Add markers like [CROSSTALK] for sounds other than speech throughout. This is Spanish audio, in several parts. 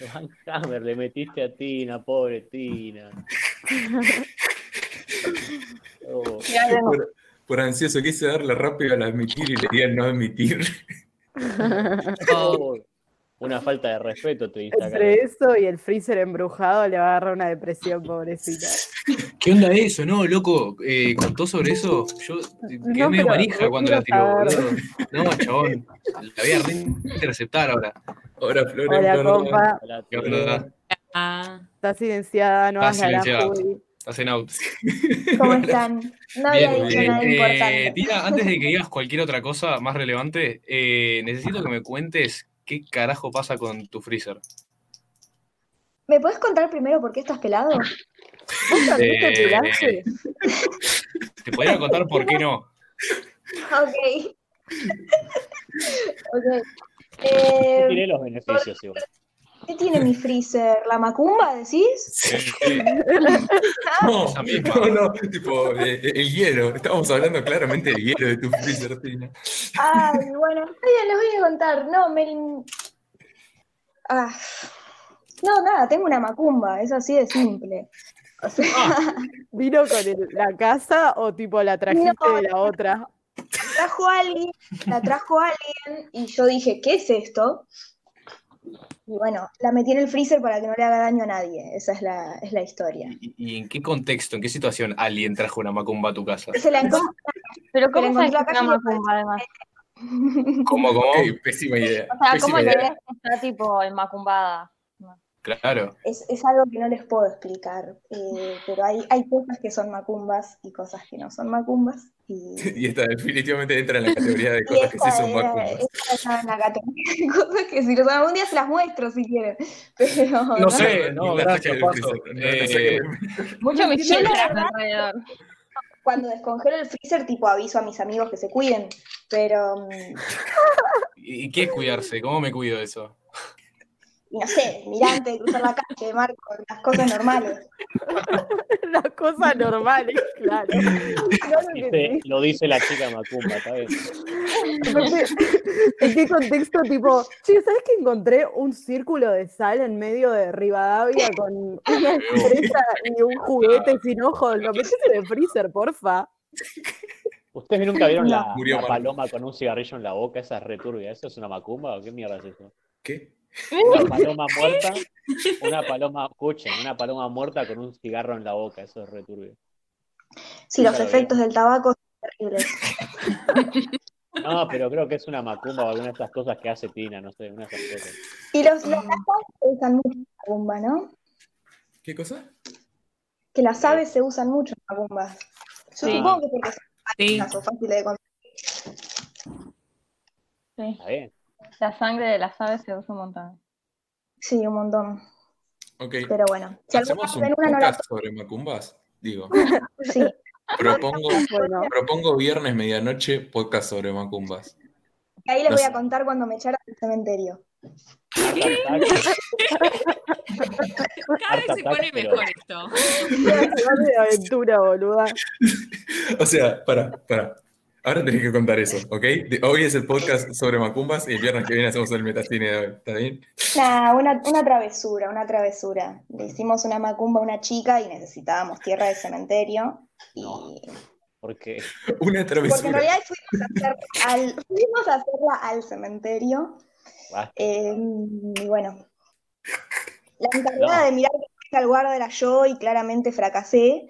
[LAUGHS] Van Hammer, le metiste a Tina, pobre Tina. [LAUGHS] Oh, Por, por ansioso quise darle rápido al admitir y le di al no admitir. oh, Una falta de respeto te dice acá. Entre eso y el freezer embrujado le va a agarrar una depresión, pobrecita. ¿Qué onda eso? No, loco, eh, contó sobre eso. Yo quedé No, medio manija no cuando la tiró, boludo. No, chabón. La voy a interceptar ahora. Ahora, Flores, Hola, perdón. compa. Hola, ¿Qué Tina. onda? Ah, Está silenciada, no Está hagas la. Estás en out. ¿Cómo están? No había dicho eh, nada eh, importante. Tina, antes de que digas cualquier otra cosa más relevante, eh, necesito que me cuentes qué carajo pasa con tu freezer. ¿Me puedes contar primero por qué estás pelado? [LAUGHS] ¿Vos Eh? [LAUGHS] Te podría contar por qué no. Ok. [LAUGHS] ok. Eh, tiré los beneficios igual. ¿Qué tiene mi freezer? ¿La macumba, decís? Eh, [LAUGHS] No, misma. no, no, tipo, eh, el hielo. Estábamos hablando claramente del hielo de tu freezer, Tina. Ay, bueno, bien, les voy a contar. No, me... Ah, no, nada, tengo una macumba, es así de simple. O sea, [LAUGHS] ¿Vino con el- la casa o tipo la trajiste No, de la otra? trajo alguien, la trajo alguien y yo dije, ¿qué es esto? Y bueno, la metí en el freezer para que no le haga daño a nadie. Esa es la, es la historia. ¿Y, y en qué contexto, en qué situación alguien trajo una macumba a tu casa? Se la encontré. pero ¿cómo que la una macumba además? [LAUGHS] ¿Cómo, cómo? Ok, pésima idea. O sea, ¿cómo pésima le idea. está tipo en macumbada? Claro. Es, es algo que no les puedo explicar, eh, pero hay, hay cosas que son macumbas y cosas que no son macumbas. Y, Y esta definitivamente entra en la categoría de [LAUGHS] cosas que sí son vacunas. esta está en la categoría de cosas que si los algún día se las muestro si quieren. [LAUGHS] Pero No sé, No, gracias, Paso. Eh, [LAUGHS] Mucho alrededor. cuando descongelo el freezer, tipo aviso a mis amigos que se cuiden. Pero, mm, ¿Y y qué es cuidarse? ¿Cómo me cuido de eso? Y no sé, de cruzar la calle, Marco, las cosas normales. [LAUGHS] Las cosas normales, claro. Claro que Dice- sí. lo dice la chica Macumba, está bien. ¿En qué contexto? Tipo, che, ¿sabes que encontré un círculo de sal en medio de Rivadavia con una estrella y un juguete sin ojos? Lo metes en el freezer, porfa. ¿Ustedes nunca vieron la, Murió la Marco. paloma con un cigarrillo en la boca? Esa es returbia. ¿Eso es una macumba o qué mierda es eso? ¿Qué? Una [LAUGHS] paloma muerta, [LAUGHS] una paloma, escuchen, una paloma muerta con un cigarro en la boca. Eso es returbio. Sí, los efectos del tabaco son terribles. [LAUGHS] No, pero creo que es una macumba o alguna de estas cosas que hace Tina, no sé, una de esas cosas. Y los, los las aves se usan mucho en macumba, ¿no? ¿Qué cosa? Que las aves se usan mucho en macumbas. Yo Sí. supongo que porque son Sí, fáciles de conseguir. sí. Está bien. La sangre de las aves se usa un montón. Sí, un montón. Ok. Pero bueno, si alguna ¿Hacemos vez un ven una no la podcast sobre macumbas? Digo, [LAUGHS] Sí, propongo, [LAUGHS] Bueno, propongo viernes medianoche podcast sobre macumbas. y ahí les No voy a contar cuando me echaran del cementerio. Cada vez se pone mejor esto. De [LAUGHS] aventura, boluda. O sea, para, para. Ahora tenés que contar eso, ¿ok? Hoy es el podcast sobre macumbas y el viernes que viene hacemos el metacine de hoy, ¿está bien? Nah, una, una travesura, una travesura. Le hicimos una macumba a una chica y necesitábamos tierra de cementerio. Y... No. porque [LAUGHS] Una Porque en travesura. realidad fuimos a, hacer al, fuimos a hacerla al cementerio. basta. eh, y bueno, la encargada No. de mirar que al guarda era yo y claramente fracasé.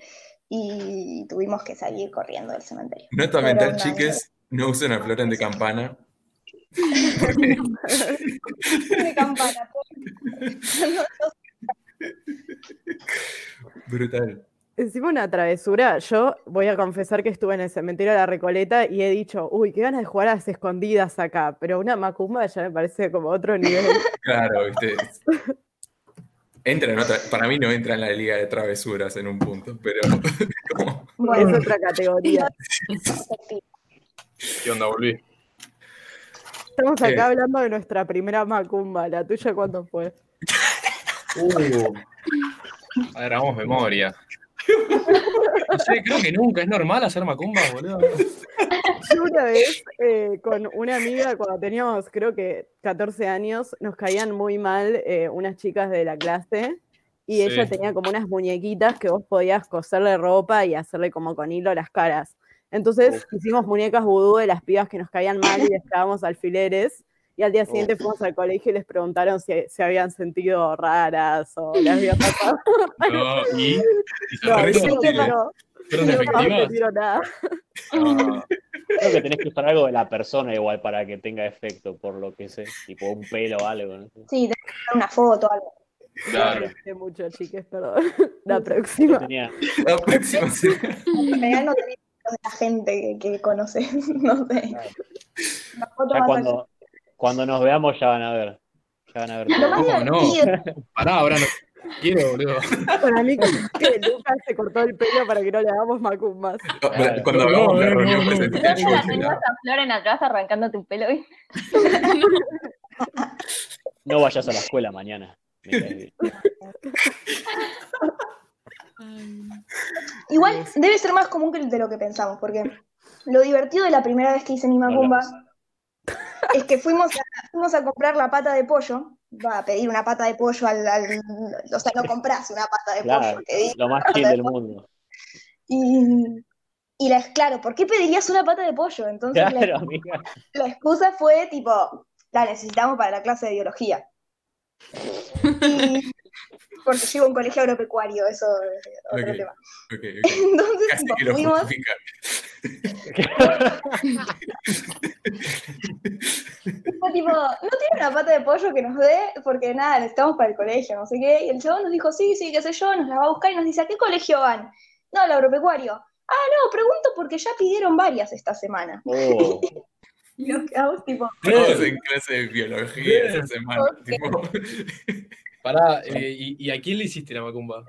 Y tuvimos que salir corriendo del cementerio. Nota mental, chiques, no usen a Floren de campana. [LAUGHS] De campana. Brutal. Encima una travesura, yo voy a confesar que estuve en el cementerio de la Recoleta y he dicho, uy, qué ganas de jugar a las escondidas acá, pero una macumba ya me parece como otro nivel. Claro, viste. Entra en otra, para mí no entra en la liga de travesuras en un punto, pero [LAUGHS] como- Es Bueno, otra categoría. ¿Qué onda, volví? Estamos acá Eh. hablando de nuestra primera macumba, la tuya cuándo fue. Uh. A ver, hagamos memoria. No sé, creo que nunca. ¿Es normal hacer macumba, boludo? Yo una vez eh, con una amiga, cuando teníamos creo que 14 años, nos caían muy mal eh, unas chicas de la clase y Sí. ella tenía como unas muñequitas que vos podías coserle ropa y hacerle como con hilo las caras. Entonces hicimos muñecas vudú de las pibas que nos caían mal y les alfileres. Y al día siguiente fuimos al colegio y les preguntaron si se habían sentido raras o les había pasado. [LAUGHS] No, ¿y? [LAUGHS] ¿Y se No, no, no, nada. Ah, Creo que tenés que usar algo de la persona igual para que tenga efecto, por lo que sé. Tipo un pelo o algo. ¿no? Sí, tenés que dar una foto o algo. claro. No sé mucho, chiques, perdón. [LAUGHS] La próxima. tenía, La próxima será- En realidad no de la gente que, que conoce. No sé. Una foto ya cuando, cuando nos veamos ya van a ver. Ya van a ver ¿Cómo no? Pará, ahora no quiero, boludo. Para mí que que Lucas se cortó el pelo para que no le hagamos macumbas. Claro. Cuando hagamos no, la no, reunión presencial, a Tenías llegar. a Flor en atrás arrancándote un pelo. ¿viste? No vayas a la escuela mañana. Igual debe ser más común que de lo que pensamos, porque lo divertido de la primera vez que hice mi macumba es que fuimos a, fuimos a comprar la pata de pollo, va a pedir una pata de pollo al, al- o sea, no compras una pata de Claro, pollo, lo más chill de del pollo. mundo. Y, y la, claro, ¿por qué pedirías una pata de pollo? Entonces la- Claro, amiga. la excusa fue tipo, la necesitamos para la clase de biología. Y- porque llevo un colegio agropecuario, eso es otro tema. [LAUGHS] Entonces, Casi tipo, que lo fuimos, tipo, ¿no tiene una pata de pollo que nos dé? Porque nada, necesitamos para el colegio, no sé qué. Y el chabón nos dijo, sí, sí, qué sé yo, nos la va a buscar y nos dice, ¿a qué colegio van? No, al agropecuario. Ah, no, pregunto porque ya pidieron varias esta semana. Oh, [LAUGHS] Y nos quedamos tipo, Todos en clase de biología esa semana. Tipo, Pará, [LAUGHS] eh, ¿y, y a quién le hiciste la macumba?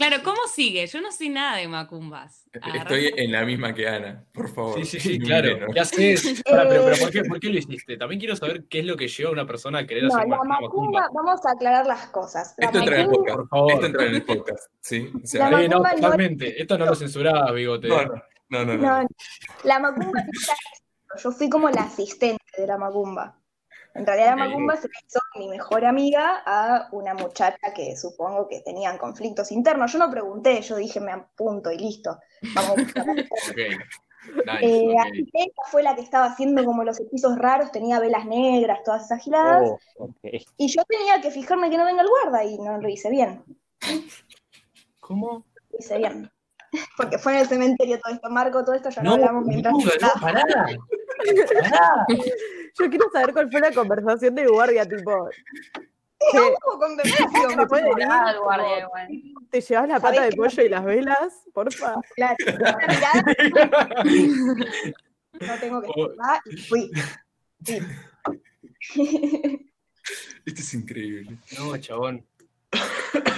Claro, ¿cómo sigue? Yo no sé nada de macumbas. Agarrá- Estoy en la misma que Ana, por favor. Sí, sí, [LAUGHS] sí, claro. menos. ¿Qué haces? Pará, pero, pero Eh, ¿por, qué, ¿por qué lo [LAUGHS] hiciste? También quiero saber qué es lo que lleva a una persona a querer no, hacer la macumba. macumba, vamos a aclarar las cosas. La Esto entra en el podcast. Por favor. Esto entra en el podcast, ¿sí? O sea, La Eh, no, totalmente. Esto no lo censurás, bigote. no, no, no, no, No, no. la macumba. Yo fui como la asistente de la macumba. En realidad la macumba se hizo mi mejor amiga a una muchacha que supongo que tenían conflictos internos. Yo no pregunté, yo dije me apunto y listo. Vamos a buscar. [LAUGHS] Ok. Nice, Eh, ok. así que ella fue la que estaba haciendo como los hechizos raros, tenía velas negras, todas esas giladas. oh. Y yo tenía que fijarme que no venga el guarda y no lo hice bien. ¿Cómo? Lo hice bien. [LAUGHS] Porque fue en el cementerio todo esto, Marco, todo esto ya No, hablamos mientras. no, no, pará. [LAUGHS] Pará. Yo quiero saber cuál fue la conversación del guardia, tipo. ¿Te llevas la pata ¿Sabés de pollo y las velas? Porfa. Claro, [LAUGHS] no tengo que Oh. firmar y fui. Sí. Esto es increíble. No, chabón. [LAUGHS]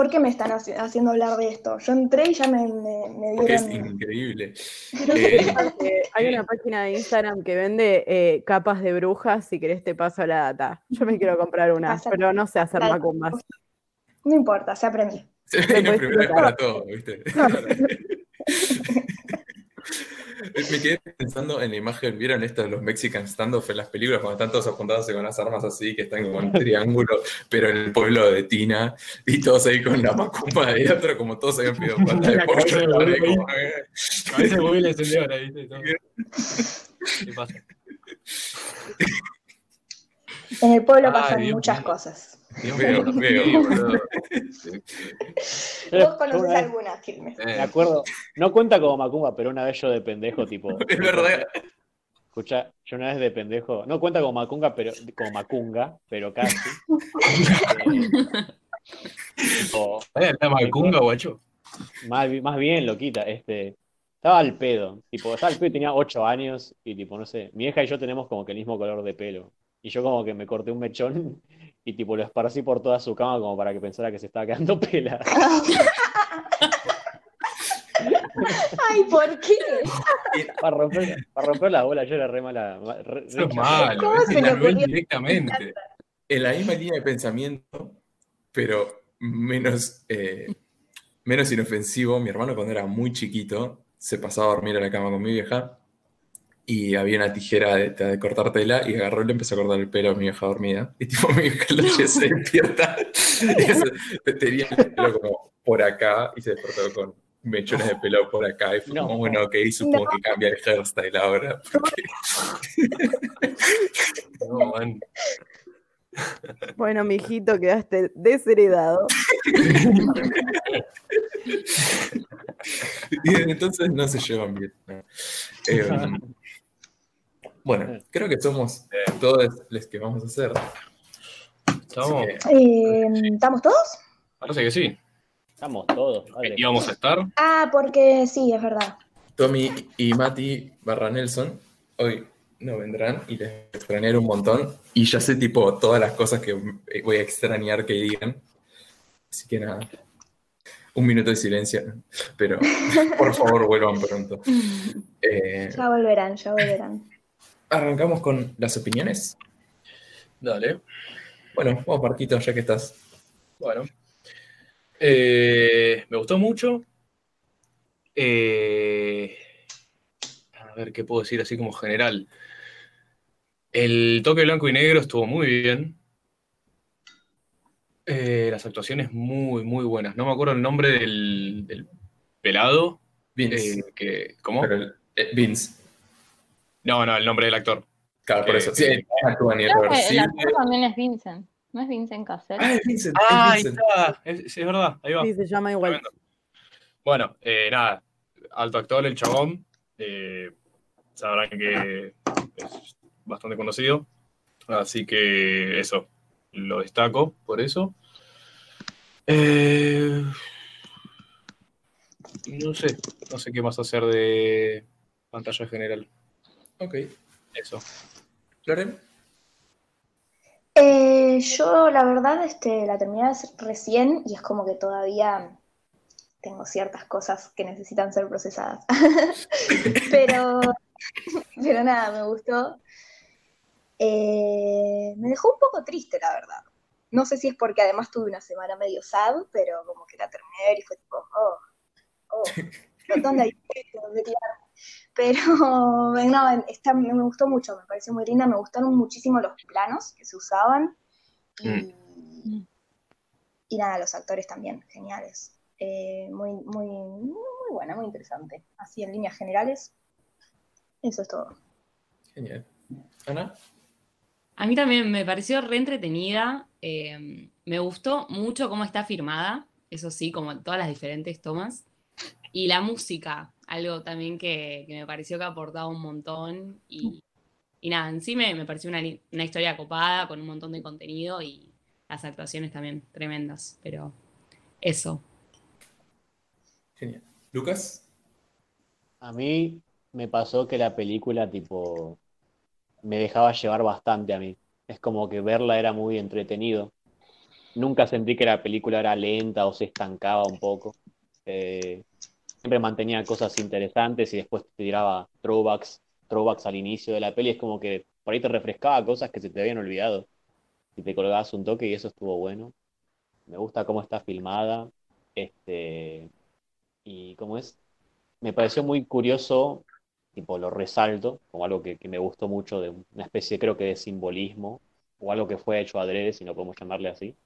¿Por qué me están haci- haciendo hablar de esto? Yo entré y ya me, me, me Porque es dieron. increíble. [LAUGHS] Eh, que hay una página de Instagram que vende eh, capas de brujas. Si querés, te paso la data. Yo me quiero comprar una, Pasa- pero no sé hacer macumbas. No importa, se aprendí. Se explicar. para todo, ¿viste? [LAUGHS] Me quedé pensando en la imagen, ¿vieron esto de los Mexican standoff en las películas cuando están todos apuntándose con las armas así, que están como en triángulo, pero en el pueblo de Tina, y todos ahí con la macumba de otro, como todos habían pedido [LAUGHS] pata de pollo, de boludo como, eh. Le encendió ¿viste? Todo. [LAUGHS] ¿Qué pasa? En el pueblo Ay, pasan Dios muchas mío. cosas. Dios mío, boludo. Vos conoces algunas, Quilmes. Me Eh, acuerdo, no cuenta como Macumba, pero una vez yo de pendejo, tipo. [LAUGHS] Es verdad. Escucha, yo una vez de pendejo, no cuenta como Macunga, pero como Macunga, pero casi. Eh, tipo, ¿Vaya la macunga, guacho? más, más bien, loquita, este. Estaba al pedo, tipo, estaba al pedo y tenía 8 años y tipo, no sé, mi hija y yo tenemos como que el mismo color de pelo. Y yo como que me corté un mechón y tipo lo esparcí por toda su cama como para que pensara que se estaba quedando [LAUGHS] pela. Ay, ¿por qué? Para romper, para romper las bolas, yo era re mala. ma- re- Eso es malo. ¿Cómo se la directamente. En la misma línea de pensamiento, pero menos, eh, menos inofensivo, mi hermano cuando era muy chiquito se pasaba a dormir a la cama con mi vieja y había una tijera de, de cortar tela y agarró y le empezó a cortar el pelo a mi vieja dormida. Y tipo [LAUGHS] mi vieja la noche se despierta y se- tenía el pelo como por acá y se despertó con mechones de pelo por acá y fue No. como, bueno, ok, supongo que cambia el hairstyle ahora. porque- [LAUGHS] No, man. Bueno, mijito, quedaste desheredado. [LAUGHS] Y desde entonces no se llevan bien. ¿no? Eh, bueno, creo que somos todos los que vamos a hacer. ¿Estamos? Que, Eh, ¿Estamos todos? Parece que sí. Estamos todos. dale. Íbamos a estar. Ah, porque sí, es verdad. Tommy y Mati barra Nelson hoy no vendrán y les extrañaré un montón. Y ya sé tipo todas las cosas que voy a extrañar que digan. Así que nada, un minuto de silencio. Pero [LAUGHS] por favor vuelvan pronto. [LAUGHS] Eh, Ya volverán, ya volverán. Arrancamos con las opiniones. Dale. Bueno, vamos Marquito, ya que estás. Bueno. Eh, me gustó mucho. Eh, a ver qué puedo decir así como general. El toque blanco y negro estuvo muy bien. Eh, las actuaciones muy, muy buenas. No me acuerdo el nombre del, del pelado. Vince. que, ¿Cómo? Pero Vince. No, no, el nombre del actor. Claro, por Eh, eso. Sí, eh, el actor también es Vincent. ¿No es Vincent Cassel? Ah, es Vincent. Ah, es ahí Vincent. está. Es, sí, es verdad, ahí va. Sí, se llama igual. Tremendo. Bueno, eh, nada, alto actor el chabón. eh, sabrán que es bastante conocido. Así que eso, lo destaco por eso. Eh, no sé, no sé qué más hacer de pantalla general. Ok. Eso. Loren. Eh, yo, la verdad, este, la terminé recién y es como que todavía tengo ciertas cosas que necesitan ser procesadas. [LAUGHS] pero, [LAUGHS] pero nada, me gustó. Eh, me dejó un poco triste, la verdad. No sé si es porque además tuve una semana medio sad, pero como que la terminé y fue tipo, oh, oh, ¿dónde hay? [LAUGHS] Pero [LAUGHS] no, está- me gustó mucho, me pareció muy linda, me gustaron muchísimo los planos que se usaban y, y nada, los actores también, geniales. Eh, muy, muy, muy buena, muy interesante. Así en líneas generales, eso es todo. Genial. Ana. A mí también me pareció re entretenida. eh, me gustó mucho cómo está filmada, eso sí, como todas las diferentes tomas. Y la música, algo también que, que me pareció que aportaba un montón. Y, y nada, en sí me, me pareció una, una historia copada, con un montón de contenido y las actuaciones también tremendas. Pero eso. Genial. Lucas. A mí me pasó que la película, tipo, me dejaba llevar bastante a mí. Es como que verla era muy entretenido. Nunca sentí que la película era lenta o se estancaba un poco. Eh, siempre mantenía cosas interesantes y después te tiraba throwbacks, throwbacks al inicio de la peli. Es como que por ahí te refrescaba cosas que se te habían olvidado. Y te colgabas un toque y eso estuvo bueno. Me gusta cómo está filmada. Este, y cómo es, me pareció muy curioso, tipo lo resalto, como algo que, me gustó mucho, de una especie creo que de simbolismo, o algo que fue hecho adrede, si no podemos llamarle así.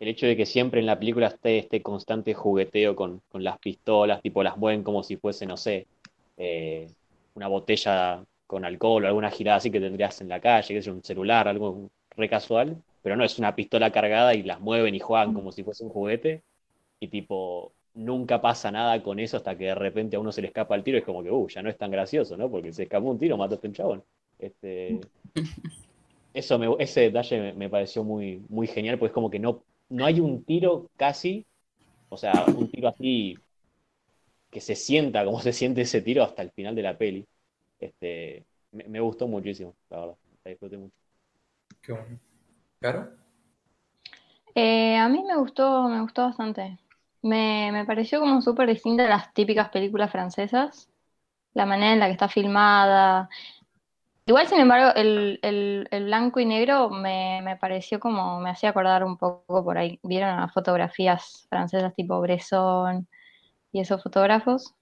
El hecho de que siempre en la película esté este constante jugueteo con, con las pistolas, tipo las mueven como si fuese, no sé, eh, una botella con alcohol o alguna girada así que tendrías en la calle, que es un celular, algo re casual, pero no, es una pistola cargada y las mueven y juegan como si fuese un juguete, y tipo, nunca pasa nada con eso hasta que de repente a uno se le escapa el tiro, y es como que, uh, ya no es tan gracioso, ¿no? Porque se escapó un tiro, mataste a un chabón. Este, [LAUGHS] eso me- ese detalle me, me pareció muy, muy genial, pues como que no, no hay un tiro casi, o sea, un tiro así que se sienta como se siente ese tiro hasta el final de la peli. Este, me, me gustó muchísimo, la verdad, la disfruté mucho. Qué bueno. ¿Caro? Eh, a mí me gustó, me gustó bastante. Me, me pareció como súper distinta a las típicas películas francesas. La manera en la que está filmada. Igual, sin embargo, el, el- el blanco y negro me, me pareció como, me hacía acordar un poco por ahí. ¿Vieron las fotografías francesas tipo Bresson y esos fotógrafos?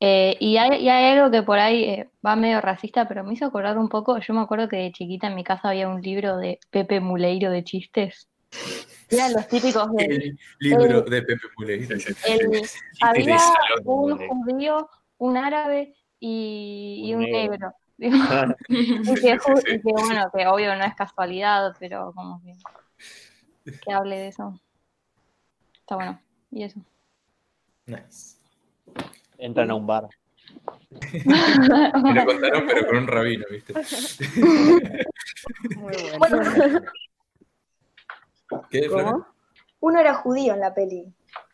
Eh, y, hay, y hay algo que por ahí eh, va medio racista, pero me hizo acordar un poco. Yo me acuerdo que de chiquita en mi casa había un libro de Pepe Muleiro de chistes. Eran los típicos de. [LAUGHS] El libro El- de Pepe Muleiro. el- había un judío, un árabe y, y Un un negro. [LAUGHS] Y que, ju- y que, bueno, que obvio no es casualidad, pero como que, que hable de eso. Está bueno. Y eso. Nice. Entran a un bar. [LAUGHS] Me lo contaron, pero con un rabino, ¿viste? Muy bueno. [LAUGHS] Bueno, ¿Qué? ¿Cómo? uno era judío en la peli.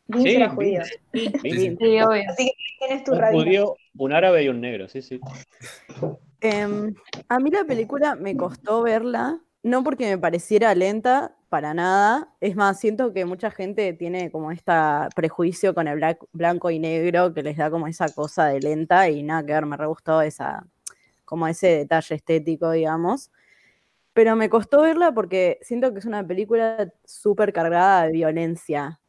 Vince Sí, era judío. Vince. Sí, sí. Sí, obvio. Así que tienes tu Un rabino. judío, un árabe y un negro, sí, sí. Em, a mí la película me costó verla, no porque me pareciera lenta, para nada. Es más, siento que mucha gente tiene como este prejuicio con el blanco y negro que les da como esa cosa de lenta y nada que ver, me re gustó esa, como ese detalle estético, digamos. Pero me costó verla porque siento que es una película súper cargada de violencia.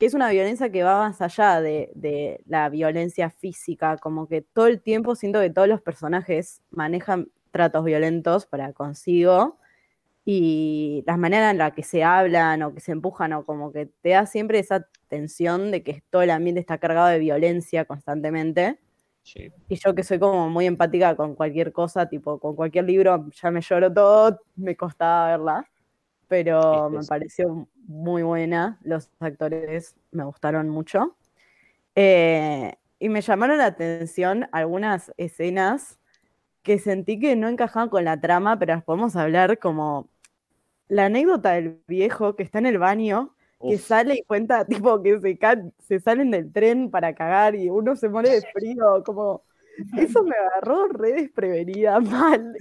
Que es una violencia que va más allá de, de la violencia física, como que todo el tiempo siento que todos los personajes manejan tratos violentos para consigo y las maneras en las que se hablan o que se empujan o como que te da siempre esa tensión de que todo el ambiente está cargado de violencia constantemente. Sí. Y yo que soy como muy empática con cualquier cosa, tipo con cualquier libro, ya me lloro todo, me costaba verla, pero Sí, me pareció muy buena, los actores me gustaron mucho. Eh, y me llamaron la atención algunas escenas que sentí que no encajaban con la trama, pero las podemos hablar como la anécdota del viejo que está en el baño que sale y cuenta, [LAUGHS] tipo, que se, se salen del tren para cagar y uno se muere de frío, como, eso me agarró re desprevenida, [LAUGHS] mal.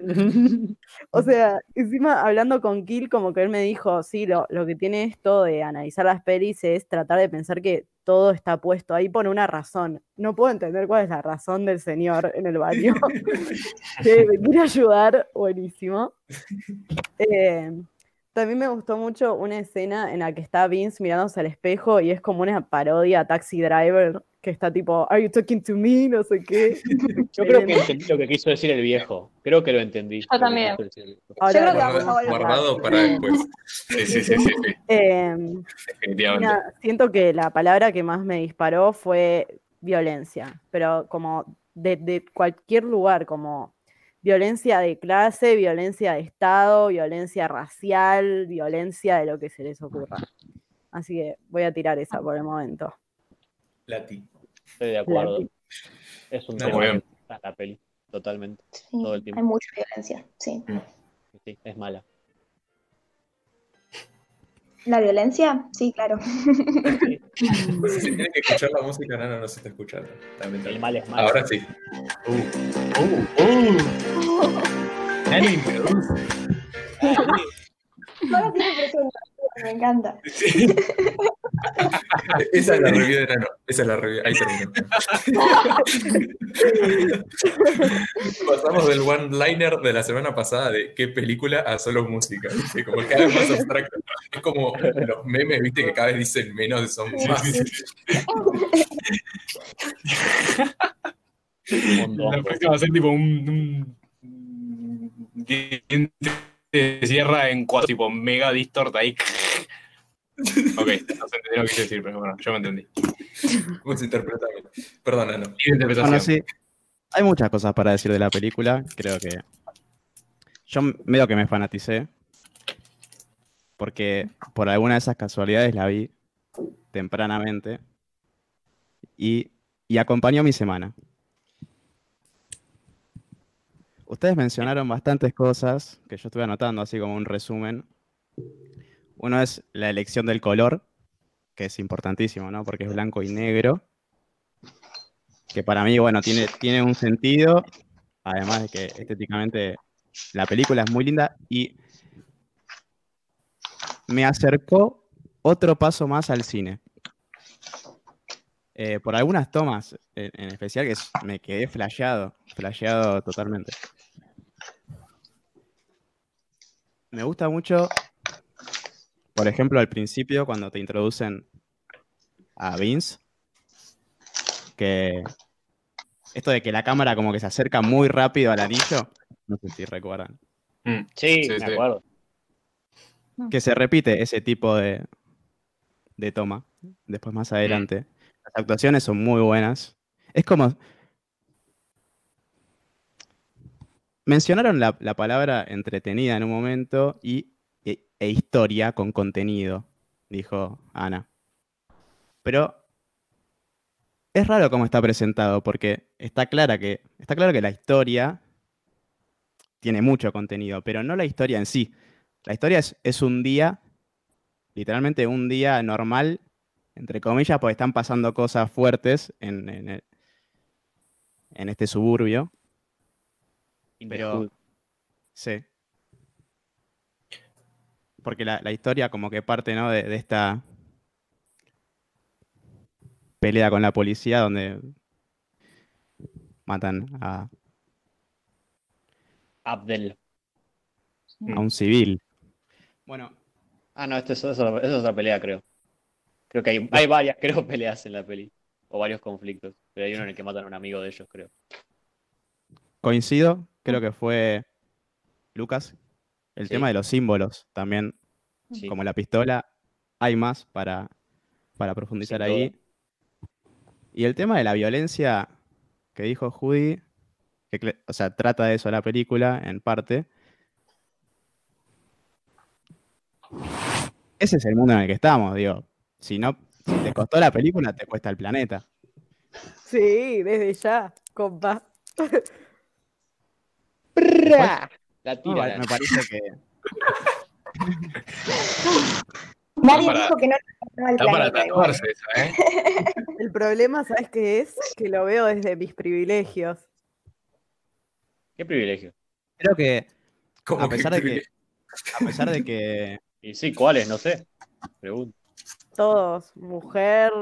[LAUGHS] O sea, encima hablando con Kill, como que él me dijo, sí, lo, lo que tiene esto de analizar las pelis es tratar de pensar que todo está puesto ahí por una razón. No puedo entender cuál es la razón del señor en el baño. [LAUGHS] que me quiere ayudar, buenísimo. Eh, también me gustó mucho una escena en la que está Vince mirándose al espejo y es como una parodia a Taxi Driver, que está tipo, ¿Are you talking to me? No sé qué. [LAUGHS] Yo creo que entendí lo que quiso decir el viejo. Creo que lo entendí. que también. Yo creo que vamos a. Guardado para después. Sí, sí, sí, sí, sí, [LAUGHS] Eh, definitivamente. Mira, siento que la palabra que más me disparó fue violencia, pero como de, de cualquier lugar, como violencia de clase, violencia de Estado, violencia racial, violencia de lo que se les ocurra. Así que voy a tirar esa por el momento. Lati. Estoy de acuerdo. Es un No, tema que está en la peli, totalmente. Sí, todo el tiempo. hay mucha violencia, sí. Sí, es mala. ¿La violencia? Sí, claro. Sí, Si tienes que escuchar la música, Nana no se está escuchando. el mal es malo. Ahora sí. Uh, uh, uh. Nani introduce. Ahora tiene presentación, me encanta. Sí. Esa es la review de Nano. Esa es la review. Ahí terminó. Pasamos del one-liner de la semana pasada de qué película a solo música. ¿viste? Como cada vez más abstracto. Es como los memes, viste, que cada vez dicen menos son más. La próxima va a ser tipo un, un diente de sierra en cuatro, tipo mega distort ahí. Ok, no se entendió lo que quise decir, pero bueno, yo me entendí. Y de interpretación. Bueno, sí. Hay muchas cosas para decir de la película. Creo que. Yo medio que me fanaticé. Porque por alguna de esas casualidades la vi tempranamente. Y, y acompañó mi semana. Ustedes mencionaron bastantes cosas que yo estuve anotando, así como un resumen. Uno es la elección del color, que es importantísimo, ¿no? Porque es blanco y negro que para mí, bueno, tiene, tiene un sentido, además de que estéticamente la película es muy linda y me acercó otro paso más al cine. eh, por algunas tomas en, en especial que me quedé flasheado, flasheado totalmente. Me gusta mucho, por ejemplo, al principio cuando te introducen a Vince, que esto de que la cámara como que se acerca muy rápido al anillo, no sé si recuerdan, Mm. Sí, Sí, me sí. acuerdo. que se repite ese tipo de, de toma después más adelante. Las actuaciones son muy buenas. Es como... Mencionaron la, la palabra entretenida en un momento y, e, historia con contenido, dijo Ana. Pero es raro cómo está presentado, porque está, clara que, está claro que la historia tiene mucho contenido, pero no la historia en sí. La historia es, es un día, literalmente un día normal, entre comillas, porque están pasando cosas fuertes en, en el- en este suburbio. Pero-. Sí. Porque la, la historia como que parte, ¿no? De, de esta pelea con la policía donde matan a, Abdel. a un civil. Bueno, Ah, no, esto es, eso, eso es otra pelea, creo. Creo que hay, hay varias, [LAUGHS] creo, peleas en la peli. O varios conflictos. Pero hay uno en el que matan a un amigo de ellos, creo. coincido, creo que fue Lucas. El Sí. tema de los símbolos también, Sí. como la pistola, hay más para, para profundizar Sin ahí. Y el tema de la violencia que dijo Judy, que, o sea, trata de eso la película en parte. Ese es el mundo en el que estamos, digo. Si no, si te costó la película, te cuesta el planeta. Sí, desde ya, compa. La No, tira. me parece que Nadie para- dijo que no el Está para tatuarse esa, ¿eh? [LAUGHS] El problema, ¿sabes qué es? Que lo veo desde mis privilegios. Qué privilegio. creo que a pesar de que a pesar de que Y sí, ¿cuáles? No sé. Pregunto. Todos, mujer,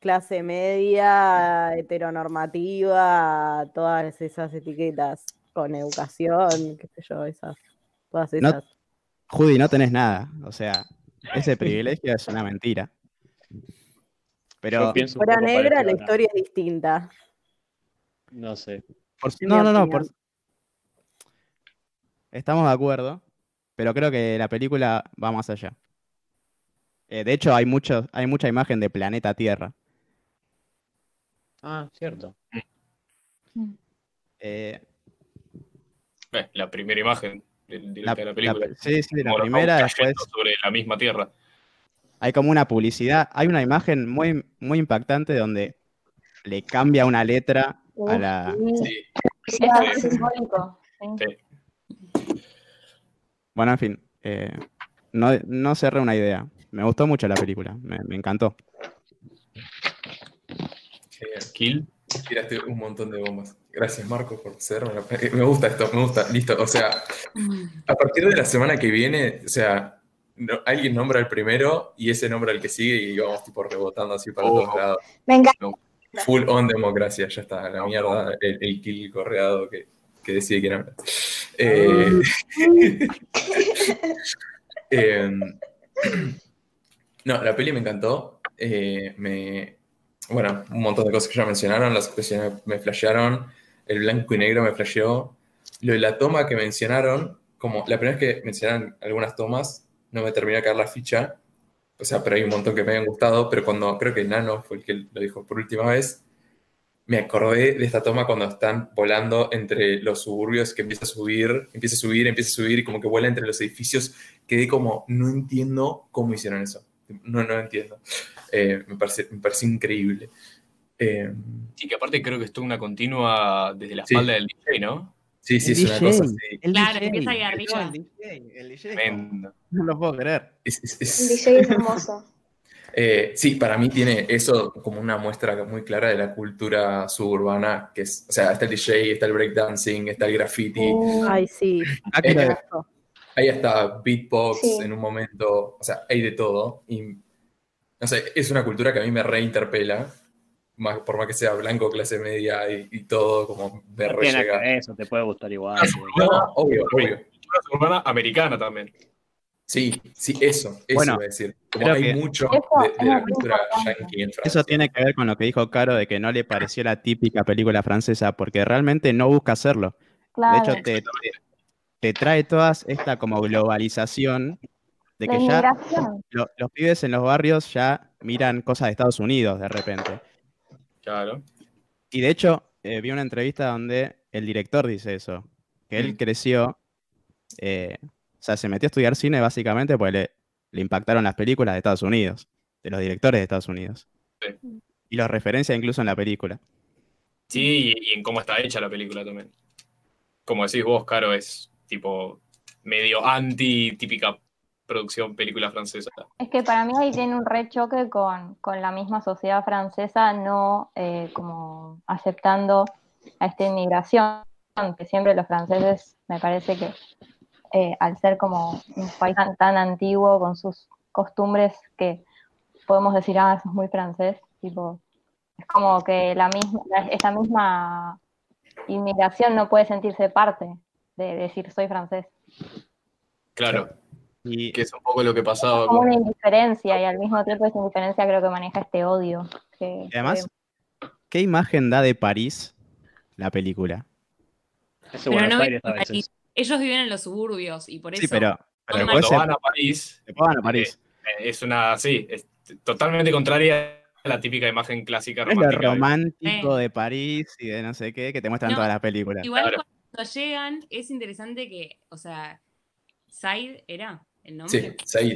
clase media, heteronormativa, todas esas etiquetas con educación, qué sé yo, esas, todas No- esas. Judy, no tenés nada. O sea, ese [LAUGHS] privilegio es una mentira. Pero un Fuera negra, la historia es distinta. No sé. por- no, no, no. por-. Estamos de acuerdo, pero creo que la película va más allá. Eh, de hecho, hay mucho, hay mucha imagen de planeta Tierra. Ah, cierto. Eh, Eh, la primera imagen del la, director de la la- película. sí, sí, la primera, después sobre la misma tierra. hay como una publicidad, hay una imagen muy, muy impactante donde le cambia una letra a la... Sí, Sí. simbólico. sí. sí. Bueno, en fin, eh, no, no cerré una idea. Me gustó mucho la película, me, me encantó. Genial. Kill. Tiraste un montón de bombas. Gracias, Marco, por cederme la... eh, Me gusta esto, me gusta. Listo. O sea, a partir de la semana que viene, o sea, no- alguien nombra el primero y ese nombra el que sigue y vamos tipo rebotando así para Oh. todos lados. Encanta. Full on democracia, ya está, la mierda, el, el kill correado que, que decide quién habla. Eh, [LAUGHS] em, no, la peli me encantó. eh, me, bueno, un montón de cosas que ya mencionaron, las actuaciones me flashearon, el blanco y negro me flasheó. Lo de la toma que mencionaron, como la primera vez que mencionaron algunas tomas, no me terminó de caer la ficha. O sea, pero hay un montón que me habían gustado, pero cuando creo que Nano fue el que lo dijo por última vez, me acordé de esta toma cuando están volando entre los suburbios, que empieza a subir, empieza a subir, empieza a subir y como que vuela entre los edificios. Quedé como, no entiendo cómo hicieron eso. No, no entiendo. Eh, me, parece, me parece increíble. Eh, Y que aparte creo que estuvo una continua desde la Sí. espalda del DJ, ¿no? sí, sí, El es una DJ. cosa así. El Claro, DJ, empieza ahí el arriba. del DJ, el DJ es como- Tremendo. no lo puedo creer. Es- es- El es- DJ es hermoso. [LAUGHS] Eh, sí, para mí tiene eso como una muestra muy clara de la cultura suburbana, que es, o sea, está el DJ, está el breakdancing, está el graffiti, Ay, sí. Ah, Eh, hay hasta beatbox Sí. en un momento, o sea, hay de todo. Y, no sé, es una cultura que a mí me reinterpela. Más, por más que sea blanco, clase media y, y todo, como me No tiene eso, te puede gustar igual. Sí. No, obvio, obvio. Una suburbana americana también. Sí, sí, eso, eso Bueno, iba a decir. Como hay mucho Eso de, la cultura yankee en Francia. Eso tiene que ver con lo que dijo Caro de que no le pareció la típica película francesa, porque realmente no busca hacerlo. Claro. De hecho, te, te- te trae toda esta como globalización de la que ya lo- los pibes en los barrios ya miran cosas de Estados Unidos de repente. Claro. Y de hecho, eh, vi una entrevista donde el director dice eso, que él Mm. creció, eh, o sea, se metió a estudiar cine básicamente porque le, le impactaron las películas de Estados Unidos, de los directores de Estados Unidos. Sí. Y los referencia incluso en la película. Sí, y, y en cómo está hecha la película también. Como decís vos, Caro, es tipo medio anti típica producción película francesa. Es que para mí ahí tiene un rechoque con, con la misma sociedad francesa, no eh, como aceptando a esta inmigración, que siempre los franceses me parece que eh, al ser como un país tan, tan antiguo con sus costumbres que podemos decir, ah, eso es muy francés, tipo, es como que la misma, esta misma inmigración no puede sentirse parte de decir soy francés. Claro, Y que es un poco lo que pasaba como con... una indiferencia y al mismo tiempo esa indiferencia creo que maneja este odio. Que, y además, que- ¿qué imagen da de París la película? Pero Buenos no Aires a viven en veces. París. Ellos viven en los suburbios y por eso Sí, pero, pero después van a París, después van a París. eh, es una, sí, es totalmente contraria a la típica imagen clásica Es lo romántica. romántico de París y de no sé qué, que te muestran No, todas las películas. igual Claro. cuando llegan es interesante que, o sea, Said era el Sí, nombre. Sí.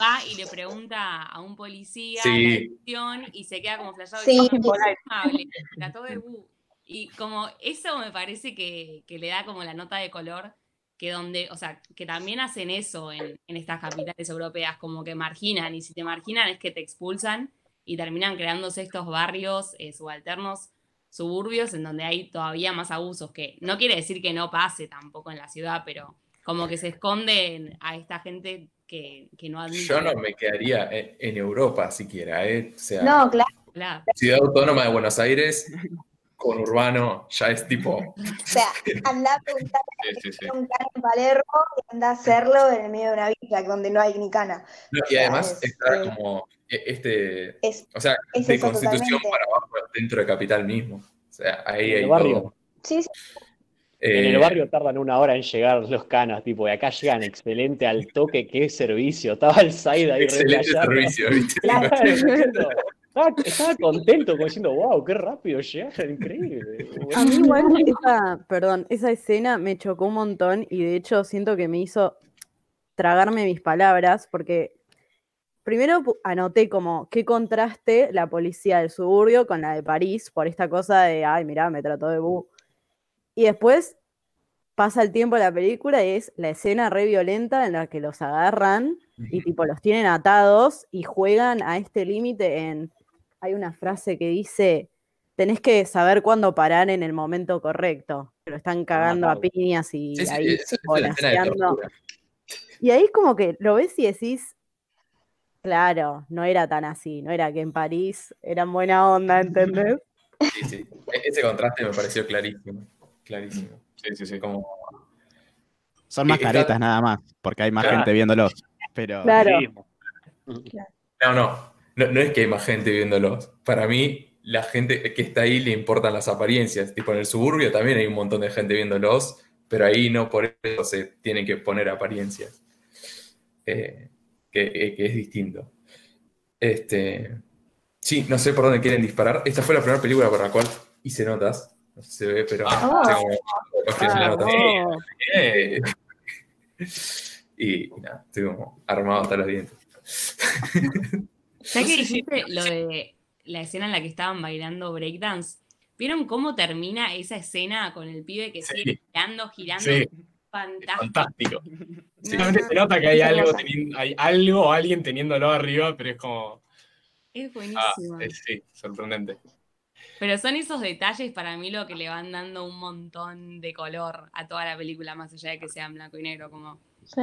Va y le pregunta a un policía Sí. la dirección y se queda como flashado Sí. y trató de. Y como eso me parece que, que le da como la nota de color que donde, o sea, que también hacen eso en, en estas capitales europeas, como que marginan, y si te marginan es que te expulsan y terminan creándose estos barrios eh, subalternos, suburbios, en donde hay todavía más abusos, que no quiere decir que no pase tampoco en la ciudad, pero como que se esconden a esta gente que, que no admite. Yo no me quedaría en, en Europa siquiera, ¿eh? O sea, No, claro. Claro. Ciudad Autónoma de Buenos Aires, con urbano, ya es tipo. [LAUGHS] O sea, anda a preguntar Sí, sí, sí. a un cana en Palermo y anda a hacerlo en el medio de una villa donde no hay ni cana. No, y además es- está es- como e- este. Es, O sea, Es de constitución totalmente. para abajo dentro de Capital mismo. O sea, ahí hay barrio. todo. sí, sí, En el Eh, barrio tardan una hora en llegar los canas, tipo, y acá llegan excelente al toque, qué servicio. Estaba el Said ahí Excelente playando. servicio, ¿viste? Claro, diciendo- estaba, estaba contento, como diciendo, wow, qué rápido llegaron, increíble. A mí igual esa, perdón, esa escena me chocó un montón y de hecho siento que me hizo tragarme mis palabras porque primero anoté como qué contraste la policía del suburbio con la de París por esta cosa de, ay, mirá, me trató de bu. Y después pasa el tiempo de la película y es la escena re violenta en la que los agarran y tipo los tienen atados y juegan a este límite en hay una frase que dice tenés que saber cuándo parar en el momento correcto. Lo están cagando a piñas y Sí, sí, ahí tortura. Y ahí como que lo ves y decís, claro, no era tan así, no era que en París eran buena onda, ¿entendés? Sí, sí. E- Ese contraste me pareció clarísimo. Clarísimo. Sí, sí, sí. Como, Son más está- caretas nada más, porque hay más Claro. gente viéndolos. Pero Claro. Sí. no, no, no. No es que hay más gente viéndolos. Para mí, la gente que está ahí le importan las apariencias. Tipo, en el suburbio también hay un montón de gente viéndolos, pero ahí no por eso se tienen que poner apariencias. Eh, que, eh, que es distinto. Este, sí, no sé por dónde quieren disparar. Esta fue la primera película por la cual hice notas. No sé si se ve, pero Ah. Ah, no. Eh, [LAUGHS] y, nada, estoy como armado hasta los dientes. ¿Sabes No que dijiste lo de la escena en la que estaban bailando breakdance? ¿Vieron cómo termina esa escena con el pibe que Sí. sigue girando, girando? Sí. Fantástico. Fantástico. [LAUGHS] No, Solamente se nota que hay algo, teniendo, hay algo o alguien teniéndolo arriba, pero es como. es Ah, buenísimo. es- sí, sorprendente. Pero son esos detalles para mí lo que le van dando un montón de color a toda la película, más allá de que sea en blanco y negro, como Sí.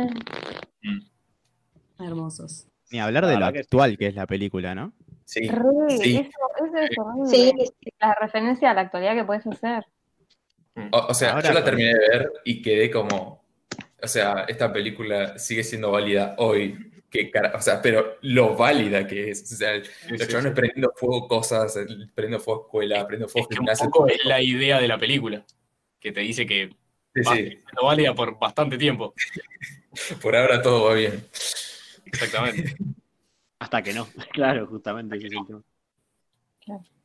hermosos. ni hablar de lo actual que es la película, ¿no? Sí, Re, sí. eso, eso es horrible. Sí, La referencia a la actualidad que puedes hacer. O, o sea, Ahora yo la terminé de ver y quedé como, o sea, esta película sigue siendo válida hoy. Que cara- o sea, pero lo válida que es. O sea, los sí, chavales sí. prendiendo fuego cosas, prendiendo fuego escuela, prendiendo Es fuego un gimnasio. poco es la idea de la película, que te dice que Sí, va ser válida por bastante tiempo. [LAUGHS] por ahora todo va bien. Exactamente. [LAUGHS] Hasta que no. [LAUGHS] Claro, justamente ese es.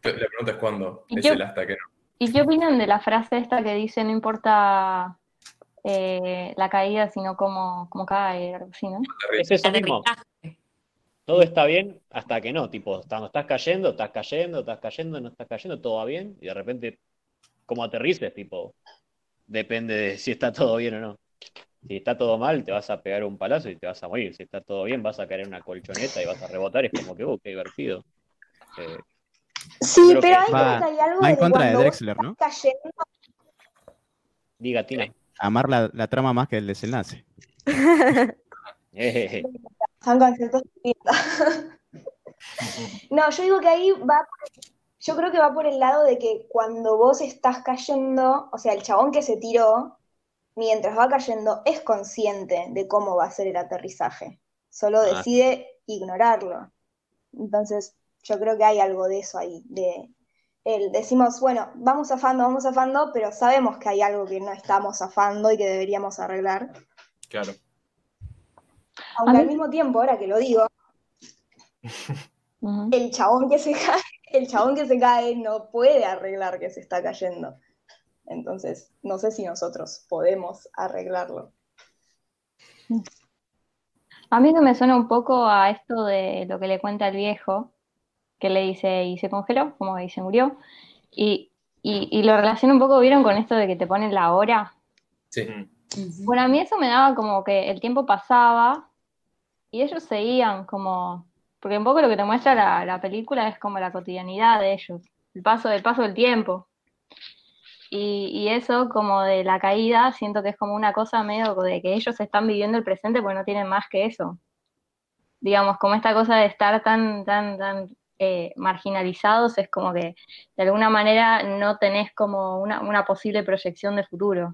Pero La pregunta es cuándo ¿Y es qué- el hasta que no. ¿Y qué opinan de la frase esta que dice no importa eh, la caída, sino cómo, cómo cae, algo así, ¿no? Es eso mismo. Todo está bien hasta que no. Tipo, cuando estás cayendo, estás cayendo, estás cayendo, no estás cayendo, todo va bien. Y de repente, como aterrices, tipo, depende de si está todo bien o no. Si está todo mal, te vas a pegar un palazo y te vas a morir. Si está todo bien, vas a caer en una colchoneta y vas a rebotar. Es como que, uh, qué divertido. Eh, Sí, pero que va- que hay algo Va en de contra de Drexler, ¿no? cayendo. diga, Tina. Amar la, la trama más que el desenlace. Eh, Son conceptos. No, yo digo que ahí va, yo creo que va por el lado de que cuando vos estás cayendo, o sea, el chabón que se tiró, mientras va cayendo, es consciente de cómo va a ser el aterrizaje. Solo Ah. decide ignorarlo. Entonces, yo creo que hay algo de eso ahí, de el, decimos, bueno, vamos zafando, vamos zafando, pero sabemos que hay algo que no estamos zafando y que deberíamos arreglar. Claro. Aunque A al mismo tiempo, ahora que lo digo, el chabón que se cae, el chabón que se cae no puede arreglar que se está cayendo. Entonces, no sé si nosotros podemos arreglarlo. A mí que me suena un poco a esto de lo que le cuenta el viejo, que le dice, y se congeló, como que se murió. Y, y, y lo relaciona un poco, ¿vieron con esto de que te ponen la hora? Sí. Bueno, a mí eso me daba como que el tiempo pasaba y ellos seguían como, porque un poco lo que te muestra la, la película es como la cotidianidad de ellos, el paso, el paso del tiempo. Y, y eso como de la caída, siento que es como una cosa medio de que ellos están viviendo el presente porque no tienen más que eso. Digamos, como esta cosa de estar tan, tan, tan eh, marginalizados, es como que de alguna manera no tenés como una, una posible proyección de futuro.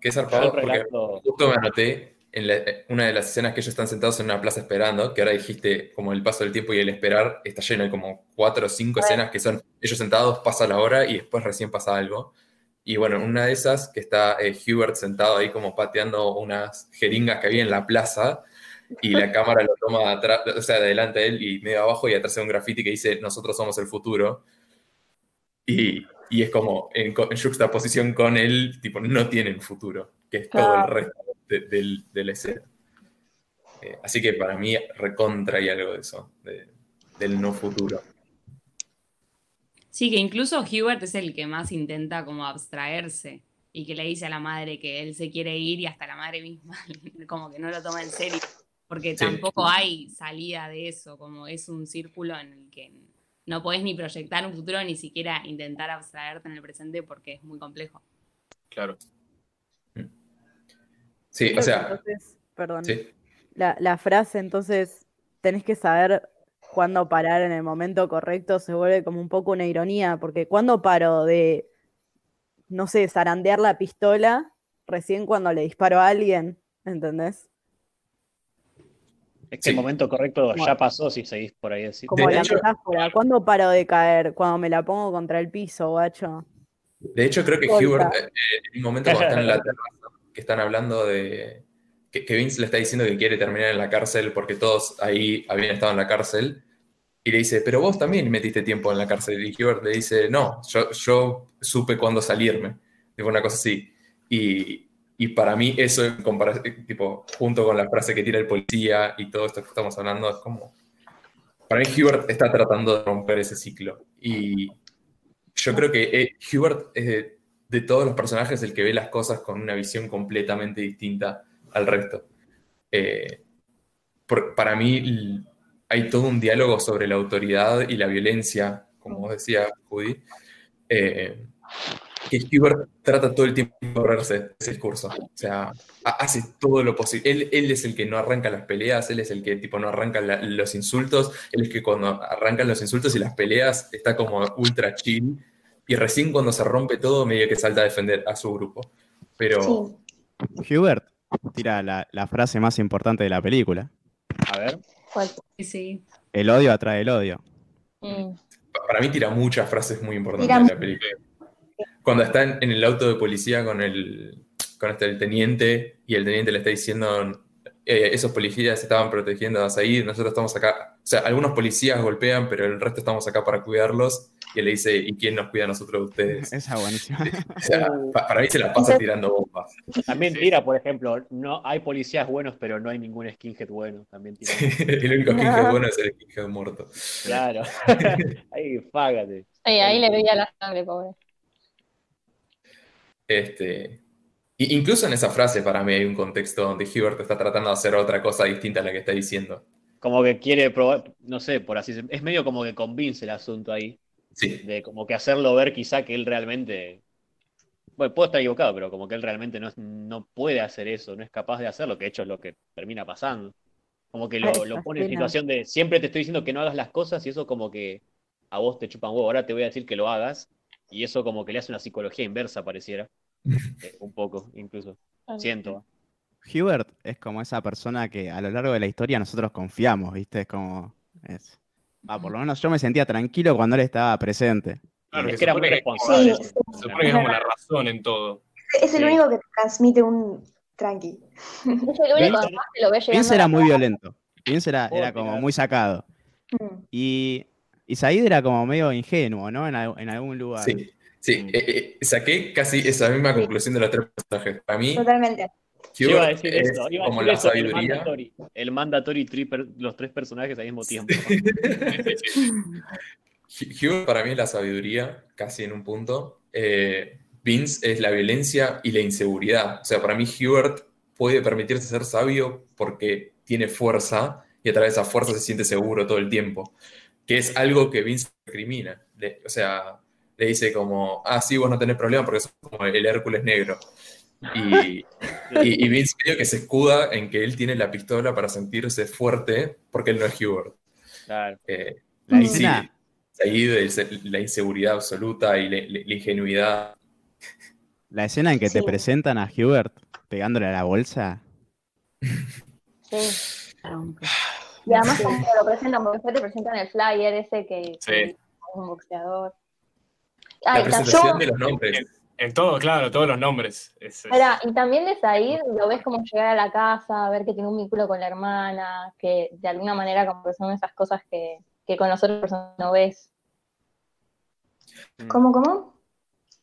Qué zarpado, porque justo me anoté en la- una de las escenas que ellos están sentados en una plaza esperando, que ahora dijiste como el paso del tiempo y el esperar está lleno, hay como cuatro o cinco escenas que son ellos sentados, pasa la hora y después recién pasa algo. Y bueno, una de esas que está eh, Hubert sentado ahí como pateando unas jeringas que había en la plaza y la cámara lo toma atrás, o sea, de delante de él y medio abajo y atrás hay un graffiti que dice nosotros somos el futuro. Y, y es como en, en juxtaposición con él, tipo, no tienen futuro, que es todo el resto de, del- de la escena. Eh, así que para mí recontra hay algo de eso, de- del no futuro. Sí, que incluso Hubert es el que más intenta como abstraerse y que le dice a la madre que él se quiere ir y hasta la madre misma [LAUGHS] como que no lo toma en serio, porque Sí. tampoco hay salida de eso, como es un círculo en el que no podés ni proyectar un futuro ni siquiera intentar abstraerte en el presente porque es muy complejo. Claro. Sí, Creo o sea, entonces, perdón. sí. La, la frase, entonces, tenés que saber cuándo parar en el momento correcto, se vuelve como un poco una ironía, porque cuando paro de, no sé, zarandear la pistola, recién cuando le disparo a alguien, ¿entendés? Es que Sí. el momento correcto Como- ya pasó si seguís por ahí así. Como De la hecho- metáfora, ¿cuándo paro de caer? Cuando me la pongo contra el piso, guacho. De hecho, creo que. Hubert, eh, en un momento cuando están en la [LAUGHS] terraza, que están hablando de. Que, que Vince le está diciendo que quiere terminar en la cárcel porque todos ahí habían estado en la cárcel. Y le dice, pero vos también metiste tiempo en la cárcel. Y Hubert le dice, no, yo, yo supe cuándo salirme. Digo, una cosa así. Y, y para mí, eso, comparación, tipo, junto con la frase que tira el policía y todo esto que estamos hablando, es como. Para mí, Hubert está tratando de romper ese ciclo. Y yo creo que eh, Hubert es de, de todos los personajes el que ve las cosas con una visión completamente distinta al resto. Eh, por- para mí hay todo un diálogo sobre la autoridad y la violencia, como vos decías, Judy, eh, que Hubert trata todo el tiempo de correrse ese discurso. O sea, ha- hace todo lo posible. Él, él es el que no arranca las peleas, él es el que tipo no arranca la- los insultos, él es que cuando arrancan los insultos y las peleas está como ultra chill. Y recién cuando se rompe todo, medio que salta a defender a su grupo. Pero Sí. Hubert tira la, la frase más importante de la película. A ver. ¿Cuál? Sí, sí. El odio atrae el odio. Mm. pa- para mí tira muchas frases muy importantes Tira de la película. Cuando está en, en el auto de policía con el, con este, el teniente y el teniente le está diciendo, eh, esos policías estaban protegiendo a Said, nosotros estamos acá. O sea, algunos policías golpean, pero el resto estamos acá para cuidarlos. Y él le dice, ¿y quién nos cuida a nosotros de ustedes? [LAUGHS] Esa buenísima. O sea, pa- para mí se la pasa tirando bombas. También tira, por ejemplo, no hay policías buenos, pero no hay ningún skinhead bueno. También tira. [LAUGHS] el único skinhead bueno es el skinhead muerto. Claro. [LAUGHS] Ahí, fágate. Sí, ahí le veía la sangre, pobre. Este, y incluso en esa frase para mí hay un contexto donde Hubert está tratando de hacer otra cosa distinta a la que está diciendo. Como que quiere probar, no sé, por así decirlo. Es medio como que convince el asunto ahí. Sí, De como que hacerlo ver quizá que él realmente. Bueno, puedo estar equivocado, pero como que él realmente no, no puede hacer eso, no es capaz de hacerlo, que de hecho es lo que termina pasando. Como que lo, lo pone en situación de siempre te estoy diciendo que no hagas las cosas y eso como que a vos te chupan huevo, ahora te voy a decir que lo hagas y eso como que le hace una psicología inversa, pareciera. [LAUGHS] Eh, un poco, incluso. Siento. Hubert es como esa persona que a lo largo de la historia nosotros confiamos, ¿viste? Es como. Es, va, por lo menos yo me sentía tranquilo cuando él estaba presente. Claro, es que era muy responsable. Sí, se supone que es como la razón en todo. Es el Sí. único que te transmite un tranqui. Es el único que lo ve llegando Vince era muy violento. Vince era, era como muy sacado. Mm. Y, y Said era como medio ingenuo, ¿no? En, al- en algún lugar. sí, sí. Eh, eh, saqué casi esa misma conclusión de los tres personajes. Para mí, Totalmente. Yo iba a decir es eso, iba a como decir la eso, el sabiduría. mandatory, el mandatory tri per- los tres personajes al mismo tiempo. [LAUGHS] Hubert para mí es la sabiduría, casi en un punto. Eh, Vince es la violencia y la inseguridad. O sea, para mí Hubert puede permitirse ser sabio porque tiene fuerza y a través de esa fuerza se siente seguro todo el tiempo. Que es algo que Vince recrimina. Le- o sea, le dice como, ah, sí, vos no tenés problema porque sos como el Hércules negro. Y, y, y Vince medio que se escuda en que él tiene la pistola para sentirse fuerte porque él no es Hubert. Claro. Eh, La y sí, ahí de la inseguridad absoluta y la, la- la ingenuidad. la escena en que te presentan a Hubert pegándole a la bolsa. [LAUGHS] Sí. Y además como que lo presentan, porque después te presentan el flyer ese que, Sí. que es un boxeador. La Ah, y presentación también, de los nombres. En todo, claro, todos los nombres. Es- y también de Said lo ves como llegar a la casa, ver que tiene un vínculo con la hermana, que de alguna manera como que son esas cosas que, que con nosotros personas no ves. ¿Cómo, cómo?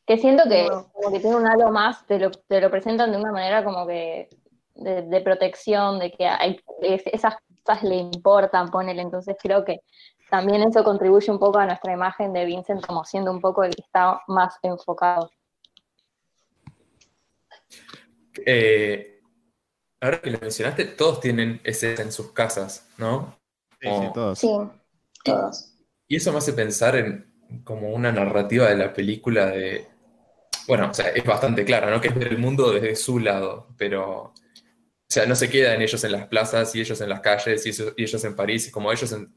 Que siento que No. como que tiene un halo más, te lo, te lo presentan de una manera como que de, de protección, de que hay, es- esas cosas le importan, ponele. Entonces creo que también eso contribuye un poco a nuestra imagen de Vincent como siendo un poco el que está más enfocado. Eh, ahora que lo mencionaste, todos tienen ese en sus casas, ¿no? Sí, sí, todos. Sí, todos. Y eso me hace pensar en como una narrativa de la película de... Bueno, o sea, es bastante clara, ¿no? Que es ver el mundo desde su lado, pero... O sea, no se quedan ellos en las plazas y ellos en las calles y, eso- y ellos en París, como ellos en-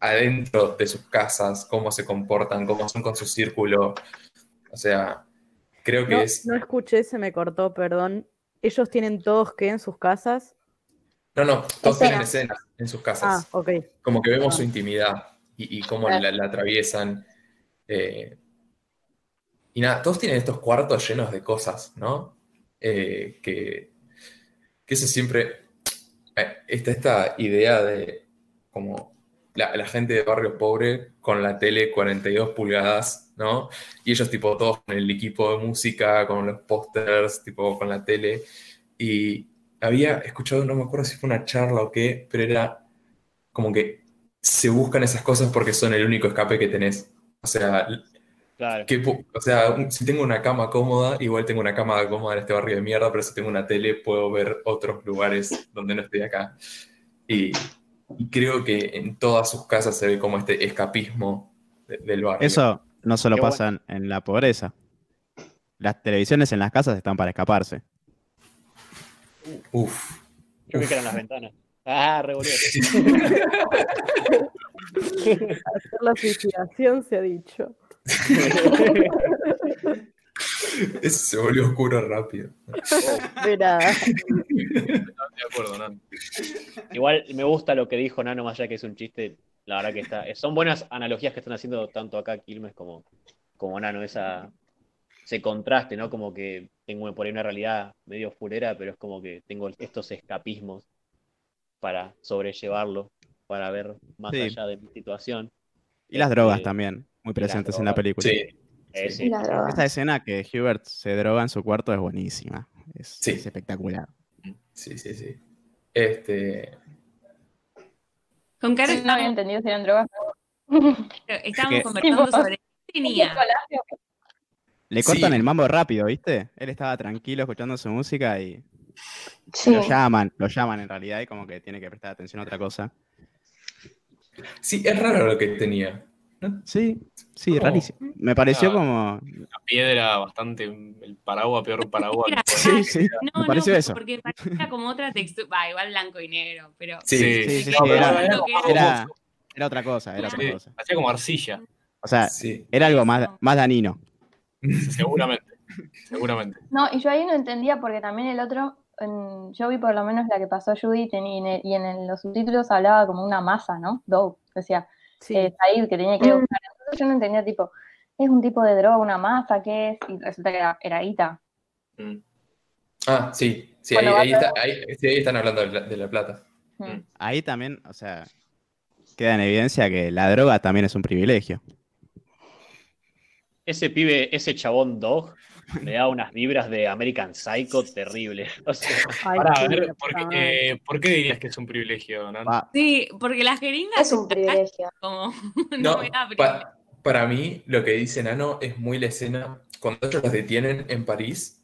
adentro de sus casas, cómo se comportan, cómo son con su círculo. O sea, creo que No, es... no escuché, se me cortó, perdón. Ellos tienen todos que en sus casas. No, no, todos tienen Escenas. en sus Ah, casas. ok. Como que vemos Ah. su intimidad y, y cómo la, la atraviesan. eh, y nada, todos tienen estos cuartos llenos de cosas, ¿no? Eh, que, que eso siempre. eh, está esta idea de como la, la gente de barrio pobre con la tele 42 pulgadas, ¿no? Y ellos, tipo, todos con el equipo de música, con los pósters, tipo, con la tele. Y había escuchado, no me acuerdo si fue una charla o qué, pero era como que se buscan esas cosas porque son el único escape que tenés. O sea, Claro. que, o sea, si tengo una cama cómoda, igual tengo una cama cómoda en este barrio de mierda, pero si tengo una tele puedo ver otros lugares donde no estoy acá. Y, y creo que en todas sus casas se ve como este escapismo de- del barrio. Eso no solo Qué pasa en, en la pobreza. las televisiones en las casas están para escaparse. Uf. Yo creo que eran las ventanas. Ah, revolvió. [LAUGHS] Hacer la suicidación se ha dicho. Eso se volvió oscuro rápido. Nada. Estoy de acuerdo, Nan. Igual me gusta lo que dijo Nano, más allá que es un chiste. La verdad que está. Son buenas analogías que están haciendo tanto acá Quilmes como, como Nano, esa, ese contraste, ¿no? Como que tengo por ahí una realidad medio fulera, pero es como que tengo estos escapismos para sobrellevarlo, para ver más Sí. allá de mi situación. Y las drogas Este, también, muy presentes en la película. Sí. eh, Sí. Esta escena que Hubert se droga en su cuarto es buenísima. Es, Sí. es espectacular. Sí, sí, sí. Este. Con cara No había entendido si eran drogas. estábamos que- conversando sobre qué tenía. Le cortan Sí. el mambo rápido, ¿viste? Él estaba tranquilo escuchando su música y Sí. lo llaman, lo llaman en realidad y como que tiene que prestar atención a otra cosa. Sí, es raro lo que tenía. ¿No? Sí, sí, ¿Cómo? rarísimo. Me pareció como... La piedra bastante. El paraguas, peor paraguas. [LAUGHS] Sí, sí, No, me pareció no, eso. porque parecía como otra textura. Va, igual blanco y negro, pero. Sí, Sí, sí, era- era como Era, famoso. era otra cosa, era otra cosa. Hacía como arcilla, O sea, sí. era algo más, más danino. seguramente. seguramente. No, y yo ahí no entendía porque también el otro, en- yo vi por lo menos la que pasó Judith en- y en, el- y en el- los subtítulos hablaba como una masa, ¿no? Dope, decía Sí. eh, Said que tenía que ir a buscar. Entonces yo no entendía, tipo, ¿es un tipo de droga, una masa? ¿Qué es? Y resulta que era, era Ita. Mm. Ah, sí. Sí, Bueno, ahí, ahí va a está- ahí- sí, ahí están hablando de la, de la plata. Mm. Ahí también, o sea, queda en evidencia que la droga también es un privilegio. Ese pibe, ese chabón dog, [LAUGHS] me da unas vibras de American Psycho terribles. [LAUGHS] O sea, Ay, Pará, sí, a ver, ¿por qué, madre. eh, ¿por qué dirías que es un privilegio, Nan? Sí, porque las jeringas. Es un privilegio. Como. [LAUGHS] No, No, me da pa- para mí lo que dice Nano es muy la escena cuando ellos los detienen en París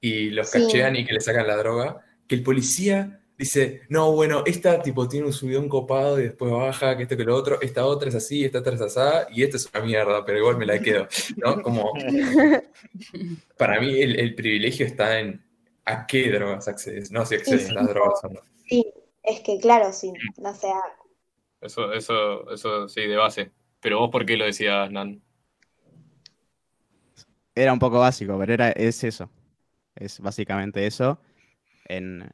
y los Sí. cachean y que le sacan la droga, que el policía dice, no, bueno, esta tipo tiene un subidón copado y después baja, que esto que lo otro, esta otra es así, esta otra es asá, y esta es una mierda, pero igual me la quedo, ¿no? Como, [LAUGHS] para mí el, el privilegio está en a qué drogas accedes, no si accedes Sí, a las drogas o no. Sí, es que claro, sí. O sea, Eso, eso, eso sí, de base. Pero vos, ¿por qué lo decías, Nan? era un poco básico, pero era, es eso. Es básicamente eso en,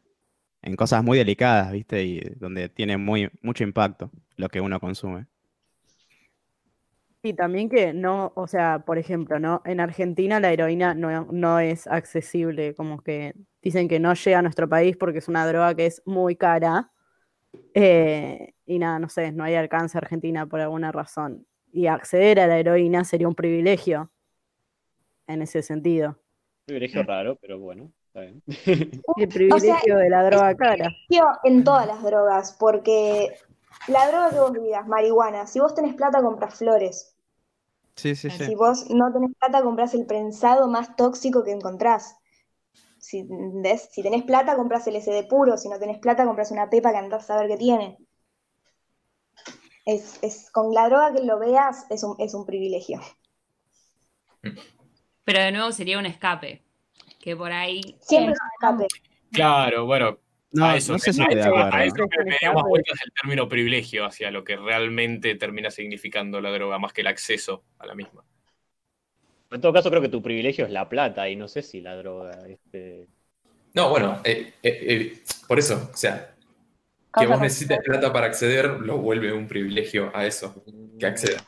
en cosas muy delicadas, ¿viste? Y donde tiene muy, mucho impacto lo que uno consume. Y también que no, o sea, por ejemplo, ¿no? En Argentina la heroína no, no es accesible, como que dicen que no llega a nuestro país porque es una droga que es muy cara. Eh, y nada, no sé, no hay alcance a Argentina por alguna razón. Y acceder a la heroína sería un privilegio en ese sentido. privilegio raro, pero bueno, [LAUGHS] El privilegio de la droga cara. privilegio en todas las drogas, porque la droga que vos digas, marihuana, si vos tenés plata compras flores, Sí, sí, si vos no tenés plata compras el prensado más tóxico que encontrás. Si, ¿ves? si tenés plata compras el SD puro, si no tenés plata compras una pepa que andás a ver qué tiene. Es, es, con la droga que lo veas es un, es un privilegio. Pero de nuevo sería un escape. Que por ahí. Siempre Eh, es un escape. Claro, bueno, No, a eso, no sé si a eso- a eso ¿no? que me da más vueltas el término privilegio hacia lo que realmente termina significando la droga, más que el acceso a la misma. En todo caso, creo que tu privilegio es la plata y no sé si la droga. Este... No, bueno, eh, eh, eh, por eso, o sea, que vos necesites plata para acceder lo vuelve un privilegio a eso, que accedas.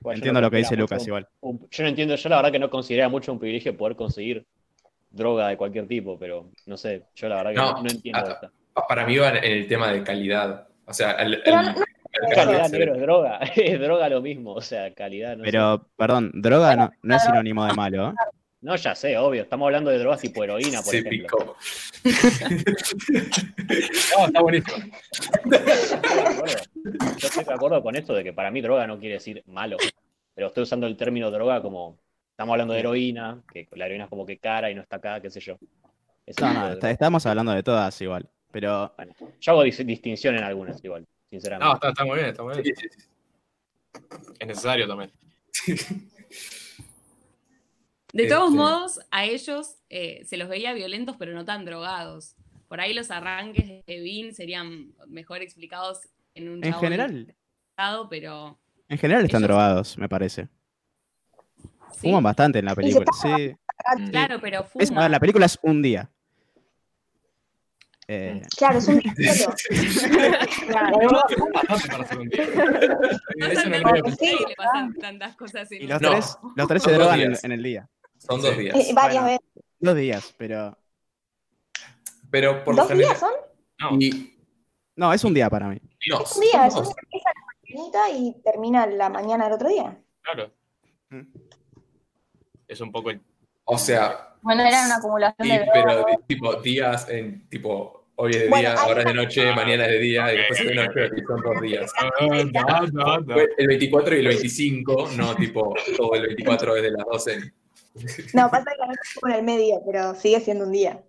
Bueno, Entiendo no lo que dice Lucas igual. un- yo no entiendo, yo la verdad que no considero mucho un privilegio poder conseguir droga de cualquier tipo, pero no sé, yo la verdad que No, no, no entiendo ah, esta. Para mí va en el tema de calidad. O sea, el, Pero el- no- no- el Calidad, negro, es droga. [LAUGHS] Es droga lo mismo, o sea, calidad, no sé. Pero, perdón, droga no, no es sinónimo de malo, ¿eh? No, ya sé, obvio. Estamos hablando de drogas tipo heroína, por Se ejemplo. picó. [LAUGHS] No, está buenísimo. Yo estoy de acuerdo. Con esto de que para mí droga no quiere decir malo, pero estoy usando el término droga como estamos hablando de heroína, que la heroína es como que cara y no está acá, qué sé yo. Ese No, no, está- estamos hablando de todas igual. Pero Bueno, yo hago dis- distinción en algunas igual, No, sinceramente. está, está muy bien, está muy bien. Sí, sí, sí. Es necesario también. [LAUGHS] De todos Este- modos, a ellos eh, se los veía violentos, pero no tan drogados. Por ahí los arranques de Vin serían mejor explicados en un En general, pero en general están Ellos- drogados, me parece. sí. Fuman bastante en la película. Sí. Claro, pero Es, fuman. ver, la película es un día. Eh, Claro, es un solo. [LAUGHS] Claro. No no pasan tantas cosas en y los tres, los tres se drogan en el día. Son dos días. Eh, varias Bueno. veces. Dos días, pero. Pero por lo ¿Dos general. días son? No, Y, No, es un día para mí. no, Es un día, es un la mañanita y termina la mañana del otro día. claro. Mm. Es un poco el. O sea, Bueno, era una acumulación sí, de pero de- tipo días en tipo. Hoy es de Bueno, día, ahora es de noche, Ah, mañana es de día, y después es de noche, y son dos días. [LAUGHS] Ah, no, no, El 24 y el 25, no tipo todo el 24 desde las 12. No, [LAUGHS] pasa que la noche es por el medio, pero sigue siendo un día.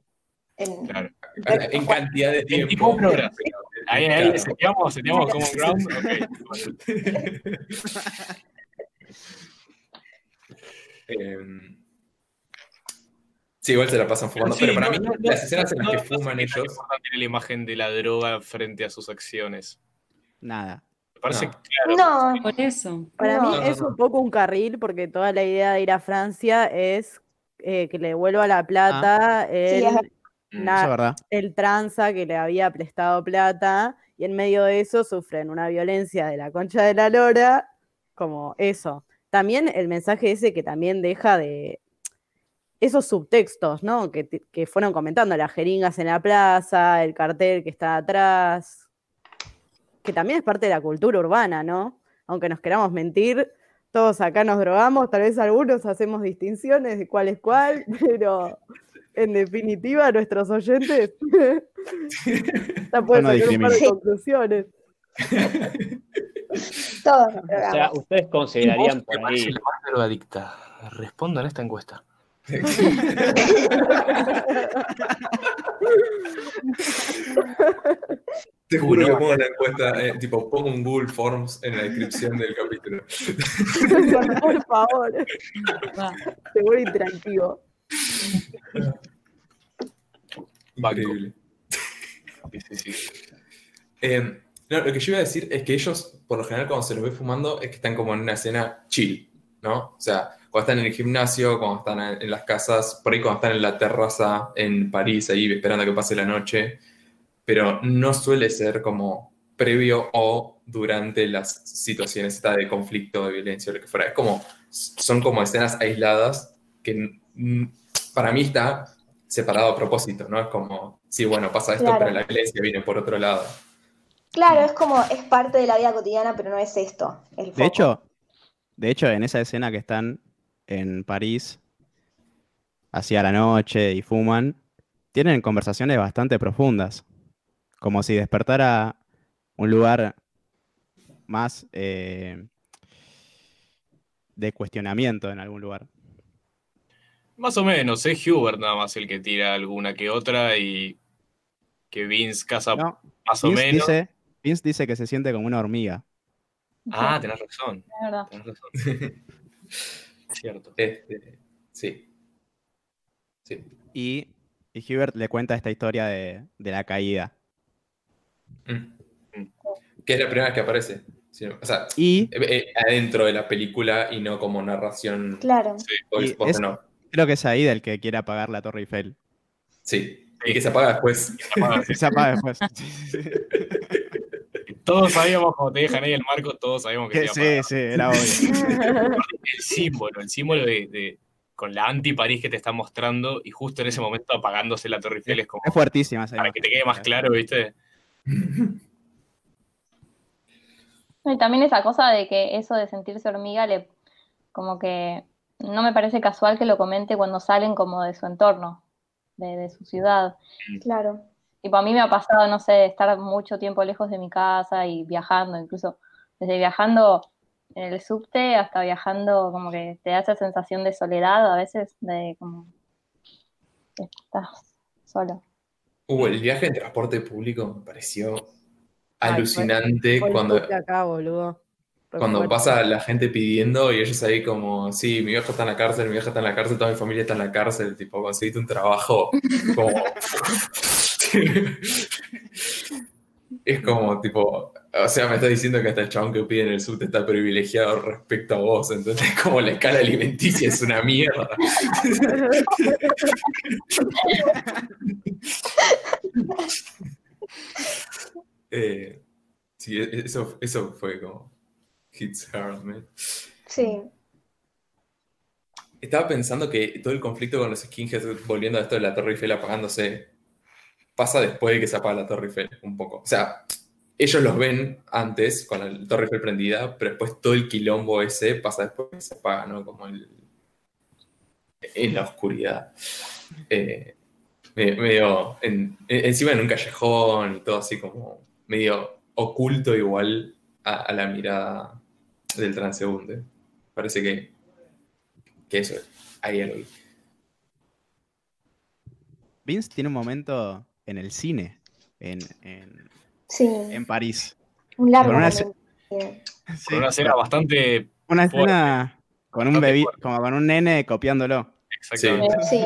En- Claro. En cantidad de En tiempo. hora. Ahí, ahí, Claro. seteamos, seteamos Common Ground. ok. [LAUGHS] Em, sí, igual se la pasan fumando, Sí, pero para no, mí no, las escenas en las no, que fuman ellos, importante la imagen de la droga frente a sus acciones. Nada. Me parece No. que, claro, No, Por eso. Para No, mí no, es no. un poco un carril porque toda la idea de ir a Francia es eh, que le devuelva la plata el, verdad. mm, el tranza que le había prestado plata y en medio de eso sufren una violencia de la concha de la lora, como eso. También el mensaje ese que también deja de esos subtextos, ¿no? Que fueron comentando, las jeringas en la plaza, el cartel que está atrás, que también es parte de la cultura urbana, ¿no? Aunque nos queramos mentir, todos acá nos drogamos, tal vez algunos hacemos distinciones de cuál es cuál, [LAUGHS] pero en definitiva nuestros oyentes [LAUGHS] ya pueden No sacar un par de conclusiones. todos nos O sea, ustedes considerarían ¿Vos por ahí. más drogadicta? Respondan esta encuesta. Te juro que pongo la encuesta, eh, tipo, pongo un Google Forms en la descripción del capítulo. por, [LAUGHS] por favor, Va. seguro interactivo. Increíble. Sí, sí, sí. Eh, no, lo que yo iba a decir es que ellos, por lo general, cuando se los ve fumando, es que están como en una escena chill, ¿no? O sea, cuando están en el gimnasio, cuando están en, las casas, por ahí cuando están en la terraza en París, ahí esperando a que pase la noche, pero no suele ser como previo o durante las situaciones esta de conflicto, de violencia o lo que fuera. Es como, son como escenas aisladas que mm, para mí está separado a propósito, ¿no? Es como, sí, bueno, pasa esto, Claro. pero la violencia viene por otro lado. Claro, es como, es parte de la vida cotidiana, pero no es esto. El De hecho, de hecho, en esa escena que están en París, hacia la noche y fuman, tienen conversaciones bastante profundas. Como si despertara un lugar más eh, de cuestionamiento en algún lugar. Más o menos, es Hubert nada más el que tira alguna que otra y que Vince casa No, más o menos. dice, Vince dice que se siente como una hormiga. Ah, tenés razón. Es verdad. Tenés razón. [LAUGHS] Cierto. Este, sí. Sí. Y, y Hubert le cuenta esta historia de, de la caída. Mm. Que es la primera vez que aparece. Sí, O sea, Y eh, eh, adentro de la película y no como narración. Claro. es- no. creo que es ahí del que quiere apagar la Torre Eiffel. Sí. Y que se apaga después. [LAUGHS] Y se apaga después. [LAUGHS] [LAUGHS] Todos sabíamos, como te dejan ahí el marco, todos sabíamos que Que- sí, sí, era obvio. [LAUGHS] el símbolo, el símbolo de, de- con la anti-París que te está mostrando y justo en ese momento apagándose la Torre Eiffel es como Es fuertísima para que te quede más claro, ¿viste? Y también esa cosa de que eso de sentirse hormiga le como que no me parece casual que lo comente cuando salen como de su entorno, de, de su ciudad. Claro. Tipo, a mí me ha pasado, no sé, estar mucho tiempo lejos de mi casa y viajando, incluso desde viajando en el subte hasta viajando, como que te da esa sensación de soledad a veces, de como estás solo. Uh, el viaje en transporte público me pareció Ay, fue- alucinante Fue el cuando. acá, boludo. Cuando fuerte. pasa la gente pidiendo y ellos ahí como, sí, mi viejo está en la cárcel, mi vieja está en la cárcel, toda mi familia está en la cárcel, tipo, conseguiste un trabajo, como... [LAUGHS] [LAUGHS] Es como, tipo, o sea, me está diciendo que hasta el chabón que pide en el subte está privilegiado respecto a vos, entonces [LAUGHS] como la escala alimenticia es una mierda. [LAUGHS] Eh, sí, e- eso, eso fue como hits hard, man. Sí. Estaba pensando que todo el conflicto con los skinheads, volviendo a esto de la Torre Eiffel apagándose, pasa después de que se apaga la Torre Eiffel, un poco. O sea, ellos los ven antes, con la Torre Eiffel prendida, pero después todo el quilombo ese pasa después que se apaga, ¿no? Como el, en la oscuridad. Eh, me- medio, en- en- encima en un callejón y todo así como medio oculto igual a, la mirada del transeúnte. Parece que, que eso, ahí lo vi. Vince tiene un momento en el cine, en, en, Sí. en París. Un largo Con una. Sí. Sí, Con una escena bastante una fuerte. escena con un bebé, como con un nene copiándolo. exactamente. Sí.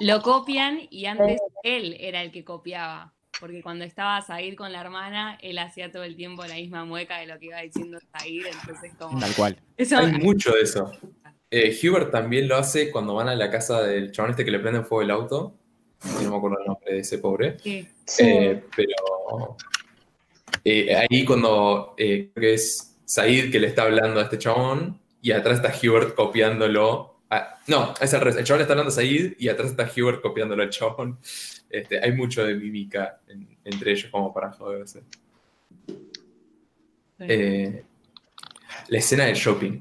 Lo copian y antes él era el que copiaba. Porque cuando estaba Zaid con la hermana, él hacía todo el tiempo la misma mueca de lo que iba diciendo Zaid. Entonces, como. Tal cual. Eso, Hay mucho de eso. Eh, Hubert también lo hace cuando van a la casa del chabón este que le prenden fuego el auto. No me acuerdo el nombre de ese pobre. sí. Eh, pero eh, ahí cuando eh, creo que es Said que le está hablando a este chabón y atrás está Hubert copiándolo. a- no, es al revés. El chabón le está hablando a Said y atrás está Hubert copiándolo al chabón. Este, hay mucho de mímica en- entre ellos como para joderse. Eh, la escena del shopping.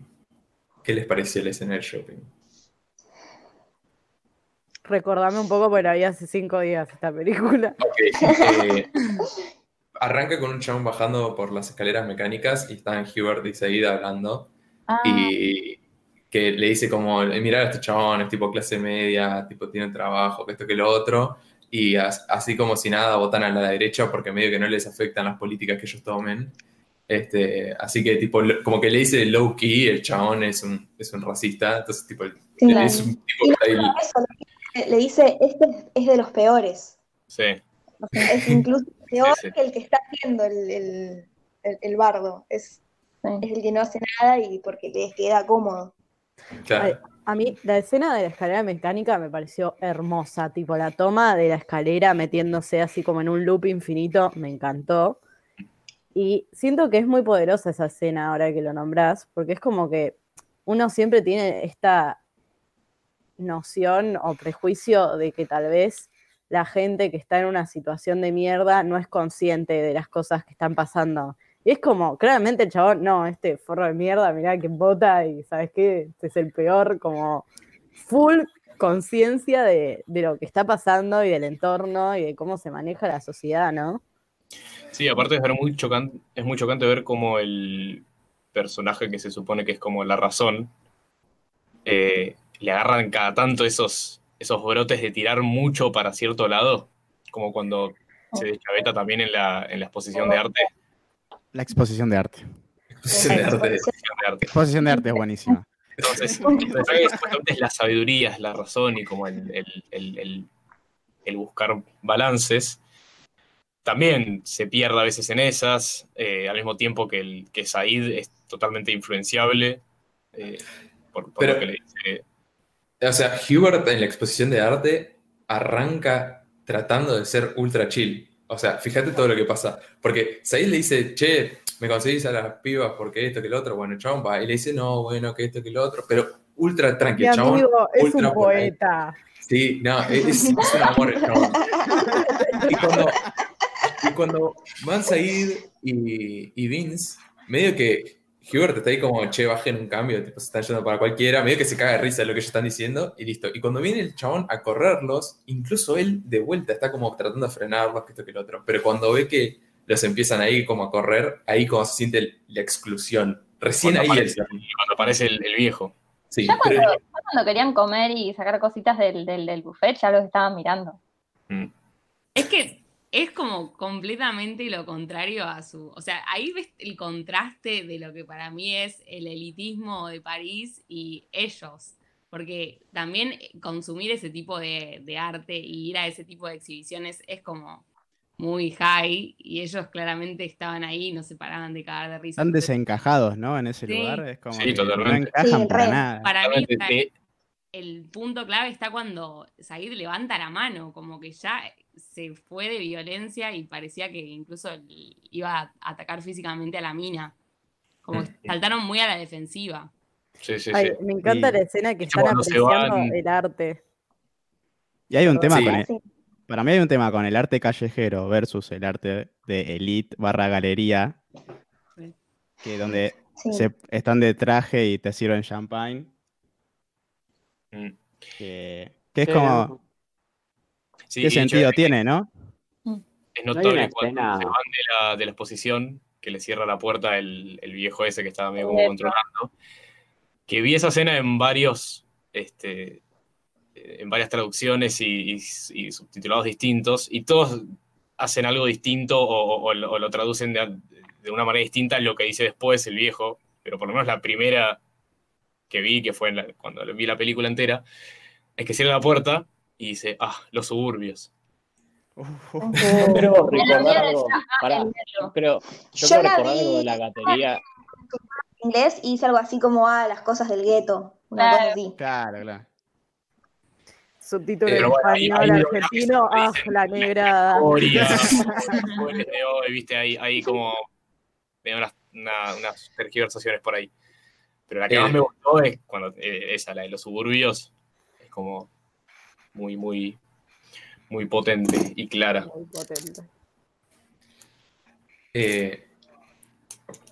¿Qué les pareció la escena del shopping? Recordame un poco, pero había hace cinco días esta película. Eh, arranca con un chabón bajando por las escaleras mecánicas y están Hubert y Said hablando. Ah, Y que le dice como, mirar a este chabón, es tipo clase media, tipo tiene trabajo, que esto que lo otro. Y as- así como si nada votan a la derecha porque medio que no les afectan las políticas que ellos tomen. Este, así que tipo, como que le dice low key, el chabón es un, es un racista, entonces tipo, es un tipo Y que está ahí- le- dice, este es- de los peores. Sí. O sea, es incluso [LAUGHS] peor Sí, sí. que el que está haciendo el, el- el- el bardo. Es, sí. es el que no hace nada y porque les queda cómodo. claro. Ay, A mí la escena de la escalera mecánica me pareció hermosa, tipo la toma de la escalera metiéndose así como en un loop infinito, me encantó. Y siento que es muy poderosa esa escena ahora que lo nombrás, porque es como que uno siempre tiene esta noción o prejuicio de que tal vez la gente que está en una situación de mierda no es consciente de las cosas que están pasando. Y es como, claramente el chabón, no, este forro de mierda, mirá que bota y sabes qué, este es el peor, como full conciencia de, de lo que está pasando y del entorno y de cómo se maneja la sociedad, ¿no? Sí, aparte es, ver muy chocante, es muy chocante ver cómo el personaje que se supone que es como la razón, eh, le agarran cada tanto esos, esos brotes de tirar mucho para cierto lado, como cuando se deschaveta también en la, en la exposición de arte. La exposición de arte. Exposición de arte. exposición de arte. Exposición de arte es buenísima. Entonces, [LAUGHS] es la sabiduría, es la razón y como el, el- el- el- el buscar balances. También se pierde a veces en esas, eh, al mismo tiempo que, el, que Said es totalmente influenciable eh, por, por Pero- lo que le dice. O sea, Hubert en la exposición de arte arranca tratando de ser ultra chill. O sea, fíjate todo lo que pasa. Porque Said le dice, che, me conseguís a las pibas porque esto que lo otro. Bueno, chabón va y le dice, no, bueno, que esto que lo otro. Pero ultra tranqui, Mi el chabón. amigo es ultra un poeta. Sí, no, es, es un amor chabón. Y cuando, y cuando van Said y, y Vince, medio que Hubert está ahí como, che, bajen un cambio, tipo, se están yendo para cualquiera, medio que se caga de risa de lo que ellos están diciendo y listo. Y cuando viene el chabón a correrlos, incluso él de vuelta está como tratando de frenarlos, que esto que lo otro. Pero cuando ve que los empiezan ahí como a correr, ahí como se siente el- la exclusión. Recién Cuando ahí aparece, él. cuando aparece el, el viejo. Sí, Ya pero- cuando, querían comer y sacar cositas del, del, del buffet, ya los estaban mirando. Mm. Es que es como completamente lo contrario a su. O sea, ahí ves el contraste de lo que para mí es el elitismo de París y ellos. Porque también consumir ese tipo de, de arte y ir a ese tipo de exhibiciones es como muy high y ellos claramente estaban ahí y no se paraban de cagar de risa. Están desencajados, ¿no? En ese Sí. lugar. Es como Sí, no totalmente. encajan Sí, para re. nada. Para mí el punto clave está cuando Said levanta la mano, como que ya se fue de violencia y parecía que incluso iba a atacar físicamente a la mina. Como que Mm. saltaron muy a la defensiva. Sí, sí, Ay, sí. me encanta Y- la escena que están apreciando van- el arte. Y hay un tema Sí. con el- para mí hay un tema con el arte callejero versus el arte de elite barra galería, que donde Sí. se están de traje y te sirven champagne, Mm. que, que es Sí, como, Sí, ¿qué sentido tiene, no? Es hay notable una cuando escena- se van de la, de la exposición, que le cierra la puerta el, el viejo ese que estaba medio como controlando. Que vi esa escena en varios, este, en varias traducciones y, y- y subtitulados distintos, y todos hacen algo distinto o, o- o lo, o lo traducen de, de una manera distinta a lo que dice después el viejo, pero por lo menos la primera que vi, que fue en la- cuando vi la película entera, es que cierra la puerta y dice, ah, los suburbios. Pero recordar algo. Pará, en yo creo, yo Yo creo recordar algo de la gatería. inglés y hice algo así como ah, las cosas del gueto, una Claro. cosa así. Claro, claro. Subtítulo en bueno, ahí- español, ahí argentino, ah, la [LAUGHS] de hoy, viste, hay, hay como unas, una- unas tergiversaciones por ahí. Pero la que Eh. más me gustó es cuando eh, esa, la de los suburbios, es como muy, muy, muy potente y clara. Muy potente. Eh,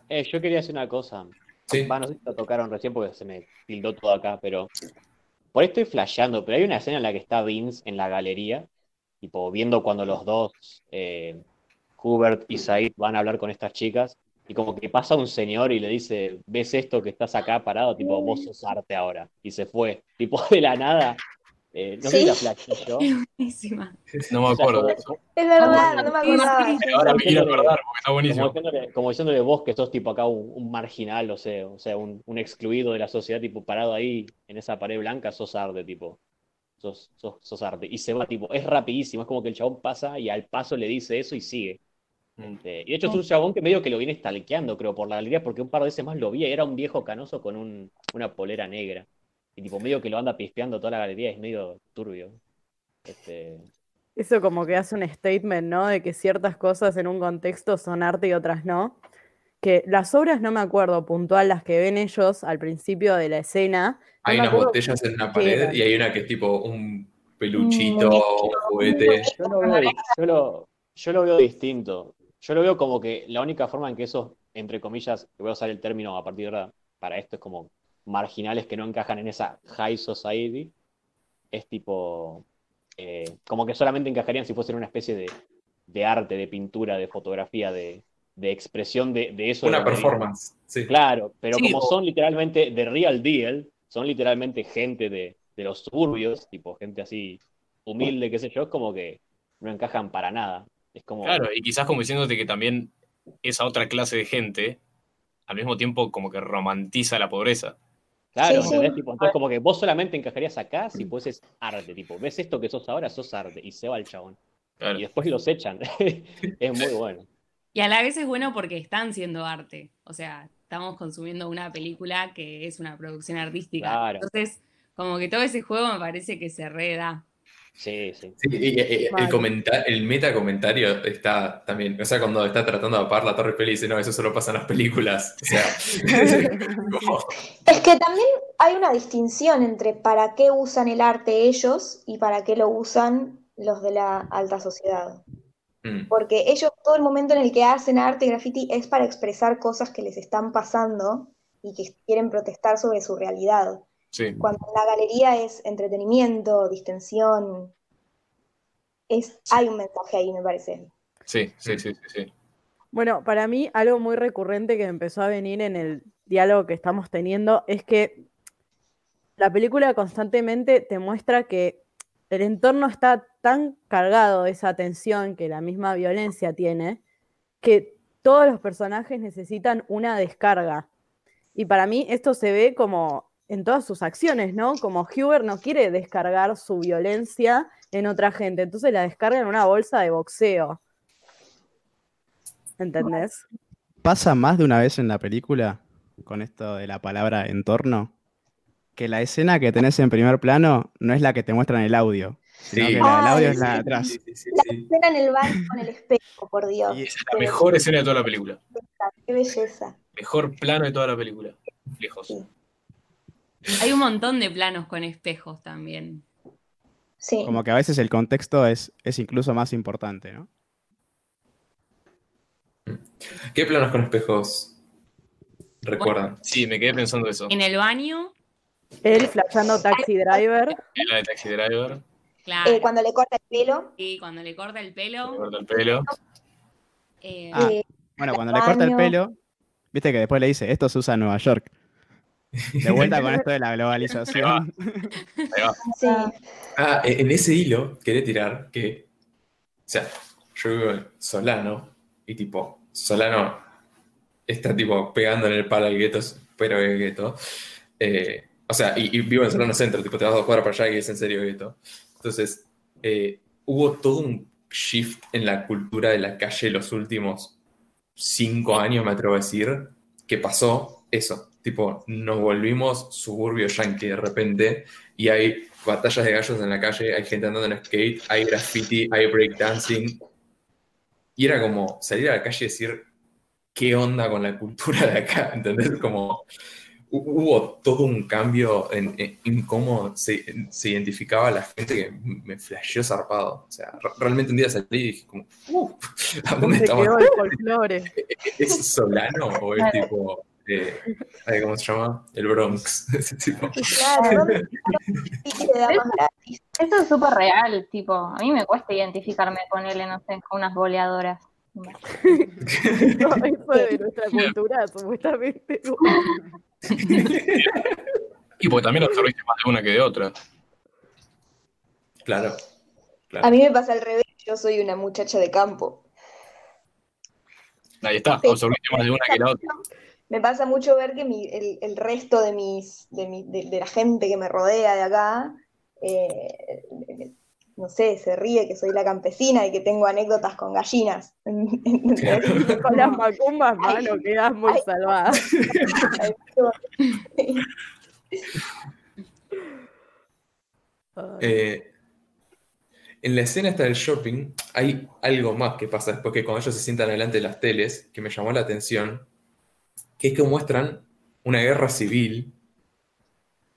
Eh, yo quería hacer una cosa. sí. Va, no sé si lo tocaron recién porque se me tildó todo acá, pero por ahí estoy flasheando, pero hay una escena en la que está Vince en la galería, tipo viendo cuando los dos, eh, Hubert y Said, van a hablar con estas chicas, y como que pasa un señor y le dice, ¿ves esto que estás acá parado? Tipo, vos sos arte ahora. Y se fue, tipo [LAUGHS] de la nada. Eh, no sé si Sí. la. [LAUGHS] Es buenísima. No me acuerdo. Es verdad, no me. Pero ahora me quiero acordar porque está Como buenísimo. diciéndole, como diciéndole vos que sos tipo acá un, un marginal, o sea, o sea, un, un excluido de la sociedad, tipo parado ahí en esa pared blanca, sos arte, tipo. Sos, sos, sos arte. Y se va, tipo, es rapidísimo, es como que el chabón pasa y al paso le dice eso y sigue. Mm. Este, y de hecho es un chabón que medio que lo viene stalkeando, creo, por la galería, porque un par de veces más lo vi, era un viejo canoso con un, una polera negra. Y tipo, medio que lo anda pispeando toda la galería, es medio turbio. Este, Eso como que hace un statement, ¿no? De que ciertas cosas en un contexto son arte y otras no. Que las obras no me acuerdo puntual, las que ven ellos al principio de la escena. no Hay unas botellas en una pared y hay una que es tipo un peluchito un juguete. Yo lo, veo, yo, lo, yo lo veo distinto. Yo lo veo como que la única forma en que esos, entre comillas, que voy a usar el término a partir de ahora para esto, es como marginales que no encajan en esa high society, es tipo, eh, como que solamente encajarían si fuesen una especie de, de arte, de pintura, de fotografía, de, de expresión de, de eso. Una performance. Sí. Claro, pero Sí, como o- son literalmente de real deal, son literalmente gente de, de los suburbios, tipo gente así humilde, qué sé yo, es como que no encajan para nada. Es como, Claro, y quizás como diciéndote que también esa otra clase de gente, al mismo tiempo como que romantiza la pobreza. Claro, Sí, sí. ¿entendés? Tipo, entonces como que vos solamente encajarías acá si fueses arte, tipo, ves esto que sos ahora, sos arte, y se va el chabón. Claro. Y después los echan. [LAUGHS] es muy bueno. Y a la vez es bueno porque están siendo arte. O sea, estamos consumiendo una película que es una producción artística. Claro. Entonces, como que todo ese juego me parece que se reda. Sí, sí. Sí, y- y- y el, meta comentario está también, o sea, cuando está tratando de apagar la torre y dice, no, eso solo pasa en las películas. O sea, [LAUGHS] [LAUGHS] como- Es que también hay una distinción entre para qué usan el arte ellos y para qué lo usan los de la alta sociedad. Mm, Porque ellos todo el momento en el que hacen arte graffiti es para expresar cosas que les están pasando y que quieren protestar sobre su realidad. Sí. Cuando en la galería es entretenimiento, distensión, es, hay un mensaje ahí, me parece. Sí, sí, sí, sí, sí. Bueno, para mí algo muy recurrente que empezó a venir en el diálogo que estamos teniendo es que la película constantemente te muestra que el entorno está tan cargado de esa tensión que la misma violencia tiene, que todos los personajes necesitan una descarga. Y para mí esto se ve como en todas sus acciones, ¿no? Como Huber no quiere descargar su violencia en otra gente, entonces la descarga en una bolsa de boxeo. ¿Entendés? Pasa más de una vez en la película, con esto de la palabra entorno, que la escena que tenés en primer plano no es la que te muestra en el audio, sino Sí. que la del audio Ay, es la de atrás. Sí, sí, sí, La escena en el baño con el espejo, por Dios. Y esa es la mejor escena de toda la película. Qué belleza. Mejor plano de toda la película. Lejos. Sí. Hay un montón de planos con espejos también. Sí. Como que a veces el contexto es, es incluso más importante, ¿no? ¿Qué planos con espejos recuerdan? Sí, me quedé pensando eso. En el baño, Él flashando taxi driver. La de Taxi Driver, claro. Eh, cuando le corta el pelo. Y cuando le corta el pelo. corta el pelo. eh, Ah, eh, Bueno, el cuando le corta el baño. pelo, viste que después le dice, esto se usa en Nueva York. De vuelta con esto de la globalización. Ahí va. sí. Ah, e- en ese hilo quería tirar que, o sea, yo vivo en Solano y tipo, Solano está tipo pegando en el palo al gueto, pero es gueto. Eh, o sea, y, y vivo en Solano Centro, tipo, te vas a jugar para allá y es en serio gueto. Entonces, eh, hubo todo un shift en la cultura de la calle los últimos cinco años, me atrevo a decir, que pasó eso. Tipo, nos volvimos suburbio yankee de repente y hay batallas de gallos en la calle, hay gente andando en skate, hay graffiti, hay breakdancing. Y era como salir a la calle y decir, ¿qué onda con la cultura de acá? [LAUGHS] ¿Entendés? Como hu- hubo todo un cambio en, en- en cómo se, se identificaba la gente que me flasheó zarpado. O sea, re- realmente un día salí y dije como, "Uh, ¿a dónde estamos? [LAUGHS] ¿Es Solano o es tipo, eh, ¿cómo se llama? El Bronx. Ese tipo. Claro. Eso es súper real, tipo, a mí me cuesta identificarme con él, no sé, con unas boleadoras. Eso, eso de nuestra cultura, supuestamente. [LAUGHS] Y porque también absorbiste más de una que de otra. Claro. A claro. mí me pasa al revés, yo soy una muchacha de campo. Ahí está, Sí. absorbiste más de una que la otra. Me pasa mucho ver que mi- el, el resto de mis de, mi- de- de la gente que me rodea de acá, eh, no sé, se ríe que soy la campesina y que tengo anécdotas con gallinas. [LAUGHS] Con las macumbas, mano, quedas muy Ay. salvada. Ay, [LAUGHS] Eh, en la escena esta del shopping hay algo más que pasa después que cuando ellos se sientan delante de las teles, que me llamó la atención, que es que muestran una guerra civil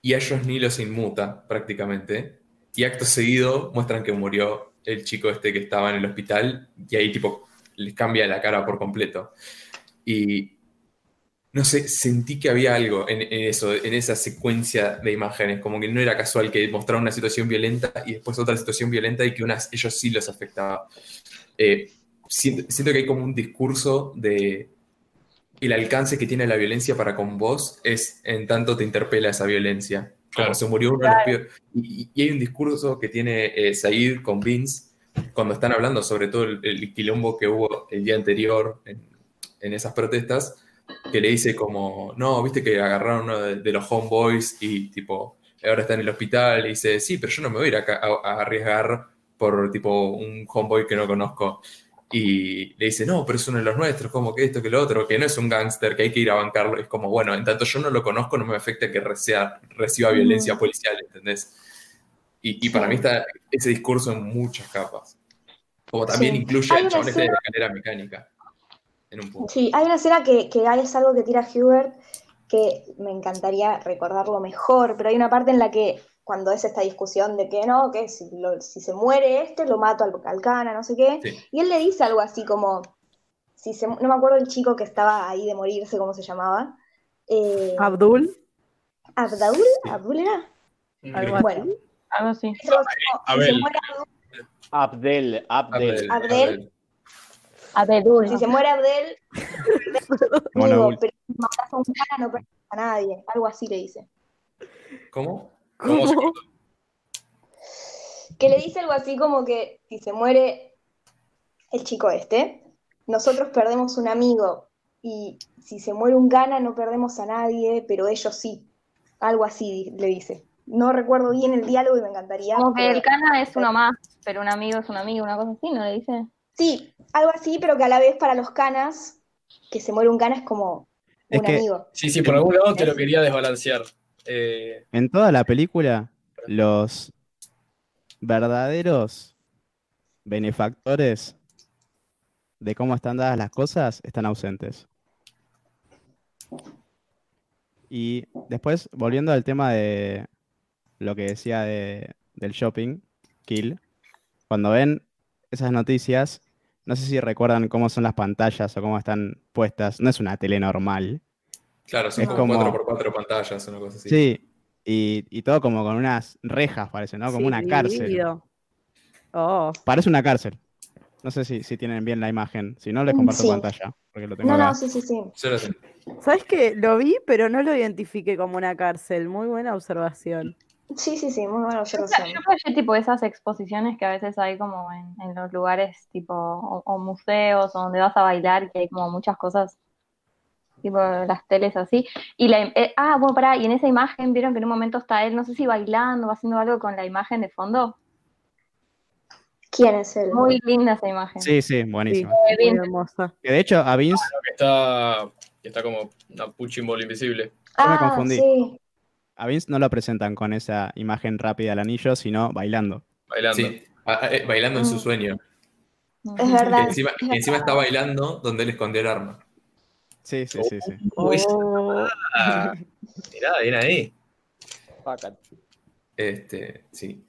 y a ellos ni los inmuta prácticamente. Y acto seguido muestran que murió el chico este que estaba en el hospital y ahí tipo les cambia la cara por completo. Y no sé, sentí que había algo en, eso, en esa secuencia de imágenes, como que no era casual que mostraran una situación violenta y después otra situación violenta y que unas, ellos sí los afectaba. Eh, siento que hay como un discurso de el alcance que tiene la violencia para con vos es en tanto te interpela esa violencia. Como Claro. se murió uno de los pibes. Y, y hay un discurso que tiene eh, Said con Vince cuando están hablando sobre todo el, el quilombo que hubo el día anterior en, en esas protestas, que le dice como, no, viste que agarraron uno de, de los homeboys y tipo, ahora está en el hospital y dice, sí, pero yo no me voy a ir a, ca- a- a arriesgar por tipo un homeboy que no conozco. Y le dice, no, pero es uno de los nuestros, como que esto, que lo otro, que no es un gángster, que hay que ir a bancarlo. Es como, bueno, en tanto yo no lo conozco, no me afecta que reciba, reciba violencia policial, ¿entendés? Y, y para mí está ese discurso en muchas capas. Como también Sí. incluye al chabón este de la escena- escalera mecánica. En un punto. Sí, hay una escena que, que es algo que tira Hubert que me encantaría recordarlo mejor, pero hay una parte en la que cuando es esta discusión de que no, que si, lo- si se muere este, lo mato al, al cana, no sé qué, Sí. y él le dice algo así como, si se, no me acuerdo el chico que estaba ahí de morirse, ¿cómo se llamaba? Eh, Abdul, ¿Abdul? ¿Abdul era? algo. Bueno, Algo así. Abel. muere Abdul- Abdel, Abdel. Abdel. Abedul. si se muere Abdel, digo, pero si matas a un cana no perdés a nadie, algo así le dice. ¿Cómo? ¿Cómo que le dice algo así como que si se muere el chico este, nosotros perdemos un amigo y si se muere un gana no perdemos a nadie, pero ellos sí. Algo así le dice. No recuerdo bien el diálogo y me encantaría. Como que el cana es uno más, pero un amigo es un amigo, una cosa así, ¿no le dice? Sí, algo así, pero que a la vez para los canas, que se muere un cana es como Es un que- amigo. Sí, sí, por algún lado te lo quería desbalancear. Eh, En toda la película, los verdaderos benefactores de cómo están dadas las cosas están ausentes. Y después, volviendo al tema de lo que decía de- del shopping, Kill, cuando ven esas noticias, no sé si recuerdan cómo son las pantallas o cómo están puestas. No es una tele normal. Claro, son Es como como- 4x4 pantallas, una cosa así. Sí, y, y todo como con unas rejas, parece, ¿no? Como Sí, una cárcel. Oh, Parece una cárcel. No sé si, si tienen bien la imagen. Si no, les comparto Sí. pantalla. Porque lo tengo No, acá. no, sí, sí, sí. ¿Sabes qué? Lo vi, pero no lo identifiqué como una cárcel. Muy buena observación. Sí, sí, sí, muy buena Yo observación. yo flashé tipo esas exposiciones que a veces hay como en, en los lugares tipo o, o museos o donde vas a bailar que hay como muchas cosas tipo las teles así y la eh, ah bueno pará y en esa imagen vieron que en un momento está él no sé si bailando o haciendo algo con la imagen de fondo ¿Quién es él? muy linda esa imagen Sí, sí, buenísimo. Muy bien. hermosa. Que de hecho, a Vince, que está, que está como una punching ball invisible. yo me ah, confundí. sí. a Vince no lo presentan con esa imagen rápida al anillo, sino bailando. Bailando. Sí, eh, bailando en su Mm. sueño. Es Que verdad. encima, es que encima verdad. está bailando donde él escondió el arma. Sí, sí, sí, sí. Uh, esa- [LAUGHS] Oh. ah, mirá, bien ahí. Este, sí.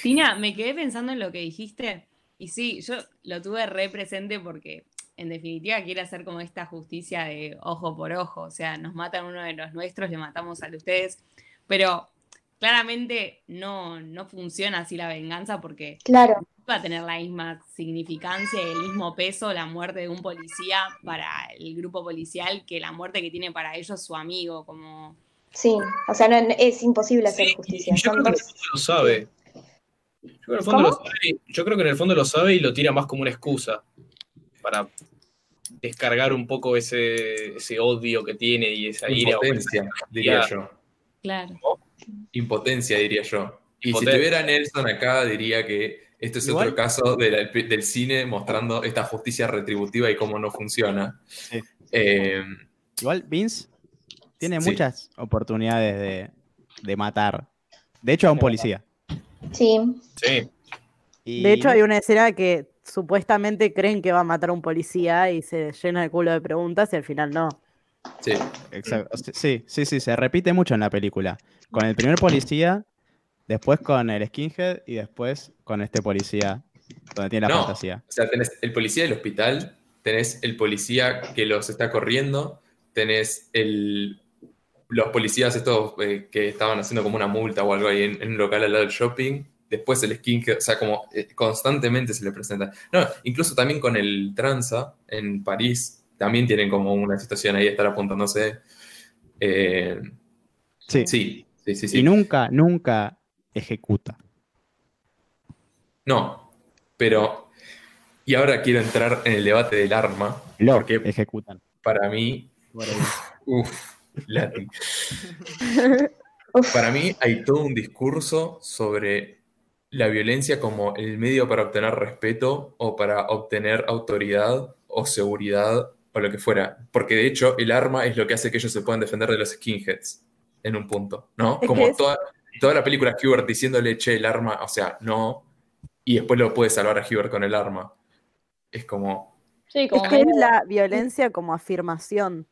Tina, me [LAUGHS] quedé pensando en lo que dijiste y sí, yo lo tuve re presente porque en definitiva quiere hacer como esta justicia de ojo por ojo, o sea, nos matan uno de los nuestros, le matamos al de ustedes, pero claramente no, no funciona así la venganza porque Claro, va a tener la misma significancia y el mismo peso la muerte de un policía para el grupo policial que la muerte que tiene para ellos su amigo, como... sí. O sea, no, es imposible hacer Sí, justicia. yo creo que en el fondo lo sabe. Yo creo, que en el fondo lo sabe, yo creo que en el fondo lo sabe y lo tira más como una excusa para descargar un poco ese, ese odio que tiene y esa ira. Impotencia, diría yo. Claro. Impotencia, diría yo. Y si Impotencia. tuviera Nelson acá, diría que este es Igual- otro caso de la- del cine mostrando esta justicia retributiva y cómo no funciona. Sí. Eh, Igual Vince tiene Sí. muchas oportunidades de, de matar. De hecho, a un policía. Sí, Sí, Y De hecho, hay una escena que supuestamente creen que va a matar a un policía y se llena el culo de preguntas y al final no. sí. Exacto. Sí, sí, sí, se repite mucho en la película. Con el primer policía, después con el skinhead y después con este policía donde tiene la No. fantasía. O sea, tenés el policía del hospital, tenés el policía que los está corriendo, tenés el, los policías estos eh, que estaban haciendo como una multa o algo ahí en, en un local al lado del shopping, después el skinhead, o sea, como eh, constantemente se le presenta. No, incluso también con el tranza en París, también tienen como una situación ahí de estar apuntándose. Eh, Sí. sí, sí, sí, sí. Y nunca, nunca ejecuta. No, pero... Y ahora quiero entrar en el debate del arma, Lo porque ejecutan. para mí Uf, Lati. [LAUGHS] Para mí hay todo un discurso sobre la violencia como el medio para obtener respeto o para obtener autoridad o seguridad o lo que fuera. Porque de hecho el arma es lo que hace que ellos se puedan defender de los skinheads en un punto, ¿no? Es Como toda, toda la película Hubert diciéndole, che, el arma, o sea, no, y después lo puede salvar a Hubert con el arma. Es como, Sí, Es como que es la violencia como afirmación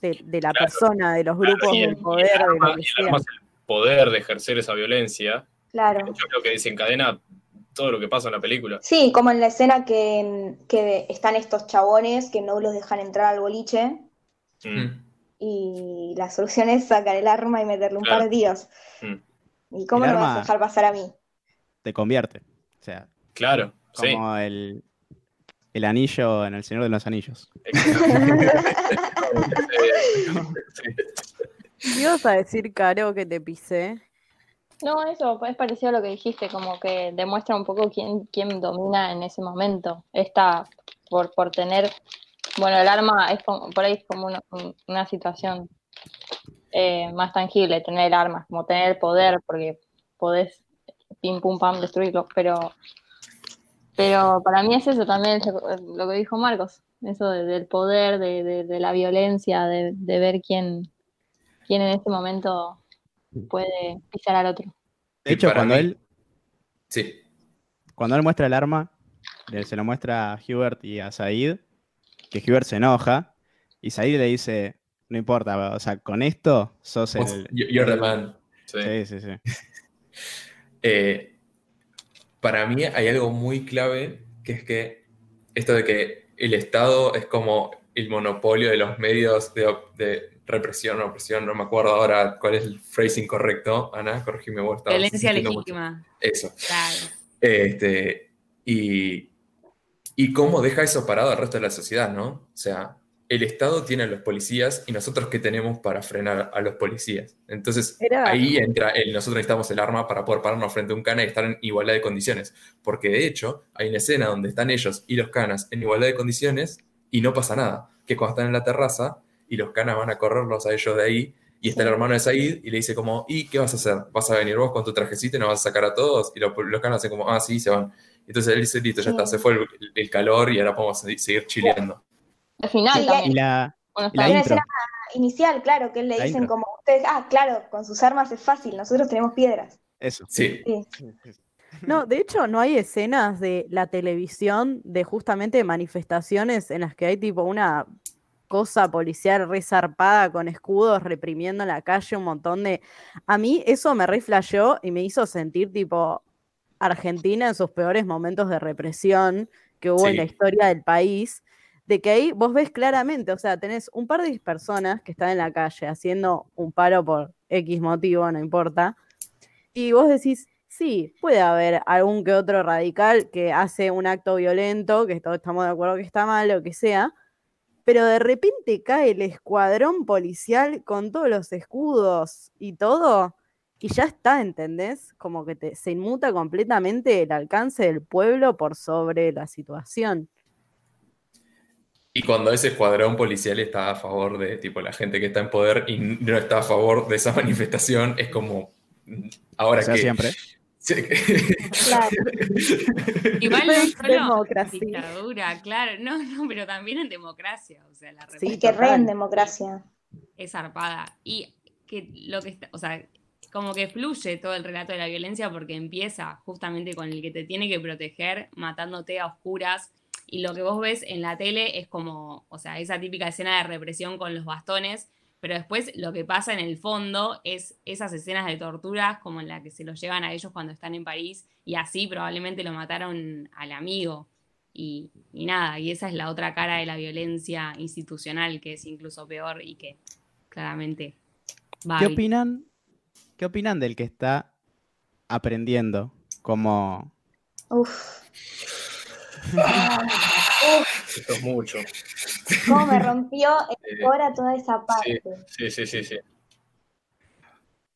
de, de la Claro. persona, de los grupos del el, poder, y el de arma, lo que y el arma es el poder de ejercer esa violencia. claro. Yo creo que desencadena todo lo que pasa en la película. Sí, como en la escena que, que están estos chabones que no los dejan entrar al boliche Mm. mm, y la solución es sacar el arma y meterle un Claro. par de tiros. Mm. ¿Y cómo no vas a dejar pasar a mí? Te convierte. O sea, Claro, sí. como el, el anillo en el Señor de los Anillos. Sí. ¿Qué ibas a decir, Caro, que te pisé? No, eso es parecido a lo que dijiste, como que demuestra un poco quién, quién domina en ese momento. Esta, por, por tener, bueno, el arma es como, por ahí es como una, un- una situación eh, más tangible, tener el arma, como tener el poder, porque podés pim pum pam destruirlo, pero, pero para mí es eso también lo, que dijo Marcos, eso de- del poder, de, de- de la violencia, de, de ver quién, quién en ese momento puede pisar al otro. De hecho, cuando mí- él, Sí. cuando él muestra el arma, se lo muestra a Hubert y a Said, que Hubert se enoja, y Said le dice, no importa, o sea, con esto sos el... you- You're the man. Sí. Sí, sí, sí. [LAUGHS] Eh, para mí hay algo muy clave, que es que esto de que el Estado es como el monopolio de los medios de, de represión o opresión, no me acuerdo ahora cuál es el phrasing correcto, Ana, corregime vos. Violencia mucho. legítima. Eso. Claro. Este, y, y cómo deja eso parado al resto de la sociedad, ¿no? O sea, el Estado tiene a los policías y nosotros qué tenemos para frenar a los policías. Entonces, Era- ahí entra el nosotros necesitamos el arma para poder pararnos frente a un cana y estar en igualdad de condiciones. Porque de hecho, hay una escena donde están ellos y los canas en igualdad de condiciones y no pasa nada. Que cuando están en la terraza y los canas van a correrlos a ellos de ahí y está el hermano de Said y le dice como, ¿y qué vas a hacer? ¿Vas a venir vos con tu trajecito y nos vas a sacar a todos? Y los, los canas hacen como, ah, sí, se van. Entonces él dice, listo, ya está, se fue el, el calor y ahora podemos se- seguir chileando. Al final Sí, Y también. la, y la intro. escena inicial, claro, que él le La dicen intro. como ustedes, ah, claro, con sus armas es fácil, nosotros tenemos piedras. Eso. Sí, Sí. No, de [LAUGHS] hecho no hay escenas de la televisión de justamente manifestaciones en las que hay tipo una cosa policial resarpada con escudos reprimiendo en la calle un montón de... A mí eso me reflejó y me hizo sentir tipo Argentina en sus peores momentos de represión que hubo en la historia del país, de que ahí vos ves claramente, o sea, tenés un par de personas que están en la calle haciendo un paro por X motivo, no importa, y vos decís, sí, puede haber algún que otro radical que hace un acto violento, que todos estamos de acuerdo que está mal, lo que sea, pero de repente cae el escuadrón policial con todos los escudos y todo, y ya está, ¿entendés? Como que te- se inmuta completamente el alcance del pueblo por sobre la situación. Y cuando ese escuadrón policial está a favor de tipo la gente que está en poder y no está a favor de esa [LAUGHS] manifestación, es como, mm, ahora O sea, que... siempre. [LAUGHS] Sí. Claro. [LAUGHS] Igual no Es solo democracia. en dictadura, claro, no, no, pero también en democracia, o sea, la Sí, que re en democracia. es zarpada. Y que lo que está, o sea, como que fluye todo el relato de la violencia porque empieza justamente con el que te tiene que proteger, matándote a oscuras. Y lo que vos ves en la tele es como, o sea, esa típica escena de represión con los bastones, pero después lo que pasa en el fondo es esas escenas de torturas como en la que se los llevan a ellos cuando están en París y así probablemente lo mataron al amigo. Y, y nada, y esa es la otra cara de la violencia institucional que es incluso peor y que claramente va ¿Qué opinan? ¿Qué opinan del que está aprendiendo? Como Uf, Esto es mucho. cómo me rompió Eh, ahora toda esa parte. Sí, sí, sí, sí.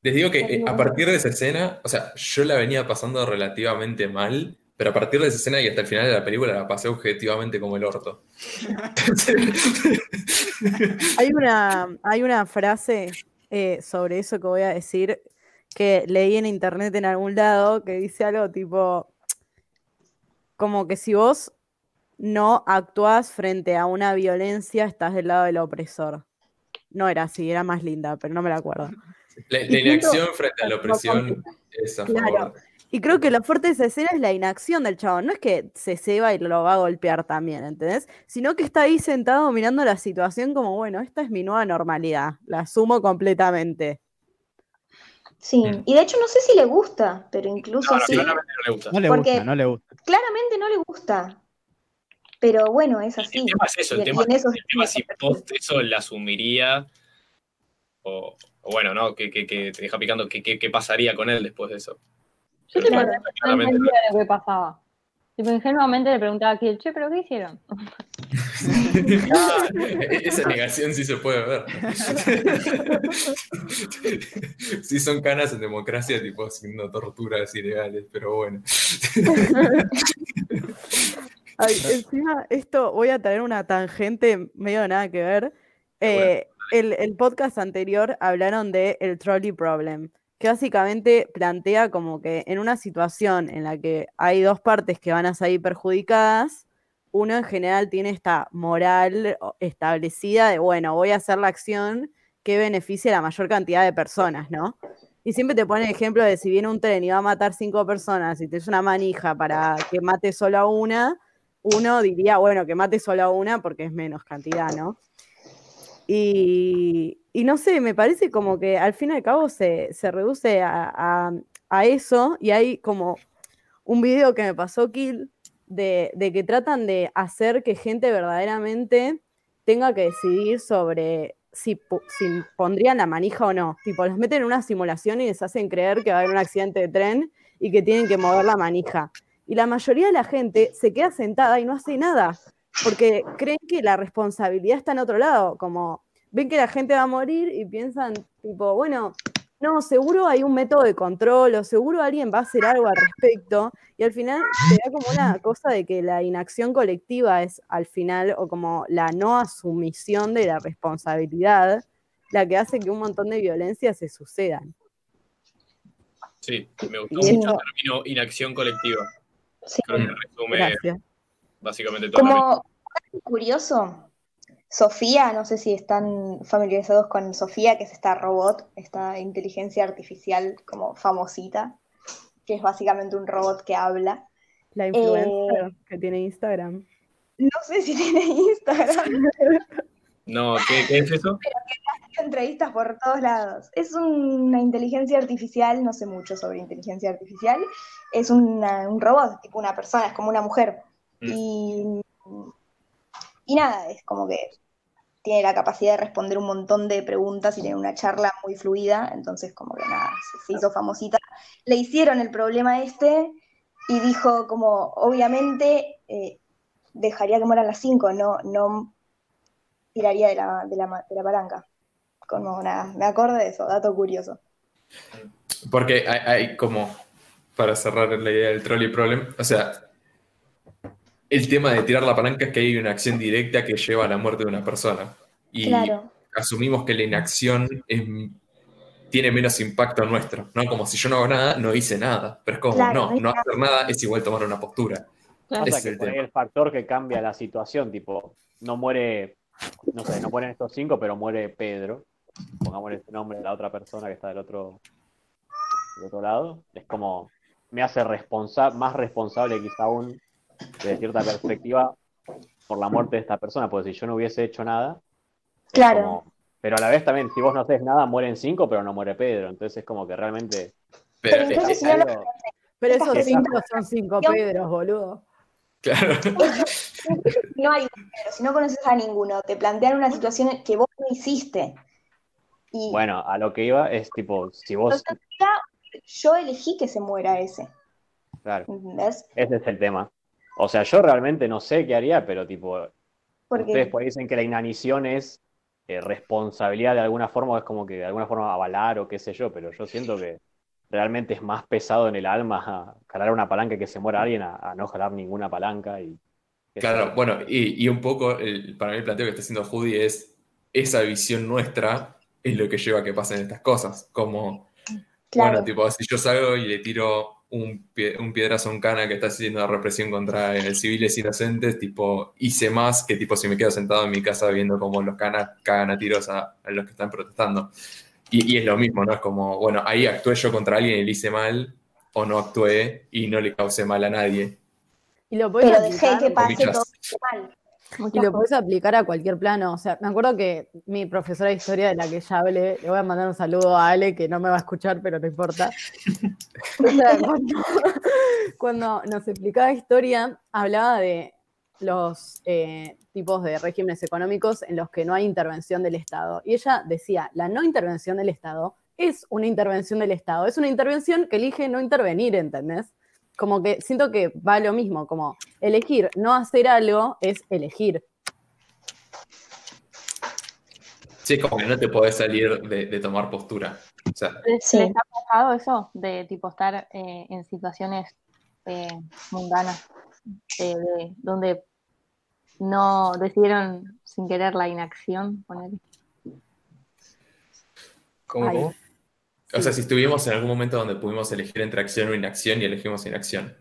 Les digo que eh, a partir de esa escena, o sea, yo la venía pasando relativamente mal, pero a partir de esa escena y hasta el final de la película la pasé objetivamente como el orto. [LAUGHS] Hay una, hay una frase eh, sobre eso que voy a decir que leí en internet en algún lado que dice algo tipo, como que si vos no actuás frente a una violencia, estás del lado del opresor. No era así, era más linda, pero no me la acuerdo. [LAUGHS] La, la Y siento- inacción frente a la opresión confía. es a Claro. favor. Y creo que lo fuerte de esa escena es la inacción del chabón. No es que se ceba y lo va a golpear también, ¿entendés? Sino que está ahí sentado mirando la situación como, bueno, esta es mi nueva normalidad. La asumo completamente. Sí, Mm. y de hecho no sé si le gusta, pero incluso No, no, así, claramente no le gusta. no le Porque- gusta, no le gusta. claramente no le gusta. Pero bueno, es El así. tema es eso, el tema, en eso el tema si post eso la asumiría o, o bueno, ¿no? Que, que, que te deja picando, ¿qué, pasaría con él después de eso? Yo Pero te bueno, no claramente no. entendía lo que pasaba. Tipo, ingenuamente le preguntaba a Kiel, che, ¿pero qué hicieron? Ah, [LAUGHS] e- esa negación sí se puede ver. [LAUGHS] Sí son canas en democracia, tipo haciendo torturas ilegales, pero bueno. [LAUGHS] Ay, encima, esto voy a traer una tangente medio de nada que ver. Eh, el, el podcast anterior hablaron de el trolley problem, básicamente plantea como que en una situación en la que hay dos partes que van a salir perjudicadas, uno en general tiene esta moral establecida de, bueno, voy a hacer la acción que beneficie a la mayor cantidad de personas, ¿no? Y siempre te pone el ejemplo de si viene un tren y va a matar cinco personas y te es una manija para que mate solo a una, uno diría, bueno, que mate solo a una porque es menos cantidad, ¿no? Y, no sé, me parece como que al fin y al cabo se, se reduce a, a- eso y hay como un video que me pasó Kill de, de que tratan de hacer que gente verdaderamente tenga que decidir sobre si, si pondrían la manija o no. Tipo, los meten en una simulación y les hacen creer que va a haber un accidente de tren y que tienen que mover la manija. Y la mayoría de la gente se queda sentada y no hace nada, porque creen que la responsabilidad está en otro lado, como ven que la gente va a morir y piensan, tipo, bueno, no, seguro hay un método de control o seguro alguien va a hacer algo al respecto. Y al final se da como una cosa de que la inacción colectiva es al final, o como la no asumición de la responsabilidad, la que hace que un montón de violencias se sucedan. Sí, me gustó Y mucho el término inacción colectiva. Sí. Creo que resume Gracias. Básicamente todo. lo que- Como curioso, Sofía, no sé si están familiarizados con Sofía, que es esta robot, esta inteligencia artificial como famosita, que es básicamente un robot que habla. La influencer que tiene Instagram. No sé si tiene Instagram, No, ¿qué, qué es eso? entrevistas por todos lados. Es una inteligencia artificial, no sé mucho sobre inteligencia artificial, es una- un robot, tipo una persona, es como una mujer. Mm. Y, y nada, es como que tiene la capacidad de responder un montón de preguntas y tiene una charla muy fluida, entonces como que nada, se, se hizo famosita. Le hicieron el problema este y dijo como, obviamente, eh, dejaría que mueran las cinco, no, no tiraría de la, de la de la palanca. Como nada, me acordé de eso, dato curioso. Porque hay, hay como, para cerrar la idea del trolley problem, o sea, el tema de tirar la palanca es que hay una acción directa que lleva a la muerte de una persona. Y Claro, asumimos que la inacción es- tiene menos impacto nuestro, ¿no? Como si yo no hago nada, no hice nada. Pero es como, Claro, no, no hacer nada es igual tomar una postura. Claro. Ese Pasa es que el el factor que cambia la situación, tipo, no muere, no sé, no mueren estos cinco, pero muere Pedro. Pongámosle ese nombre a la otra persona que está del otro, del otro lado. Es como, me hace responsa más responsable quizá aún, desde cierta perspectiva, por la muerte de esta persona, porque si yo no hubiese hecho nada, Claro. como- pero a la vez también, si vos no haces nada, mueren cinco, pero no muere Pedro. Entonces es como que realmente Pero, Pero entonces, es si no lo- algo- Pero esos cinco son cinco Pedros, boludo. claro. [LAUGHS] no hay si no conoces a ninguno, te plantean una situación que vos no hiciste. Y Bueno, a lo que iba es tipo, si vos, entonces, yo elegí que se muera ese, claro, ¿entendés? ese es el tema. O sea, yo realmente no sé qué haría, pero tipo, Porque ustedes pues dicen que la inanición es eh, responsabilidad de alguna forma, o es como que de alguna forma avalar o qué sé yo, pero yo siento que realmente es más pesado en el alma [LAUGHS] jalar una palanca y que se muera alguien a, a no jalar ninguna palanca y Claro, bueno, y, y un poco el, para mí el planteo que está haciendo Judy es esa visión nuestra es lo que lleva a que pasen estas cosas. Como, Claro. bueno, tipo, si yo salgo y le tiro un, pie- un piedrazo a un cana que está haciendo una represión contra eh, civiles inocentes, tipo, hice más que tipo si me quedo sentado en mi casa viendo cómo los canas cagan a tiros a, a los que están protestando. Y, y es lo mismo, ¿no? Es como, bueno, ahí actué yo contra alguien y le hice mal, o no actué y no le causé mal a nadie. Y lo pero dejé que pase todo mal. Y lo podés aplicar a cualquier plano. O sea, me acuerdo que mi profesora de historia de la que ya hablé, le voy a mandar un saludo a Ale, que no me va a escuchar, pero no importa. O sea, [LAUGHS] cuando, cuando nos explicaba historia, hablaba de los eh, tipos de regímenes económicos en los que no hay intervención del Estado. Y ella decía, la no intervención del Estado es una intervención del Estado, es una intervención que elige no intervenir, ¿entendés? Como que siento que va lo mismo, como elegir no hacer algo es elegir. Sí, como que no te podés salir de, de tomar postura. O sea, ¿Les, Sí. les ha pasado eso de tipo estar eh, en situaciones eh, mundanas eh, de- donde no decidieron sin querer la inacción? ponele? ¿Cómo, Ay. O sea, si estuvimos en algún momento donde pudimos elegir entre acción o inacción y elegimos inacción.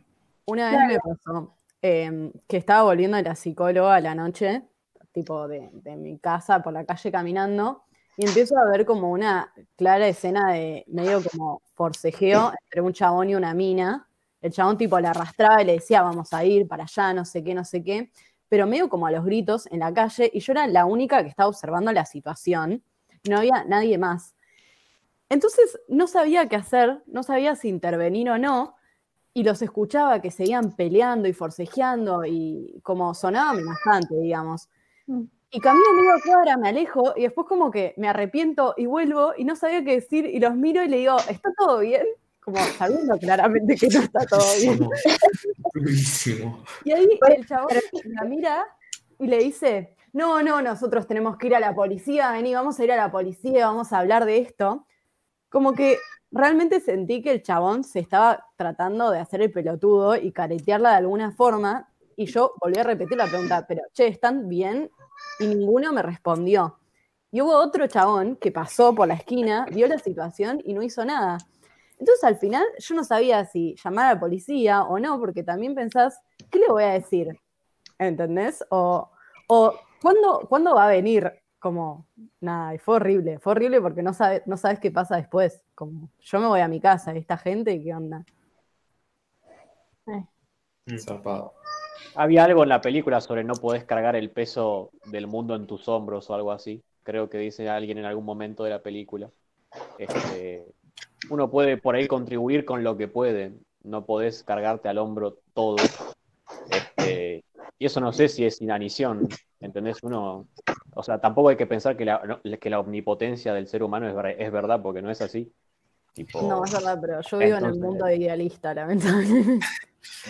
Una vez me pasó eh, que estaba volviendo de la psicóloga a la noche, tipo de, de mi casa por la calle caminando, y empiezo a ver como una clara escena de medio como forcejeo entre un chabón y una mina. El chabón tipo la arrastraba y le decía, vamos a ir para allá, no sé qué, no sé qué, pero medio como a los gritos en la calle, y yo era la única que estaba observando la situación, no había nadie más. Entonces no sabía qué hacer, no sabía si intervenir o no, y los escuchaba que seguían peleando y forcejeando y como sonaba amenazante, digamos. Mm. Y camino medio cuadra, me alejo y después como que me arrepiento y vuelvo y no sabía qué decir y los miro y le digo, ¿está todo bien? Como sabiendo claramente que no está todo bien. [LAUGHS] Y ahí el chabón la mira y le dice, no, no, nosotros tenemos que ir a la policía, vení, vamos a ir a la policía, vamos a hablar de esto. Como que realmente sentí que el chabón se estaba tratando de hacer el pelotudo y caretearla de alguna forma. Y yo volví a repetir la pregunta, pero, che, ¿están bien? Y ninguno me respondió. Y hubo otro chabón que pasó por la esquina, vio la situación y no hizo nada. Entonces al final yo no sabía si llamar a la policía o no, porque también pensás, ¿qué le voy a decir? ¿Entendés? O, o ¿cuándo, ¿cuándo va a venir? Como, nada, y fue horrible, fue horrible porque no, sabe, no sabes qué pasa después. Como, yo me voy a mi casa, esta gente, ¿qué onda? Zarpado. Había algo en la película sobre no podés cargar el peso del mundo en tus hombros o algo así. Creo que dice alguien en algún momento de la película. Este, uno puede por ahí contribuir con lo que puede. No podés cargarte al hombro todo. Este, y eso no sé si es inanición. ¿Entendés? Uno. O sea, tampoco hay que pensar que la, no, que la omnipotencia del ser humano es, es verdad, porque no es así. Tipo, No, es verdad, pero yo vivo en el Entonces- mundo idealista, lamentablemente.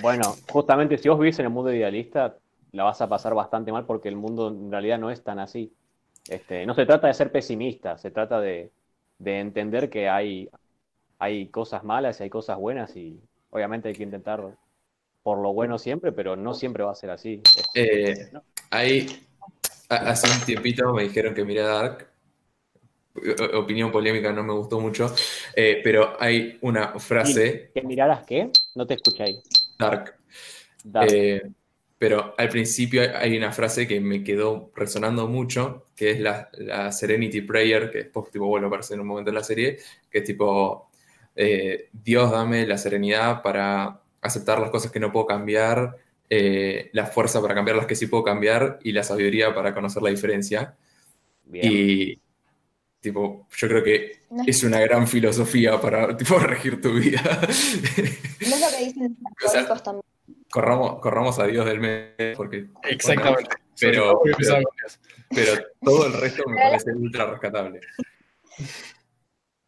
Bueno, justamente si vos vivís en el mundo idealista, la vas a pasar bastante mal porque el mundo en realidad no es tan así. Este, no se trata de ser pesimista, se trata de, de entender que hay, hay cosas malas y hay cosas buenas y obviamente hay que intentar por lo bueno siempre, pero no siempre va a ser así. Eh, hay, ha- hace un tiempito me dijeron que miré Dark. Opinión polémica, no me gustó mucho. eh, pero hay una frase, ¿Que miraras qué? No te escuché ahí. Dark, Dark. eh, pero al principio hay- una frase que me quedó resonando mucho, que es la, la Serenity Prayer, que después tipo, vuelve a aparecer en un momento en la serie, que es tipo, eh, Dios dame la serenidad para aceptar las cosas que no puedo cambiar, eh, la fuerza para cambiar las que sí puedo cambiar y la sabiduría para conocer la diferencia. Bien. Y tipo, yo creo que No, es una gran filosofía para [LAUGHS] tipo, regir tu vida. no es lo que dicen los [LAUGHS] O sea, católicos también. corramos, corramos a Dios del medio porque Exactamente. Pero- todo pero- pero el resto me parece ultra rescatable.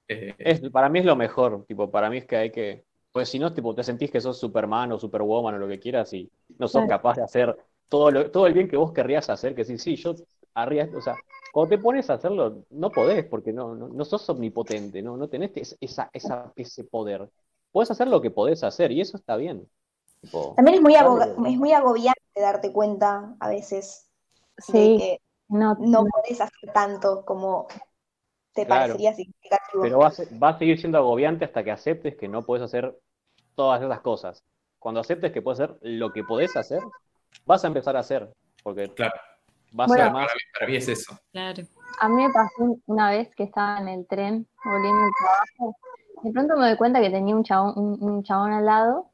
Eh, Es, para mí es lo mejor, tipo, para mí es que hay que, pues si no, tipo, te sentís que sos Superman o Superwoman o lo que quieras y no sos Claro. capaz de hacer todo, lo- todo el bien que vos querrías hacer, que sí, sí, yo haría, o sea, cuando te pones a hacerlo, no podés, porque no, no, no sos omnipotente, no, no tenés es- esa, esa, ese poder. Podés hacer lo que podés hacer y eso está bien. Tipo, También es muy, es muy agobiante darte cuenta a veces de que no, no podés hacer tanto como te Claro. parecería significativo. Pero va a, ser- va a seguir siendo agobiante hasta que aceptes que no puedes hacer todas esas cosas. Cuando aceptes que puedes hacer lo que podés hacer, vas a empezar a hacer, porque Claro. va a Bueno, ser más... para mí es eso. Claro. A mí me pasó una vez que estaba en el tren volviendo al trabajo. De pronto me doy cuenta que tenía un chabón, un, un chabón al lado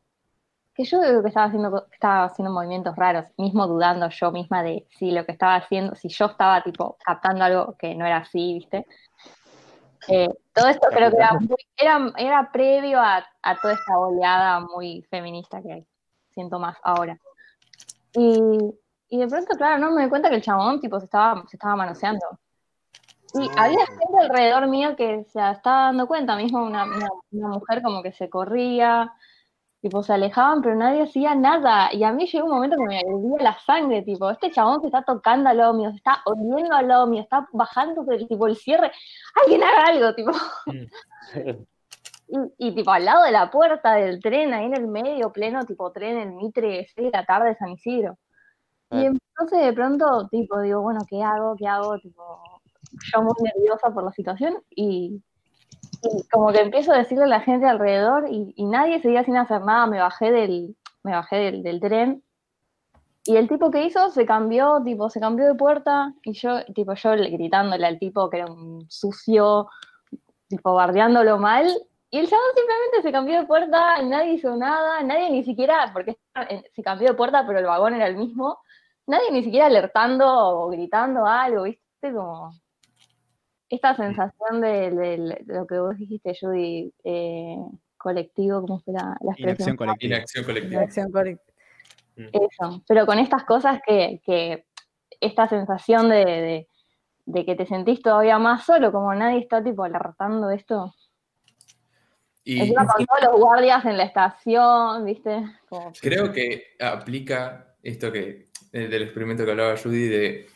que yo que estaba haciendo, estaba haciendo movimientos raros, mismo dudando yo misma de si lo que estaba haciendo, si yo estaba tipo captando algo que no era así, ¿viste? Eh, todo esto creo que era, muy- era, era previo a, a toda esta oleada muy feminista que siento más ahora. Y, y de pronto, claro, no me doy cuenta que el chabón tipo se estaba, se estaba manoseando. Y había gente alrededor mío que se estaba dando cuenta, mismo una, una, una mujer como que se corría. Tipo, se alejaban, pero nadie hacía nada. Y a mí llegó un momento que me hervía la sangre, tipo, este chabón se está tocando al lado mío, se está oliendo al lado mío, está bajando el, tipo, el cierre. Alguien haga algo, tipo. [LAUGHS] Y, y, tipo al lado de la puerta del tren, ahí en el medio, pleno tipo tren, el Mitre, 6 de la tarde, San Isidro. Y entonces de pronto, tipo, digo, bueno, ¿qué hago? ¿Qué hago? Tipo, yo muy nerviosa por la situación y, como que empiezo a decirle a la gente alrededor y, y nadie seguía sin hacer nada, me bajé del, me bajé del, tren. Y el tipo que hizo se cambió, tipo, se cambió de puerta y yo, tipo, yo le- gritándole al tipo que era un sucio, tipo, bardeándolo mal. Y el chabón simplemente se cambió de puerta, nadie hizo nada, nadie ni siquiera, porque se cambió de puerta pero el vagón era el mismo, nadie ni siquiera alertando o gritando algo, ¿viste? Como esta sensación de, de- de lo que vos dijiste, Judy, eh, colectivo, ¿cómo fue la, la expresión? Inacción colectiva. Inacción colectiva. acción correcta. Eso, pero con estas cosas que, que esta sensación de, de- de que te sentís todavía más solo, como nadie está tipo alertando esto. Y Encima con todos los guardias en la estación, ¿viste? Como- creo que aplica esto que eh, del experimento que hablaba Judy de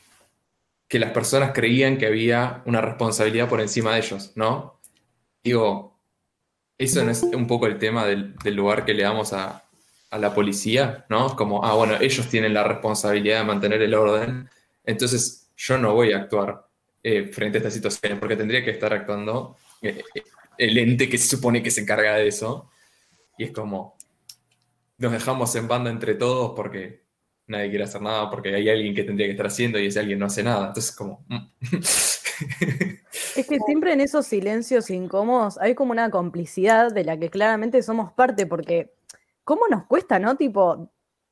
que las personas creían que había una responsabilidad por encima de ellos, ¿no? Digo, eso no es un poco el tema del, lugar que le damos a, la policía, ¿no? Como, ah, bueno, ellos tienen la responsabilidad de mantener el orden, entonces yo no voy a actuar eh, frente a estas situaciones porque tendría que estar actuando eh, el ente que se supone que se encarga de eso. Y es como, nos dejamos en banda entre todos porque nadie quiere hacer nada, porque hay alguien que tendría que estar haciendo y ese alguien no hace nada. Entonces, como... mm. Es que siempre en esos silencios incómodos hay como una complicidad de la que claramente somos parte, porque ¿cómo nos cuesta, no? Tipo,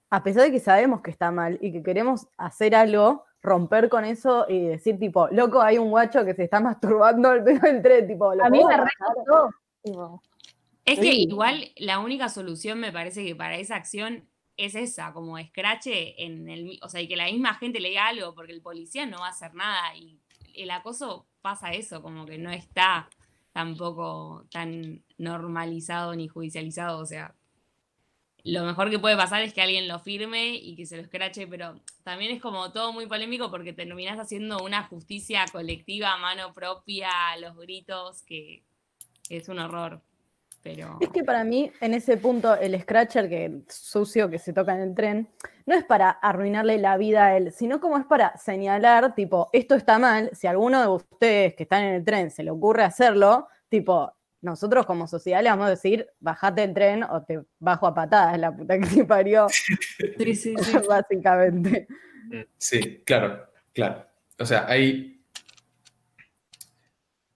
a pesar de que sabemos que está mal y que queremos hacer algo, romper con eso y decir, tipo, loco, hay un guacho que se está masturbando al pedo del tren, tipo, ¿lo A mí me tipo, Es que Sí. igual la única solución me parece que para esa acción es esa, como escrache en el, o sea, y que la misma gente le diga algo, porque el policía no va a hacer nada y el acoso pasa eso, como que no está tampoco tan normalizado ni judicializado, o sea, lo mejor que puede pasar es que alguien lo firme y que se lo escrache, pero también es como todo muy polémico porque terminás haciendo una justicia colectiva a mano propia, los gritos, que es un horror. Pero Es que para mí, en ese punto, el scratcher que sucio que se toca en el tren, no es para arruinarle la vida a él, sino como es para señalar, tipo, esto está mal, si a alguno de ustedes que están en el tren se le ocurre hacerlo, tipo, nosotros como sociedad le vamos a decir, bajate del tren o te bajo a patadas, la puta que te parió, [LAUGHS] sí, sí, [LAUGHS] sí. básicamente. Sí, claro, claro. O sea, hay...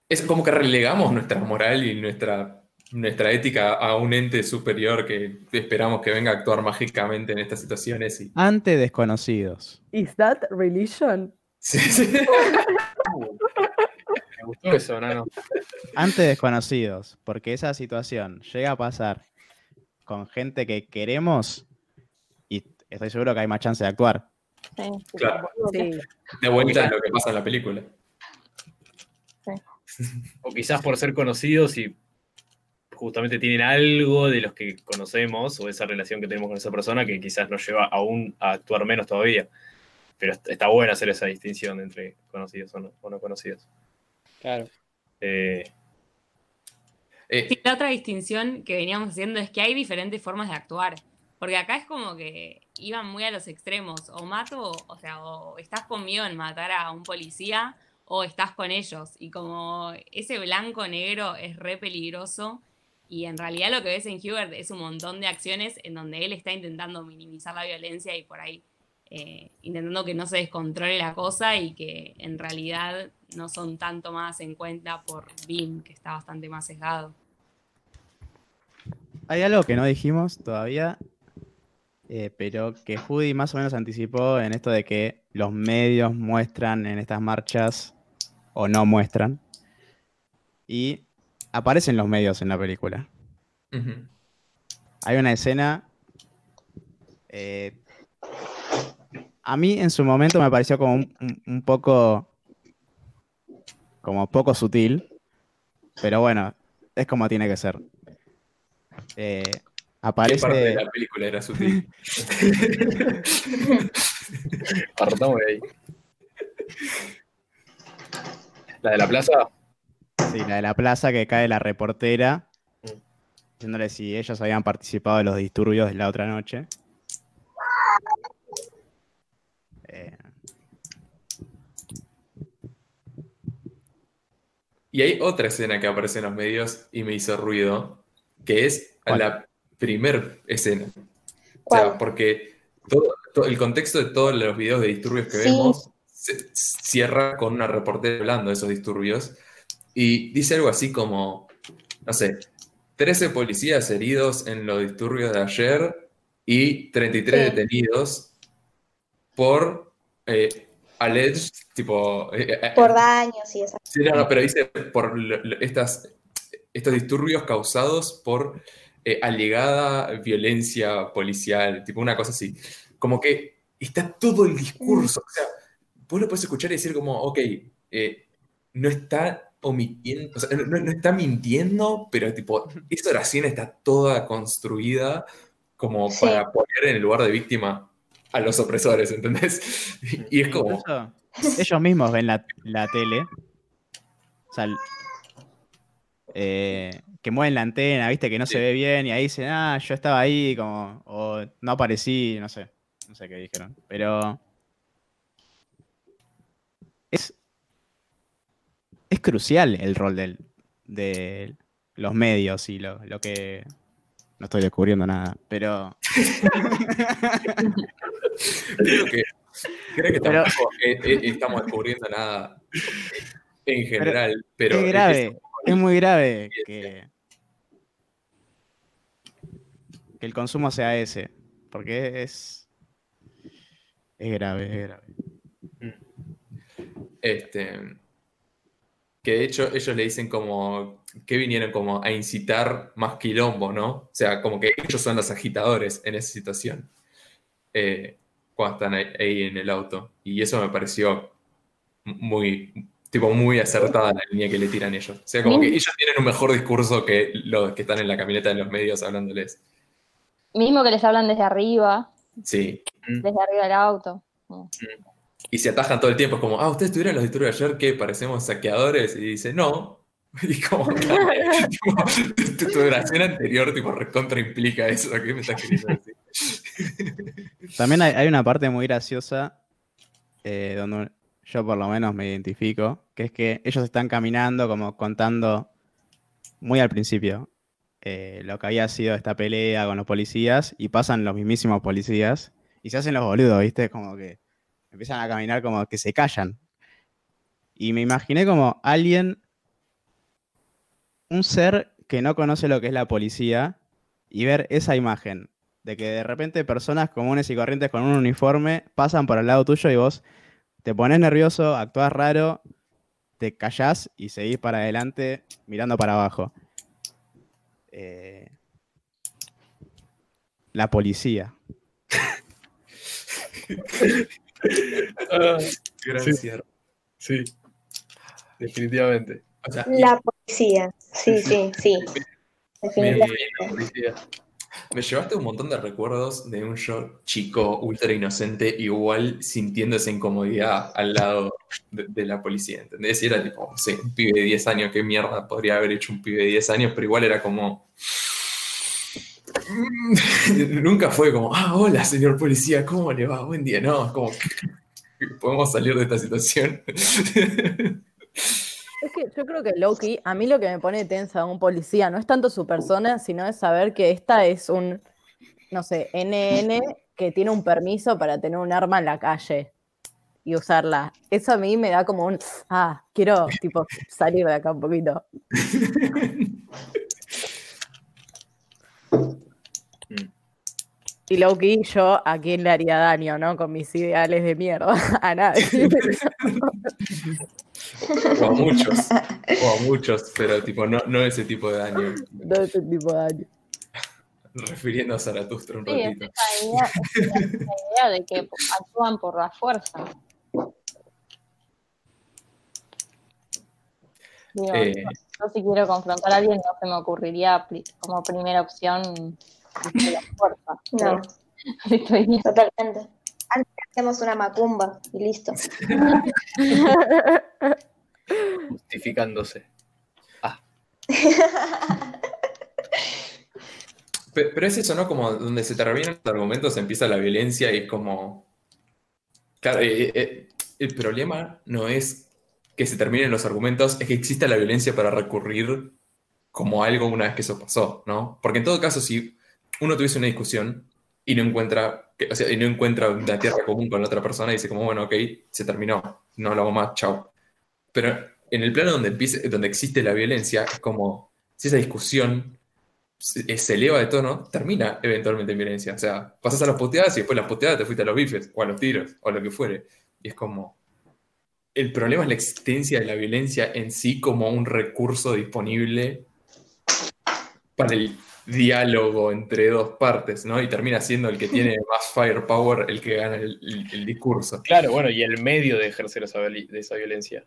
Es como que relegamos nuestra moral y nuestra, nuestra ética a un ente superior que esperamos que venga a actuar mágicamente en estas situaciones. Y... Ante desconocidos. ¿Is that religion? Sí, sí. [LAUGHS] Me gustó eso, Nano. Ante desconocidos. Porque esa situación llega a pasar con gente que queremos y estoy seguro que hay más chance de actuar. sí, tipo, Claro. boludo, ¿qué Sí. De vuelta a lo que pasa en la película. O quizás por ser conocidos y justamente tienen algo de los que conocemos o esa relación que tenemos con esa persona que quizás nos lleva aún a actuar menos todavía. Pero est- está bueno hacer esa distinción entre conocidos o no, o no conocidos. Claro. Eh, Eh, Sí, la otra distinción que veníamos haciendo es que hay diferentes formas de actuar. Porque acá es como que iban muy a los extremos. O mato, o sea, o estás conmigo en matar a un policía, o estás con ellos. Y como ese blanco-negro es re peligroso. Y en realidad lo que ves en Hubert es un montón de acciones en donde él está intentando minimizar la violencia y por ahí eh, intentando que no se descontrole la cosa y que en realidad no son tanto más en cuenta por Beam, que está bastante más sesgado. Hay algo que no dijimos todavía, eh, pero que Judy más o menos anticipó en esto de que los medios muestran en estas marchas o no muestran. Y aparecen los medios en la película. Hay una escena. eh, a mí en su momento me pareció como un, un- un poco. como poco sutil. Pero bueno, es como tiene que ser. Eh, ¿Qué parte de aparece. la película era sutil? [LAUGHS] Partamos de ahí. La de la plaza. Sí, la de la plaza que cae la reportera, diciéndole si ellos habían participado de los disturbios de la otra noche. Eh, Y hay otra escena que aparece en los medios y me hizo ruido, que es ¿Cuál? la primer escena. O sea, porque todo, todo- el contexto de todos los videos de disturbios que Sí. vemos se- cierra con una reportera hablando de esos disturbios y dice algo así como, no sé, 13 policías heridos en los disturbios de ayer y 33 Sí. detenidos por eh, alleged, tipo... eh, eh, Por daños y esas Sí, no, no, pero dice por estas, estos disturbios causados por eh, alegada violencia policial, tipo una cosa así. Como que está todo el discurso. O sea, vos lo puedes escuchar y decir como, ok, no está omitiendo, o sea, no, no está mintiendo, pero tipo, esa oración está toda construida como Sí. para poner en el lugar de víctima a los opresores, ¿entendés? Y es como... incluso ellos mismos ven la, la tele. O sea, eh, que mueven la antena, viste, que no Sí. se ve bien, y ahí dicen, ah, yo estaba ahí, como, o no aparecí, no sé, no sé qué dijeron. Pero es, es crucial el rol del, de los medios y lo, lo que. No estoy descubriendo nada, pero. Creo que, creo que Pero- tampoco eh, eh, estamos descubriendo nada en general, pero, es grave, es muy grave que, que el consumo sea ese, porque es, es grave, es grave. Este, que de hecho ellos le dicen como que vinieron como a incitar más quilombo, ¿no? O sea, como que ellos son los agitadores en esa situación, eh, cuando están ahí, ahí en el auto. Y eso me pareció muy, tipo, muy acertada la línea que le tiran ellos. O sea, como que ellos tienen un mejor discurso que los que están en la camioneta de los medios hablándoles. Mismo que les hablan desde arriba, Sí. desde arriba del auto. Y se atajan todo el tiempo, es como, ah, ustedes tuvieron los disturbios ayer que parecemos saqueadores. Y dice, no. [LAUGHS] Y como, [LAUGHS] tu, tu oración anterior, tipo, recontra implica eso. ¿Qué me estás queriendo decir? [LAUGHS] También hay, hay una parte muy graciosa eh, donde yo por lo menos me identifico, que es que ellos están caminando como contando muy al principio eh, lo que había sido esta pelea con los policías y pasan los mismísimos policías y se hacen los boludos, ¿viste? Como que empiezan a caminar como que se callan. Y me imaginé como alguien, un ser que no conoce lo que es la policía y ver esa imagen de que de repente personas comunes y corrientes con un uniforme pasan por al lado tuyo y vos te pones nervioso, actúas raro, te callás y seguís para adelante mirando para abajo. Eh, la policía. [LAUGHS] Ah, Gran Sí. cierre. sí, definitivamente. O sea, La policía. Sí, sí, sí. me, Definitivamente. La me llevaste un montón de recuerdos de un yo chico, ultra inocente, igual sintiendo esa incomodidad al lado de, de la policía, ¿entendés? Y era tipo, no sé, un pibe de 10 años, qué mierda podría haber hecho un pibe de 10 años, pero igual era como... [LAUGHS] Nunca fue como, ah, hola, señor policía, ¿cómo le va? Buen día. No, es como, ¿podemos salir de esta situación? [LAUGHS] Es que yo creo que Loki, a mí lo que me pone tensa a un policía no es tanto su persona, sino es saber que esta es un, no sé, NN que tiene un permiso para tener un arma en la calle y usarla. Eso a mí me da como un, ah, quiero tipo salir de acá un poquito. [LAUGHS] Y Loki, yo a quién le haría daño, ¿no? Con mis ideales de mierda. [LAUGHS] A nadie. [LAUGHS] O a muchos, o a muchos, pero tipo, no, no ese tipo de daño. No ese tipo de daño. Refiriendo a Zaratustra un Sí, es ratito. esa idea, es esa idea de que actúan por la fuerza. Digo, Eh, yo si quiero confrontar a alguien no se me ocurriría como primera opción de la fuerza. No, [LAUGHS] totalmente. Antes hacemos una macumba y listo. [LAUGHS] Justificándose. [LAUGHS] Pe- Pero es eso, ¿no? Como donde se terminan los argumentos, empieza la violencia y es como... Claro, eh, eh, el problema no es que se terminen los argumentos, es que exista la violencia para recurrir como algo una vez que eso pasó, ¿no? Porque en todo caso, si uno tuviese una discusión y no encuentra, y no encuentra una tierra común con la otra persona y dice como, bueno, ok, se terminó, no lo hago más, chao. Pero en el plano donde, empiece, donde existe la violencia, es como si esa discusión se, se eleva de tono, termina eventualmente en violencia. O sea, pasas a las puteadas y después de las puteadas te fuiste a los bifes, o a los tiros, o a lo que fuere. Y es como. El problema es la existencia de la violencia en sí como un recurso disponible para el diálogo entre dos partes, ¿no? Y termina siendo el que tiene [LAUGHS] más firepower el que gana el, el- el discurso. Claro, bueno, y el medio de ejercer esa, violi- de esa violencia.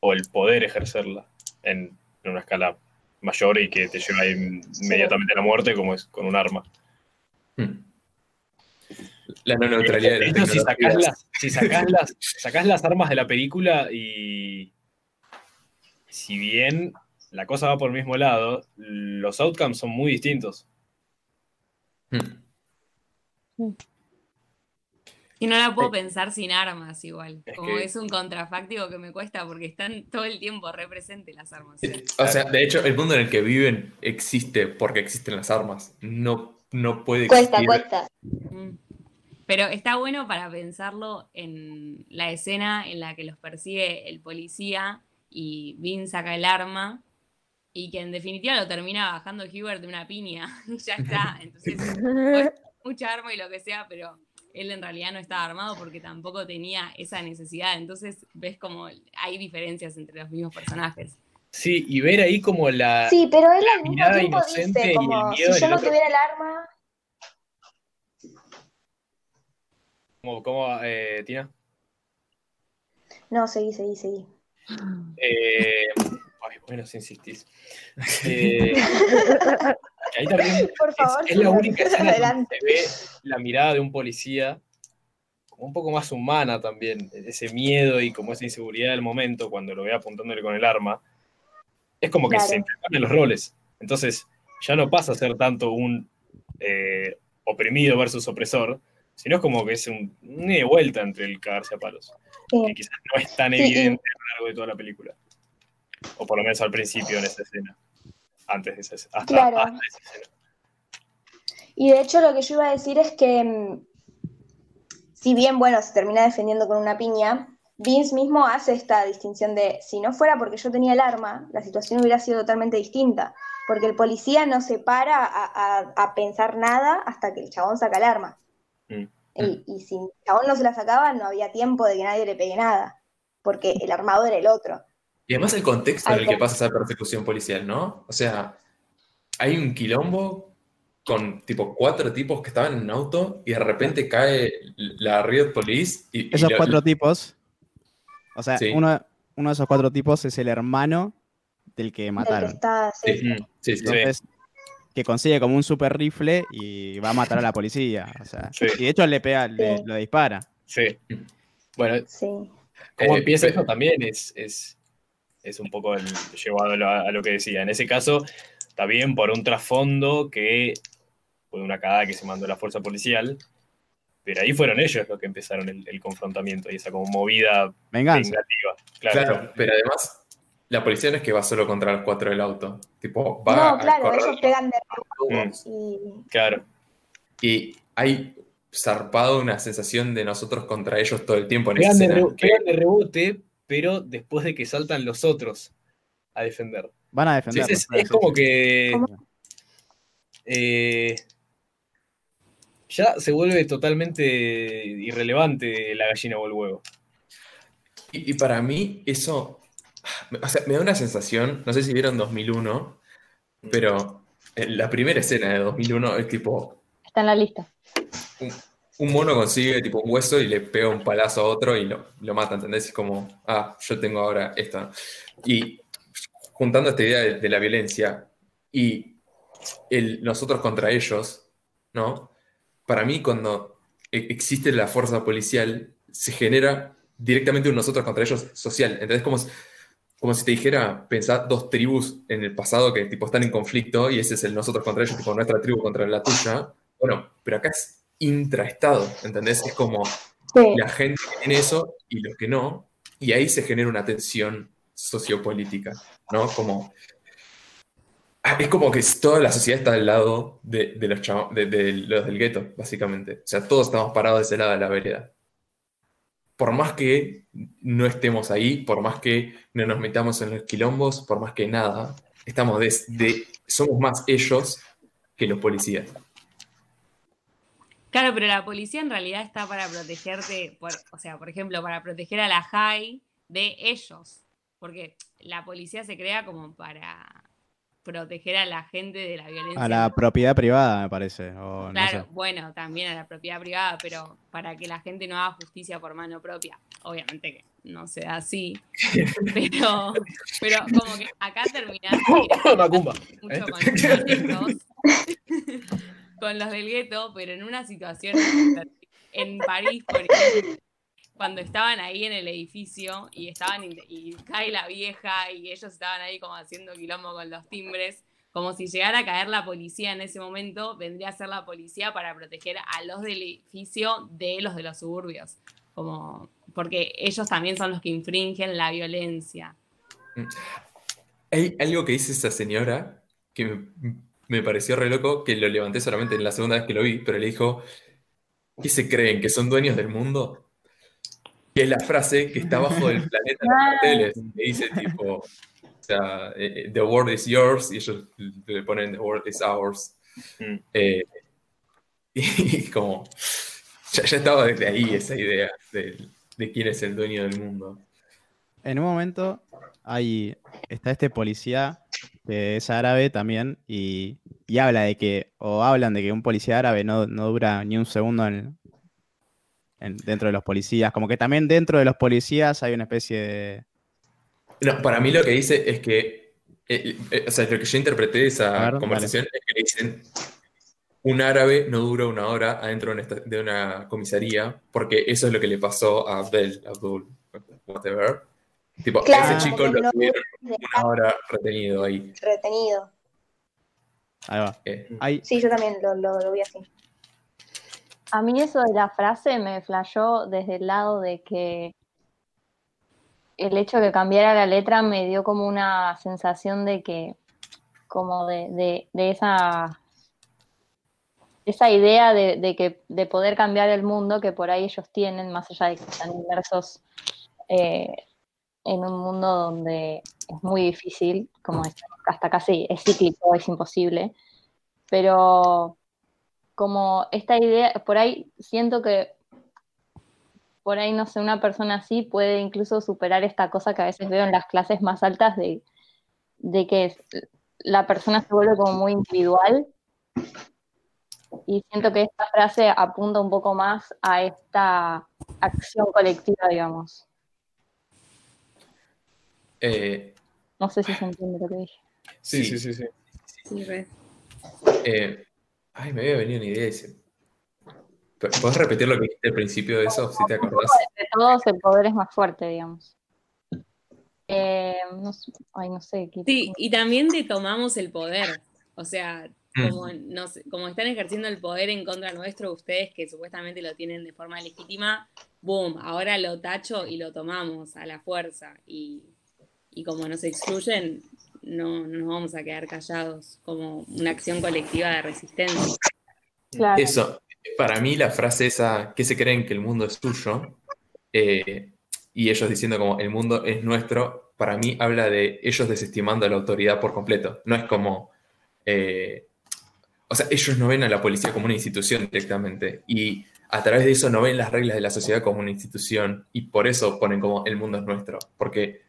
O el poder ejercerla en, en una escala mayor y que te lleva inmediatamente a la muerte, como es con un arma. Hmm. La no neutralidad de hecho, si sacás, tecnologías. las, si sacás, las, sacás las armas de la película y si bien la cosa va por el mismo lado, los outcomes son muy distintos. Hmm. Y no la puedo pensar sin armas igual. Es Como que- es un contrafáctico que me cuesta porque están todo el tiempo represente las armas. O sea, de hecho, el mundo en el que viven existe porque existen las armas. No, no puede Cuesta, existir. cuesta. Mm. Pero está bueno para pensarlo en la escena en la que los persigue el policía y Vin saca el arma y que en definitiva lo termina bajando Hubert de una piña. [LAUGHS] ya está. [LAUGHS] Entonces, mucha arma y lo que sea, pero él en realidad no estaba armado porque tampoco tenía esa necesidad. Entonces ves como hay diferencias entre los mismos personajes. Sí, y ver ahí como la... Sí, pero él al mismo mirada tiempo inocente y dice el como, miedo si yo no otro. tuviera el arma, ¿Cómo, cómo, eh, Tina? no, seguí, seguí, seguí. Eh, bueno, si insistís. [LAUGHS] Eh, ahí también [LAUGHS] Por es- favor, es, la única escena donde se ve la mirada de un policía como un poco más humana también, ese miedo y como esa inseguridad del momento cuando lo ve apuntándole con el arma. Es como que Claro. se intercambian los roles. Entonces ya no pasa a ser tanto un eh, oprimido versus opresor, sino es como que es un, un ida y vuelta entre el cagarse a palos. Sí. Que quizás no es tan Sí, y- evidente a lo largo de toda la película. O por lo menos al principio en esa escena. Antes de esa escena. Hasta, Claro. hasta esa escena. Y de hecho lo que yo iba a decir es que, mm, si bien, bueno, se termina defendiendo con una piña, Vince mismo hace esta distinción de, si no fuera porque yo tenía el arma, la situación hubiera sido totalmente distinta, porque el policía no se para a, a- a pensar nada hasta que el chabón saca el arma. Mm. Y, y si el chabón no se la sacaba, no había tiempo de que nadie le pegue nada, porque el armado era el otro. Y además el contexto en el que pasa esa persecución policial, ¿no? O sea, hay un quilombo con tipo cuatro tipos que estaban en un auto y de repente cae la Riot Police y, y Esos lo- cuatro tipos. O sea, Sí. uno, uno de esos cuatro tipos es el hermano del que que mataron. está, sí. Sí, Mm. sí, sí. Entonces, que consigue como un super rifle y va a matar a la policía. O sea, Sí. y de hecho le pega, le, Sí. lo dispara. Sí. Bueno, sí. cómo Eh, empieza pero- eso también es, es, es un poco el, llevado a lo, a lo que decía. En ese caso, está bien por un trasfondo que fue una cagada que se mandó la fuerza policial, pero ahí fueron ellos los que empezaron el, el confrontamiento y esa como movida Venganza. vengativa. Claro, Claro, pero además la policía no es que va solo contra los cuatro del auto. Tipo, va No, claro, ellos pegan de todos. y claro. Y hay zarpado una sensación de nosotros contra ellos todo el tiempo en Pegan esa de, escena. re- pegan de rebote, pero después de que saltan los otros a defender. Van a Sí, defender. es, es como que eh, ya se vuelve totalmente irrelevante la gallina o el huevo. Y, y para mí eso, o sea, me da una sensación, no sé si vieron 2001, pero en la primera escena de 2001 es tipo, Está en la lista. un mono consigue tipo un hueso y le pega un palazo a otro y lo, lo mata, ¿entendés? Es como, ah, yo tengo ahora esto. Y juntando esta idea de, la violencia y el nosotros contra ellos, ¿no? Para mí, cuando e- existe la fuerza policial, se genera directamente un nosotros contra ellos social. Entonces, como, como si te dijera, pensar dos tribus en el pasado que tipo están en conflicto y ese es el nosotros contra ellos, tipo nuestra tribu contra la tuya. Bueno, pero acá es intraestado, ¿entendés? Es como Sí. la gente que tiene eso y los que no, y ahí se genera una tensión sociopolítica, ¿no? Como, ah, es como que toda la sociedad está al lado de, de los, de, de los del gueto, básicamente. O sea, todos estamos parados de ese lado de la vereda. Por más que no estemos ahí, por más que no nos metamos en los quilombos, por más que nada, estamos de, de- somos más ellos que los policías. Claro, pero la policía en realidad está para protegerte, por, o sea, por ejemplo, para proteger a la JAI de ellos. Porque la policía se crea como para proteger a la gente de la violencia. A la propiedad privada, me parece. o no Claro, sé. bueno, también a la propiedad privada, pero para que la gente no haga justicia por mano propia. Obviamente que no se da así. [LAUGHS] Pero, pero como que acá terminás [LAUGHS] Macumba. mucho ¿eh? con [LAUGHS] con los del gueto, pero en una situación en París, por ejemplo, cuando estaban ahí en el edificio y estaban y cae la vieja y ellos estaban ahí como haciendo quilombo con los timbres, como si llegara a caer la policía en ese momento, vendría a ser la policía para proteger a los del edificio de los de los suburbios. Como, porque ellos también son los que infringen la violencia. Hay algo que dice esa señora que me, me pareció re loco, que lo levanté solamente en la segunda vez que lo vi, pero le dijo, ¿qué se creen? ¿Que son dueños del mundo? Que es la frase que está abajo del planeta en los [LAUGHS] carteles, que dice tipo, o sea, eh, the world is yours, y ellos le ponen the world is ours. Mm. Eh, [LAUGHS] y como, ya, ya estaba desde ahí esa idea de, de quién es el dueño del mundo. En un momento hay, está este policía que es árabe también y, y habla de que, o hablan de que un policía árabe no, no dura ni un segundo en, en- dentro de los policías. Como que también dentro de los policías hay una especie de... No, para mí lo que dice es que, eh, eh, o sea, lo que yo interpreté de esa ver, conversación es que dicen, un árabe no dura una hora adentro de una, esta- de una comisaría, porque eso es lo que le pasó a Abdel, Abdul, whatever. Tipo, Claro, ese chico lo no- tuvieron una hora retenido ahí. Retenido. Ahí va. Eh, Sí, yo también lo, lo, lo vi así. A mí eso de la frase me flashó desde el lado de que el hecho de que cambiara la letra me dio como una sensación de que, como de, de- de esa, esa idea de, de que, de poder cambiar el mundo que por ahí ellos tienen, más allá de que están inmersos eh, en un mundo donde es muy difícil, como hasta casi es cíclico, es imposible, pero como esta idea, por ahí siento que por ahí, no sé, una persona así puede incluso superar esta cosa que a veces veo en las clases más altas de, de que la persona se vuelve como muy individual. Y siento que esta frase apunta un poco más a esta acción colectiva, digamos. Eh, No sé si se entiende lo que dije. Sí, Sí. sí, sí, sí. Eh, ay, me había venido una idea. Dice, ¿Puedes repetir lo que dijiste al principio de eso, si te acordás? De todos el poder es más fuerte, digamos. Eh, no, sé- ay, no sé. ¿qué- Sí, y también de tomamos el poder. O sea, Mm. como, nos- como están ejerciendo el poder en contra nuestro, ustedes que supuestamente lo tienen de forma legítima, boom, ahora lo tacho y lo tomamos a la fuerza. Y, y como nos excluyen, no, no nos vamos a quedar callados, como una acción colectiva de resistencia. Claro. Eso, para mí la frase esa, que se creen que el mundo es tuyo? Eh, y ellos diciendo como el mundo es nuestro, para mí habla de ellos desestimando a la autoridad por completo. No es como, eh, o sea, ellos no ven a la policía como una institución directamente y a través de eso no ven las reglas de la sociedad como una institución y por eso ponen como el mundo es nuestro, porque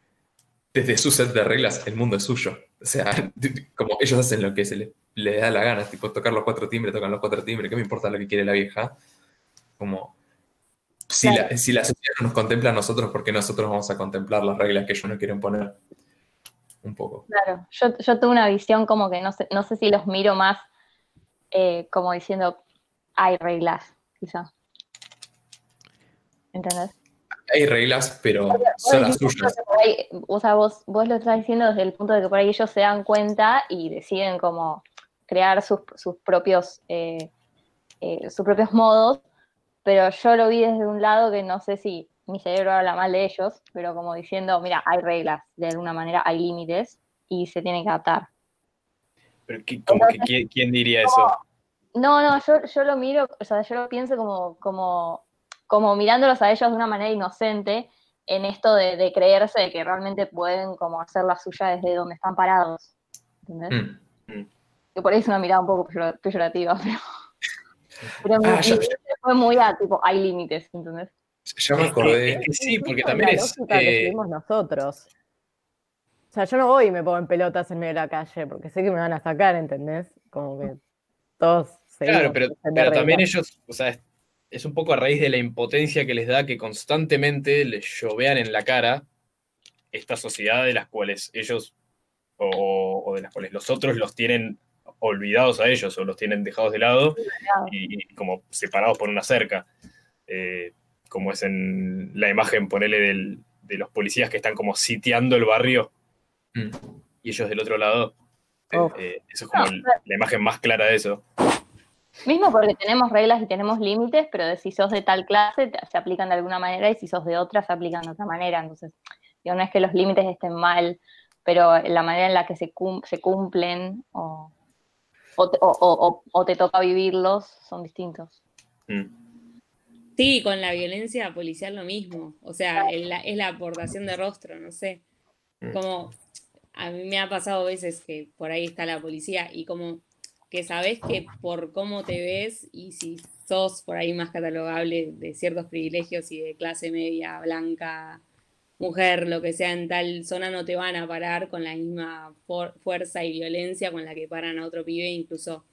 desde su set de reglas el mundo es suyo. O sea, [LAUGHS] como ellos hacen lo que se les, les da la gana, tipo tocar los cuatro timbres, tocan los cuatro timbres, ¿qué me importa lo que quiere la vieja? Como, si, la, si la sociedad no nos contempla a nosotros, ¿por qué nosotros vamos a contemplar las reglas que ellos no quieren poner? un poco. Claro, yo, yo tuve una visión como que no sé, no sé si los miro más eh, como diciendo hay reglas, quizá. ¿Entendés? Hay reglas, pero son las suyas. ahí- o sea, vos, vos lo estás diciendo desde el punto de que por ahí ellos se dan cuenta y deciden como crear sus, sus propios eh, eh, sus propios modos, pero yo lo vi desde un lado que no sé si mi cerebro habla mal de ellos, pero como diciendo, mira, hay reglas, de alguna manera hay límites y se tienen que adaptar. Pero ¿qué- como que, ¿quién, quién diría eso? No, no, yo, yo lo miro, o sea, yo lo pienso como, como, como mirándolos a ellos de una manera inocente en esto de, de creerse de que realmente pueden como hacer la suya desde donde están parados. ¿Entendés? Mm. Que por ahí es una mirada un poco peyor- peyorativa, [LAUGHS] pero, pero mi, Ah, mi mente fue muy a tipo, hay límites, ¿entendés? Ya me acordé. que sí, porque también la es. lógica que eh, nosotros. O sea, yo no voy y me pongo en pelotas en medio de la calle porque sé que me van a sacar, ¿entendés? Como que todos Claro, pero, pero también ellos, o sea, es, un poco a raíz de la impotencia que les da que constantemente les llovean en la cara esta sociedad de las cuales ellos, o, o de las cuales los otros los tienen olvidados a ellos o los tienen dejados de lado y, y como separados por una cerca. Eh, como es en la imagen, ponele, del- de los policías que están como sitiando el barrio Mm. y ellos del otro lado. Eh, eso es como el- la imagen más clara de eso. Mismo porque tenemos reglas y tenemos límites, pero de si sos de tal clase se aplican de alguna manera y si sos de otra se aplican de otra manera. Entonces, digo, no es que los límites estén mal, pero la manera en la que se, cum- se cumplen o, o te, o- o- o- o te toca vivirlos son distintos. Mm. Sí, con la violencia policial lo mismo. O sea, el- la- es la aportación de rostro, no sé. Mm. Como a mí me ha pasado veces que por ahí está la policía y como que sabes que por cómo te ves y si sos por ahí más catalogable de ciertos privilegios y de clase media, blanca, mujer, lo que sea en tal zona, no te van a parar con la misma fuerza y violencia con la que paran a otro pibe, incluso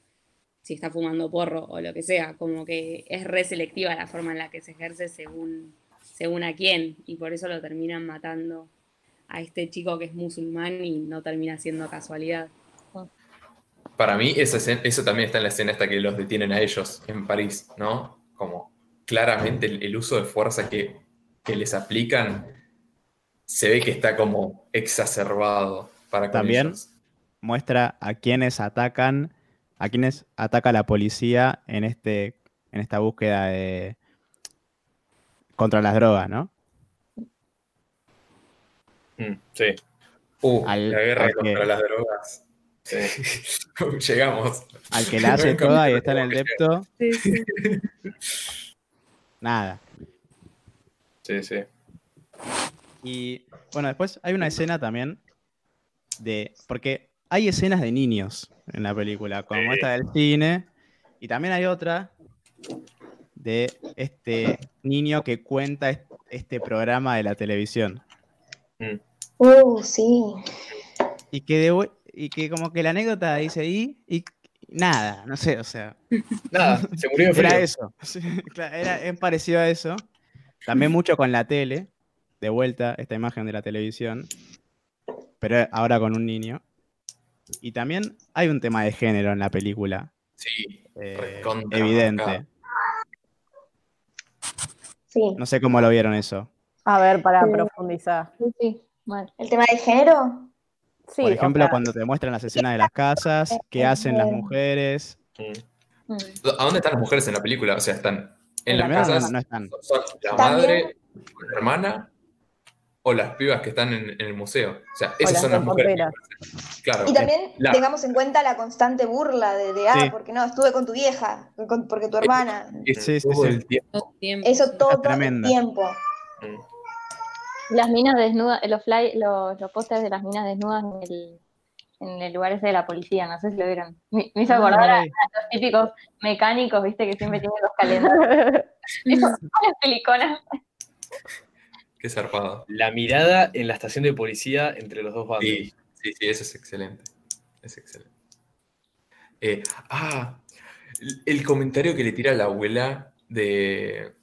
si está fumando porro o lo que sea, como que es re selectiva la forma en la que se ejerce según, según a quién, y por eso lo terminan matando a este chico que es musulmán y no termina siendo casualidad. Para mí, esa escena- eso también está en la escena hasta que los detienen a ellos en París, ¿no? Como claramente el, el uso de fuerza que, que les aplican se ve que está como exacerbado para con También ellos. muestra a quienes atacan, a quienes ataca la policía en este, en esta búsqueda de contra las drogas, ¿no? Mm, sí, Uh, al- la guerra contra que- las drogas. Sí. [LAUGHS] Llegamos. Al que la [LAUGHS] hace toda y está en el depto, [LAUGHS] nada. Sí, sí. Y bueno, después hay una escena también de. Porque hay escenas de niños en la película, como Sí. esta del cine. Y también hay otra de este niño que cuenta est- este programa de la televisión. Uh, sí. Y que, de y que como que la anécdota dice y, y nada, no sé, o sea. [LAUGHS] Nada, se murió de frío. Era eso. [LAUGHS] Sí, claro, era, es parecido a eso. También mucho con la tele. De vuelta, esta imagen de la televisión. Pero ahora con un niño. Y también hay un tema de género en la película. Sí, eh, evidente. Sí. No sé cómo lo vieron eso. A ver, para Sí. profundizar. Sí, sí, bueno. ¿El tema de género? Sí, Por o ejemplo, sea, cuando te muestran las escenas de las casas, qué hacen las mujeres. Mm. ¿A dónde están las mujeres en la película? O sea, están en las casas. no, no están. ¿Son la También- madre, la hermana o las pibas que están en, en el museo? O sea, esas son las mujeres. Claro. Y también La- tengamos en cuenta la constante burla de, de, ah, Sí. porque no, estuve con tu vieja, con- porque tu hermana. Es Sí, sí, todo sí. el tiempo. Todo el tiempo, Eso todo el tremenda. tiempo. Mm. Las minas desnudas, los fly, los, los pósters de las minas desnudas en el, en el lugar ese de la policía, no sé si lo vieron. Me, me hizo acordar a, los típicos mecánicos, viste, que siempre tienen los calendarios. [LAUGHS] Esos las. Qué zarpado. La mirada en la estación de policía entre los dos bandos. Sí, sí, sí, eso es excelente. Es excelente. Eh, ah, el- el comentario que le tira la abuela de.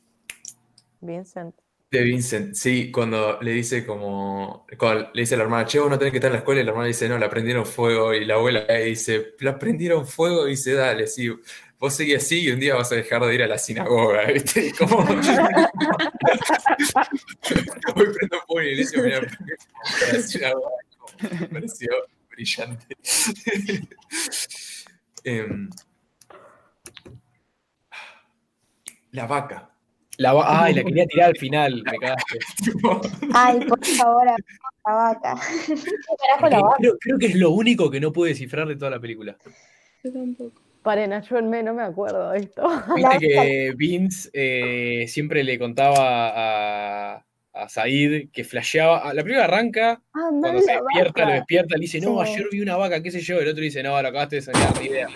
Vincent. De Vincent, sí, cuando le dice como, cuando le dice a la hermana, che, vos no tenés que estar en la escuela, y la hermana dice, no, la prendieron fuego, y la abuela ahí dice, la prendieron fuego, y dice, dale, sí, vos seguís así y un día vas a dejar de ir a la sinagoga, [LAUGHS] ¿viste? Como... [LAUGHS] Hoy prendo fuego le dice, mira, a me pareció brillante. [LAUGHS] Em, la vaca. La va- Ay, la quería tirar al [LAUGHS] final, me cagaste. Ay, [LAUGHS] por favor, la vaca. [LAUGHS] ¿Qué carajo la vaca? creo, creo que es lo único que no pude descifrar de toda la película. Yo tampoco. Paren, ayúdenme, no me acuerdo de esto. Viste que Vince eh, siempre le contaba a, a Said que flasheaba. La película arranca Ah, cuando se despierta, lo despierta, le dice, no, Sí. ayer vi una vaca, qué sé yo. El otro dice, no, lo acabaste de soñar, ni idea.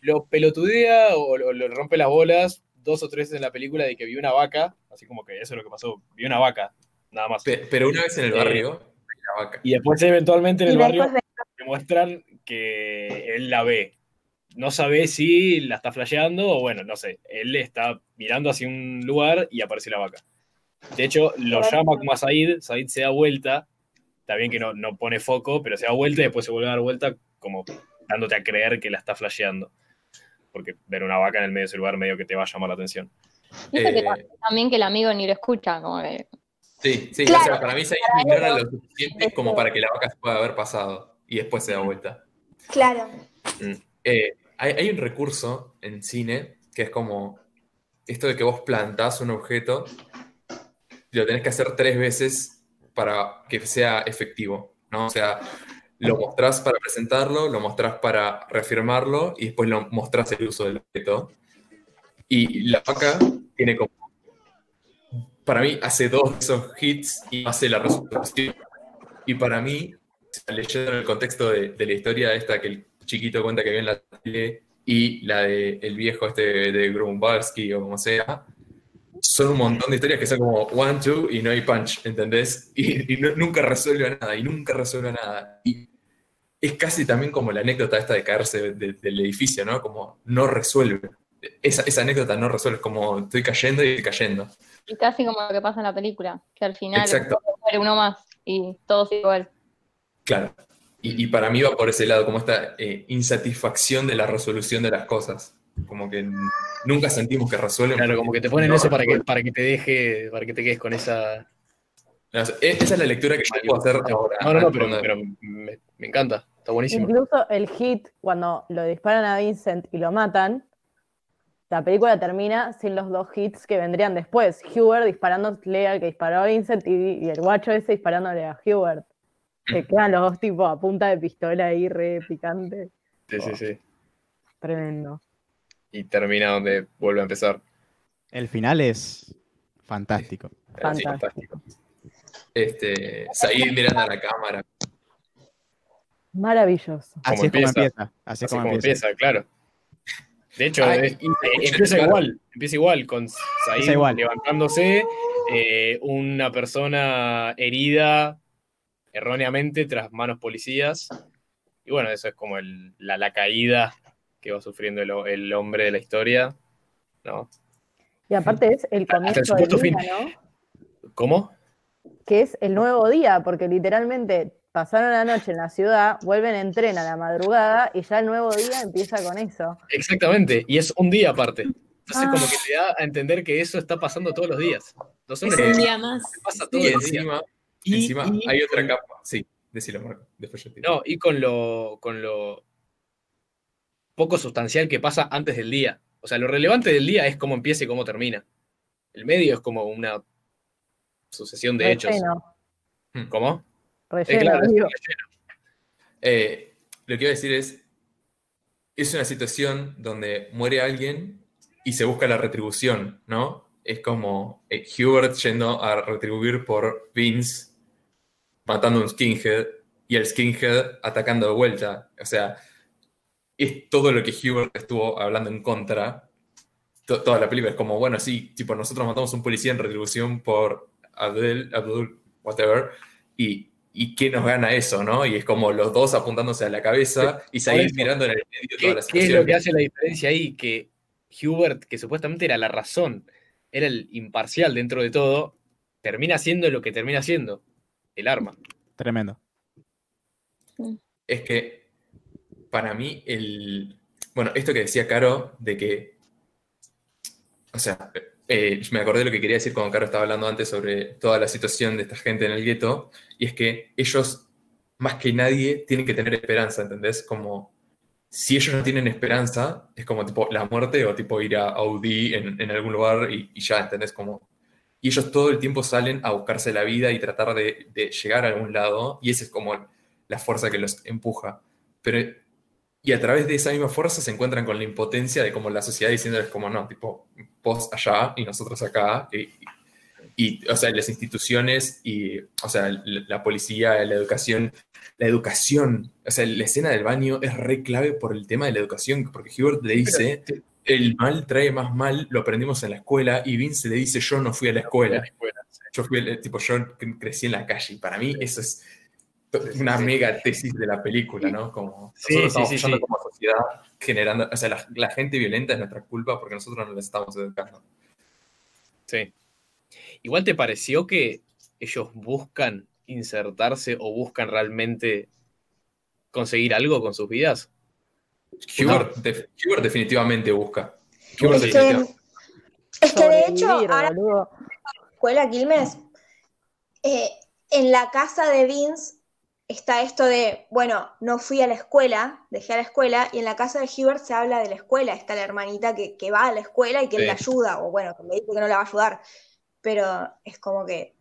Lo pelotudea o lo, lo rompe las bolas dos o tres veces en la película de que vio una vaca, así como que eso es lo que pasó, vio una vaca, nada más. Pe- Pero una vez en el Eh, barrio, la vaca. Y después eventualmente en el barrio de- demuestran que él la ve. No sabe si la está flasheando o bueno, no sé. Él está mirando hacia un lugar y aparece la vaca. De hecho, lo Claro. llama como a Said, Said se da vuelta, está bien que no, no pone foco, pero se da vuelta y después se vuelve a dar vuelta como dándote a creer que la está flasheando. Porque ver una vaca en el medio de ese lugar medio que te va a llamar la atención. Que Eh, también que el amigo ni lo escucha, como que Sí, sí, Claro. o sea, para mí Said ignora lo suficiente como para que la vaca se pueda haber pasado y después se da vuelta. Claro. Eh, hay, hay un recurso en cine que es como esto de que vos plantás un objeto y lo tenés que hacer tres veces para que sea efectivo, ¿no? O sea, lo mostrás para presentarlo, lo mostrás para reafirmarlo y después lo mostrás el uso del objeto. Y la vaca tiene como, para mí, hace dos de esos hits y hace la resolución. Y para mí, leyendo en el contexto de, de la historia esta que el chiquito cuenta que vio en la tele y la de el viejo este de Grumbalski o como sea, son un montón de historias que son como one, two y no hay punch, ¿entendés? Y, y no- nunca resuelve nada, y nunca resuelve nada. Y es casi también como la anécdota esta de caerse de- del edificio, ¿no? Como no resuelve. Esa, esa anécdota no resuelve, es como estoy cayendo y estoy cayendo. y casi como lo que pasa en la película, que al final muere uno más y todos igual. Claro. Y, y para mí va por ese lado, como esta eh, insatisfacción de la resolución de las cosas. Como que nunca sentimos que resuelven. Claro, como que te ponen no eso para que, para que te deje, para que te quedes con esa. No, e- esa es la lectura que yo puedo hacer ahora. No, no, no, pero, me, me encanta, está buenísimo. Incluso el hit, cuando lo disparan a Vincent y lo matan, la película termina sin los dos hits que vendrían después. Hubert disparándole al que disparó a Vincent y, y el guacho ese disparándole a Hubert. Que quedan los dos tipos a punta de pistola ahí, re picante. Sí, sí, sí. Tremendo. Y termina donde vuelve a empezar. El final es fantástico. Fantástico. fantástico. Este, Said mirando a la cámara. Maravilloso. Así es como empieza. Así es Así como, como empieza. empieza, claro. De hecho, Ay, empieza claro. igual, empieza igual, con Said igual. levantándose, eh, una persona herida erróneamente tras manos policías. Y bueno, eso es como el- la, la caída que va sufriendo el, el hombre de la historia. ¿No? Y aparte es el comienzo del día, fin. ¿no? ¿Cómo? Que es el nuevo día, porque literalmente pasaron la noche en la ciudad, vuelven en tren a la madrugada y ya el nuevo día empieza con eso. Exactamente, y es un día aparte. Entonces, Ah. como que te da a entender que eso está pasando todos los días. Entonces, Es un día más. pasa Y todos los días. encima, Y- encima y- hay otra capa. Sí, decilo, Marco. Después yo te digo. No, y con lo, con lo poco sustancial que pasa antes del día. O sea, lo relevante del día es cómo empieza y cómo termina. El medio es como una sucesión de hechos. Relleno, ¿Cómo? Eh, claro, digo. Eh, lo que iba a decir es, es una situación donde muere alguien y se busca la retribución, ¿no? Es como eh, Hubert yendo a retribuir por Vince matando a un skinhead y el skinhead atacando de vuelta. O sea, es todo lo que Hubert estuvo hablando en contra. To- toda la película es como, bueno, sí, tipo, nosotros matamos a un policía en retribución por Abdel, Abdul, whatever, y, y ¿qué nos gana eso, no? Y es como los dos apuntándose a la cabeza y eso. mirando en el medio ¿Qué, toda la qué es situación. lo que hace la diferencia ahí? Que Hubert, que supuestamente era la razón, era el imparcial dentro de todo, termina siendo lo que termina siendo, el arma. Tremendo. Es que para mí el... Bueno, esto que decía Caro de que... O sea, eh, me acordé de lo que quería decir cuando Caro estaba hablando antes sobre toda la situación de esta gente en el gueto, y es que ellos, más que nadie, tienen que tener esperanza, ¿entendés? Como si ellos no tienen esperanza, es como tipo la muerte o tipo ir a Audi en, en algún lugar y, y ya, ¿entendés? Como, y ellos todo el tiempo salen a buscarse la vida y tratar de, de llegar a algún lado, y esa es como la fuerza que los empuja. Pero, y a través de esa misma fuerza se encuentran con la impotencia de como la sociedad diciéndoles como, no, tipo, vos allá y nosotros acá, y, y, o sea, las instituciones y, o sea, la, la policía, la educación, la educación, o sea, la escena del baño es re clave por el tema de la educación, porque Hubert le dice, el mal trae más mal, lo aprendimos en la escuela, y Vince le dice, yo no fui a la escuela, yo fui, el- tipo, yo crecí en la calle, y para mí eso es una mega tesis de la película, ¿no? Como Sí, nosotros sí, estamos sí, como sociedad generando, o sea, la, la gente violenta es nuestra culpa porque nosotros no les estamos educando. Sí. Igual te pareció que ellos buscan insertarse o buscan realmente conseguir algo con sus vidas. Hubert, def- Hubert definitivamente busca. Hubert Es que, definitivamente- es que de hecho, ahora escuela Quilmes, eh, en la casa de Vince está esto de, bueno, no fui a la escuela, dejé a la escuela, y en la casa de Hubert se habla de la escuela, está la hermanita que, que va a la escuela y que él la ayuda, o bueno, que le dice que no la va a ayudar, pero es como que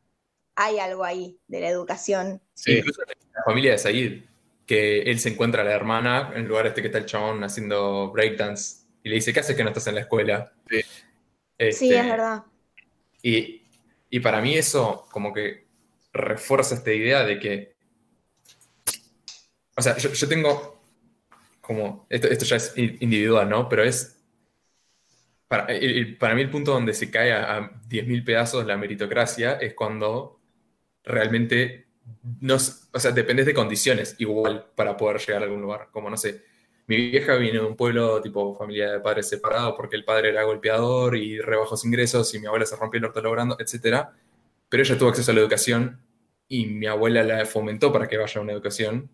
hay algo ahí de la educación. Sí. Incluso la familia de Said, que él se encuentra a la hermana en el lugar este que está el chabón haciendo breakdance y le dice, ¿qué haces que no estás en la escuela? Sí. Este, Sí, es verdad. Y, y para mí eso como que refuerza esta idea de que, o sea, yo, yo tengo como, esto, esto ya es in- individual, ¿no? Pero es, para, el- para mí el punto donde se cae a, a 10.000 pedazos la meritocracia es cuando realmente, no, o sea, dependes de condiciones igual para poder llegar a algún lugar, como no sé. Mi vieja viene de un pueblo tipo familia de padres separados porque el padre era golpeador y re bajos ingresos y mi abuela se rompió el orto logrando, etc. Pero ella tuvo acceso a la educación y mi abuela la fomentó para que vaya a una educación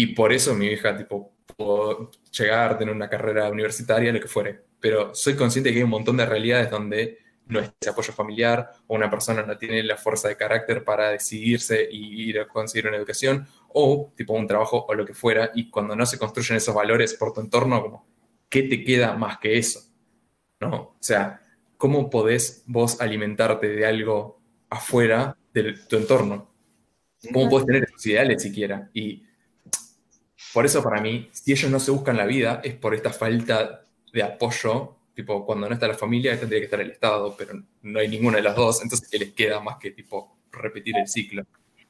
y por eso mi vieja tipo pudo llegar, tener una carrera universitaria, lo que fuere. Pero soy consciente de que hay un montón de realidades donde no es ese apoyo familiar o una persona no tiene la fuerza de carácter para decidirse y ir a conseguir una educación o tipo un trabajo o lo que fuera y cuando no se construyen esos valores por tu entorno, como, ¿qué te queda más que eso? ¿No? O sea, ¿cómo podés vos alimentarte de algo afuera de tu entorno? ¿Cómo podés tener esos ideales siquiera? Y por eso para mí, si ellos no se buscan la vida, es por esta falta de apoyo, tipo, cuando no está la familia, tendría que estar el Estado, pero no hay ninguna de las dos, entonces, ¿qué les queda más que, tipo, repetir el ciclo?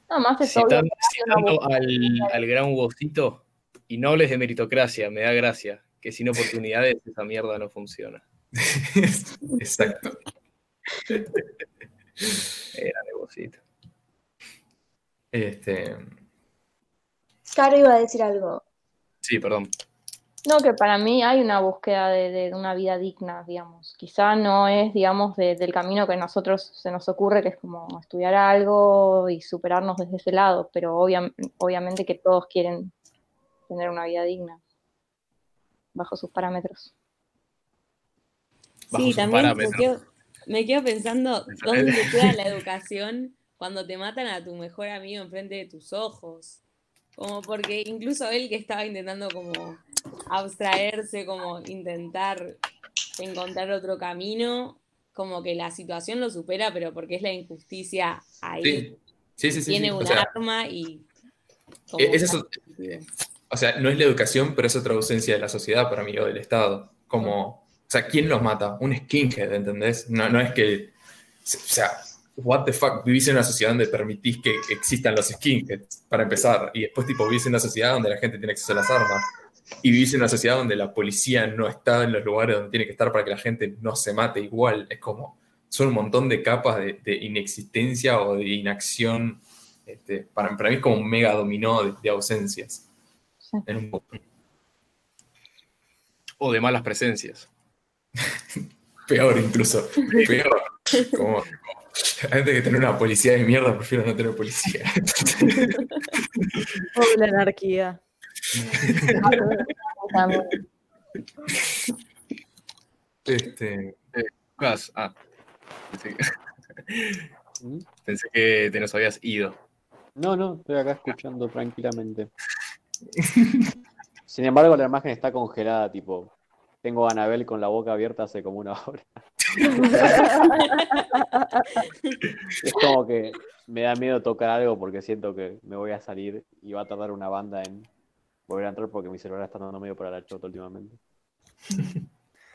No, más es obvio Citando, citando al, al gran Hugocito, y no hables de meritocracia, me da gracia, que sin oportunidades esa mierda no funciona. [LAUGHS] Exacto. Era negocito. Este, Caro iba a decir algo. Sí, perdón. No, que para mí hay una búsqueda de, de una vida digna, digamos. Quizá no es, digamos, de- del camino que a nosotros se nos ocurre, que es como estudiar algo y superarnos desde ese lado, pero obvia- obviamente que todos quieren tener una vida digna, bajo sus parámetros. Bajo Sí, también me quedo, me quedo pensando [LAUGHS] dónde queda la educación cuando te matan a tu mejor amigo enfrente de tus ojos. Como porque incluso él que estaba intentando como abstraerse, como intentar encontrar otro camino, como que la situación lo supera, pero porque es la injusticia ahí. sí, sí, sí, sí, Tiene sí, un sea, arma y... e- es estúpido. o sea, no es la educación, pero es otra ausencia de la sociedad para mí o del Estado. Como, o sea, ¿quién los mata? Un skinhead, ¿entendés? No, no es que, o sea, what the fuck, vivís en una sociedad donde permitís que existan los skinheads, para empezar, y después tipo vivís en una sociedad donde la gente tiene acceso a las armas, y vivís en una sociedad donde la policía no está en los lugares donde tiene que estar para que la gente no se mate igual. Es como, son un montón de capas de, de inexistencia o de inacción. Este, para, para mí es como un mega dominó de, de ausencias. Sí. En un- O de malas presencias. [LAUGHS] peor incluso. Peor. [LAUGHS] Como, [LAUGHS] Antes que tener una policía de mierda, prefiero no tener policía. [LAUGHS] Oh, la anarquía. Este, Lucas, ah. Pensé que, ¿Mm? pensé que te nos habías ido. No, no, estoy acá escuchando tranquilamente. Sin embargo, la imagen está congelada, tipo, tengo a Anabel con la boca abierta hace como una hora. Es como que me da miedo tocar algo porque siento que me voy a salir y va a tardar una banda en volver a entrar porque mi celular está dando medio para la chota últimamente.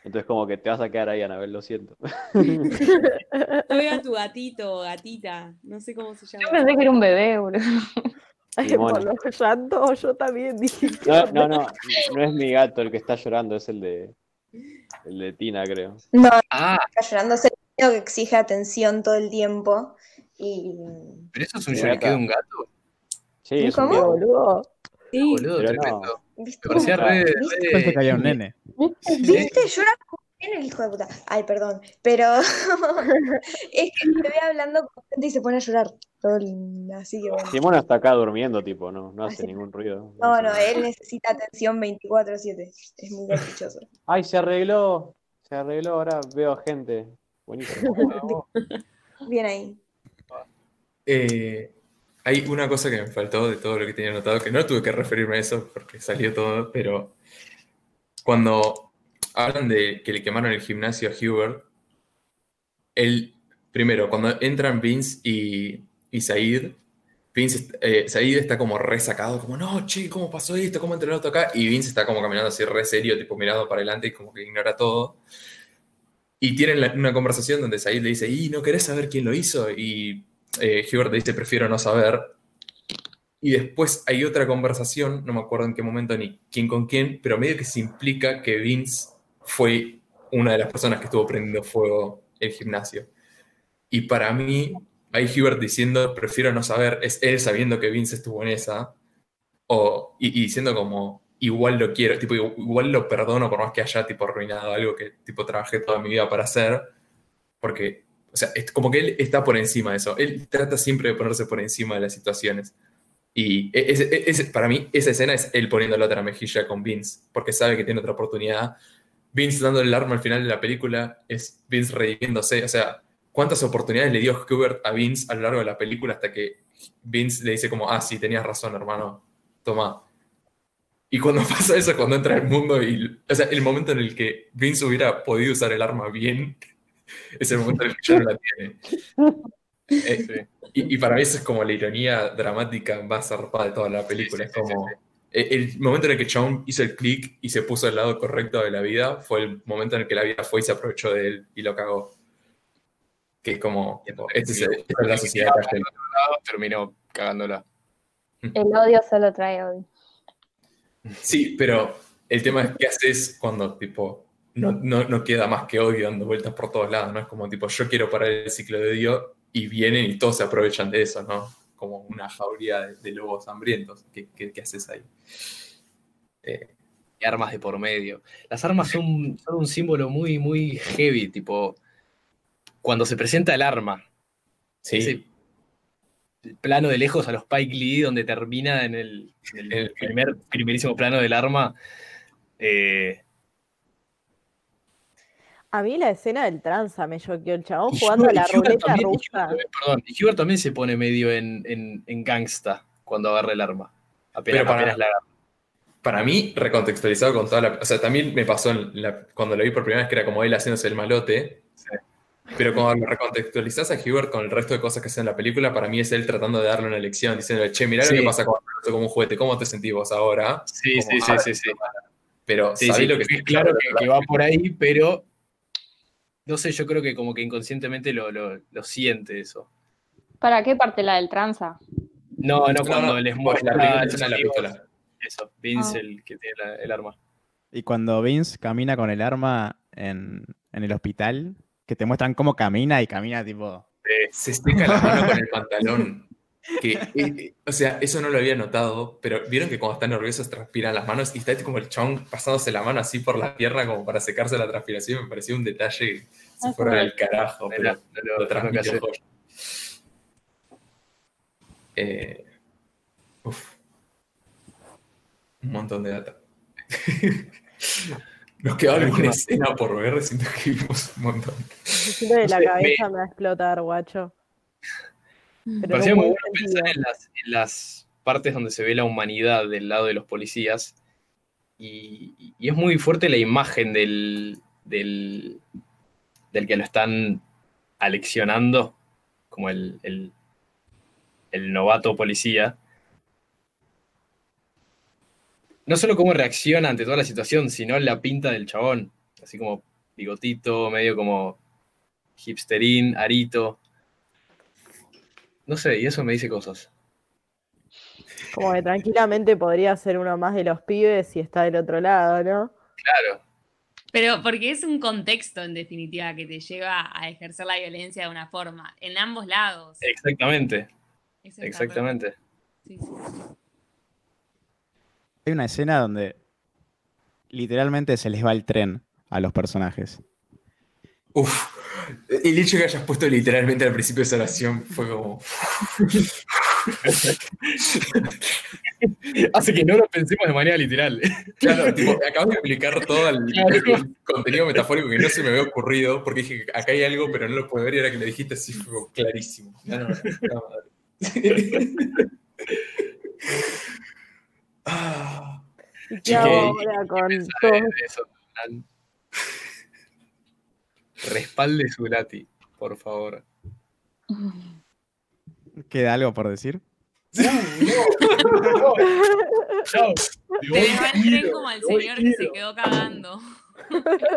Entonces como que te vas a quedar ahí, Anabel, lo siento. Yo a tu gatito o gatita, no sé cómo se Yo llama. pensé que era un bebé, boludo. Ay, por los llantos, yo también dije. ¿qué No, no, no, no es mi gato el que está llorando, es el de el de Tina, creo. No, Ah, está llorando, es el niño que exige atención todo el tiempo. Y pero eso es un lloriqueo de un gato. Sí, es un ¿Cómo? gato. Boludo. Sí, Boludo, pero no. tremendo. ¿viste? Me parecía re, ¿Viste? Pensé re- que había un nene. ¿Viste? Llora como el hijo de puta. Ay, perdón. Pero [LAUGHS] es que me ve hablando con gente y se pone a llorar. Así que bueno. Simona está acá durmiendo, tipo, no, no hace Así. ningún ruido. No, no, él necesita atención 24/7. Es muy caprichoso. Ay, se arregló, se arregló, ahora veo gente. Buenísimo. [LAUGHS] Bien ahí. eh, hay una cosa que me faltó de todo lo que tenía anotado, que no tuve que referirme a eso porque salió todo, pero cuando hablan de que le quemaron el gimnasio a Hubert, el, primero, cuando entran Vince y, y Said, Vince, eh, Said está como resacado, como, no, che, ¿cómo pasó esto? ¿Cómo entró el auto acá? Y Vince está como caminando así re serio, tipo mirando para adelante y como que ignora todo. Y tienen una conversación donde Said le dice, ¿y no querés saber quién lo hizo? Y eh, Hubert le dice, prefiero no saber. Y después hay otra conversación, no me acuerdo en qué momento ni quién con quién, pero medio que se implica que Vince fue una de las personas que estuvo prendiendo fuego el gimnasio. Y para mí, hay Hubert diciendo, prefiero no saber, es él sabiendo que Vince estuvo en esa, o, y, y diciendo como, igual lo quiero, tipo, igual lo perdono por más que haya tipo arruinado algo que tipo trabajé toda mi vida para hacer, porque, o sea, es como que él está por encima de eso, él trata siempre de ponerse por encima de las situaciones. Y e- ese- ese- para mí esa escena es él poniendo la otra mejilla con Vince, porque sabe que tiene otra oportunidad. Vince dando el arma al final de la película es Vince redimiéndose, o sea, ¿cuántas oportunidades le dio Hubert a Vince a lo largo de la película hasta que Vince le dice como, ah, sí, tenías razón, hermano, toma. Y cuando [LAUGHS] pasa eso, cuando entra al mundo y, o sea, el momento en el que Vince hubiera podido usar el arma bien, [LAUGHS] es el momento en el que ya no la tiene. [LAUGHS] Eh, y, y para mí eso es como la ironía dramática más zarpada de toda la película. Sí, sí, es como sí, el momento en el que Chong hizo el clic y se puso al lado correcto de la vida fue el momento en el que la vida fue y se aprovechó de él y lo cagó. Que es como, tipo, este es, el- esta es la sociedad que terminó cagándola. El odio solo trae odio. Sí, pero el tema es qué haces cuando tipo no, no, no queda más que odio dando vueltas por todos lados, ¿no? Es como tipo, yo quiero parar el ciclo de odio y vienen y todos se aprovechan de eso, ¿no? Como una jauría de, de lobos hambrientos. ¿Qué, qué, qué haces ahí? Eh, Y armas de por medio. Las armas son, son un símbolo muy, muy heavy, tipo, cuando se presenta el arma, sí, ese plano de lejos a los Spike Lee, donde termina en el, en el El- [LAUGHS] primer, primerísimo plano del arma, eh, A mí la escena del tranza me choqueó. El chabón Y jugando a Hubert- la y Hubert ruleta también- y rusa. Hubert también- perdón, y Hubert también se pone medio en, en, en gangsta cuando agarra el arma. Apenas, Pero para- apenas la agarra. para mí, recontextualizado con toda la. O sea, también me pasó en la- cuando lo vi por primera vez que era como él haciéndose el malote. Sí. Pero cuando lo recontextualizás a Hubert con el resto de cosas que hace en la película, para mí es él tratando de darle una lección, diciéndole, che, mirá Sí. lo que pasa con como un juguete, ¿cómo te sentís vos ahora? Sí, Como, sí, sí, "Ah, sí, sí. Pero Sí, sí, lo que es claro que, que va por ahí, pero no sé, yo creo que como que inconscientemente lo, lo, lo siente eso. ¿Para qué parte la del tranza? No, no, No, cuando no, les la muestra de la amigos, pistola. Eso, Vince, Ah. el que tiene la- el arma. Y cuando Vince camina con el arma en, en el hospital, que te muestran cómo camina y camina tipo... Se seca la mano con el pantalón. Que, eh, o sea, eso no lo había notado, pero vieron que cuando están nerviosos transpiran las manos y está como el chabón pasándose la mano así por la pierna como para secarse la transpiración. Me pareció un detalle se Ah, fuera del carajo, pero No lo- no lo- lo no lo transmitió. Eh, uf. Un montón de data. [LAUGHS] Nos queda alguna escena por ver, siento que vimos un montón. Siento que la cabeza me va a explotar, guacho. Pero Parecía muy buen bueno pensar en las, en las partes donde se ve la humanidad del lado de los policías. Y, y es muy fuerte la imagen del, del, del que lo están aleccionando, como el, el, el novato policía. No solo cómo reacciona ante toda la situación, sino la pinta del chabón. Así como bigotito, medio como hipsterín, arito. No sé, y eso me dice cosas. Como que tranquilamente podría ser uno más de los pibes y está del otro lado, ¿no? Claro. Pero porque es un contexto, en definitiva, que te lleva a ejercer la violencia de una forma, en ambos lados. Exactamente, exactamente. sí, sí. Hay una escena donde literalmente se les va el tren a los personajes. Uf. El hecho que hayas puesto literalmente al principio de esa oración fue como. [LAUGHS] Hace que no lo pensemos de manera literal. [LAUGHS] Claro, tipo, acabas de explicar todo el, Claro. el contenido metafórico que no se me había ocurrido, porque dije, acá hay algo, pero no lo puedo ver, y ahora que lo dijiste así fue como clarísimo. No, no, no, no, madre. [LAUGHS] Ah, ¿Y qué Chique, hago ¿y ahora con todo? de- de eso, Nan? Respalde su lati, por favor. ¿Queda algo por decir? Chao. Te les va el tren como al señor que se quedó cagando.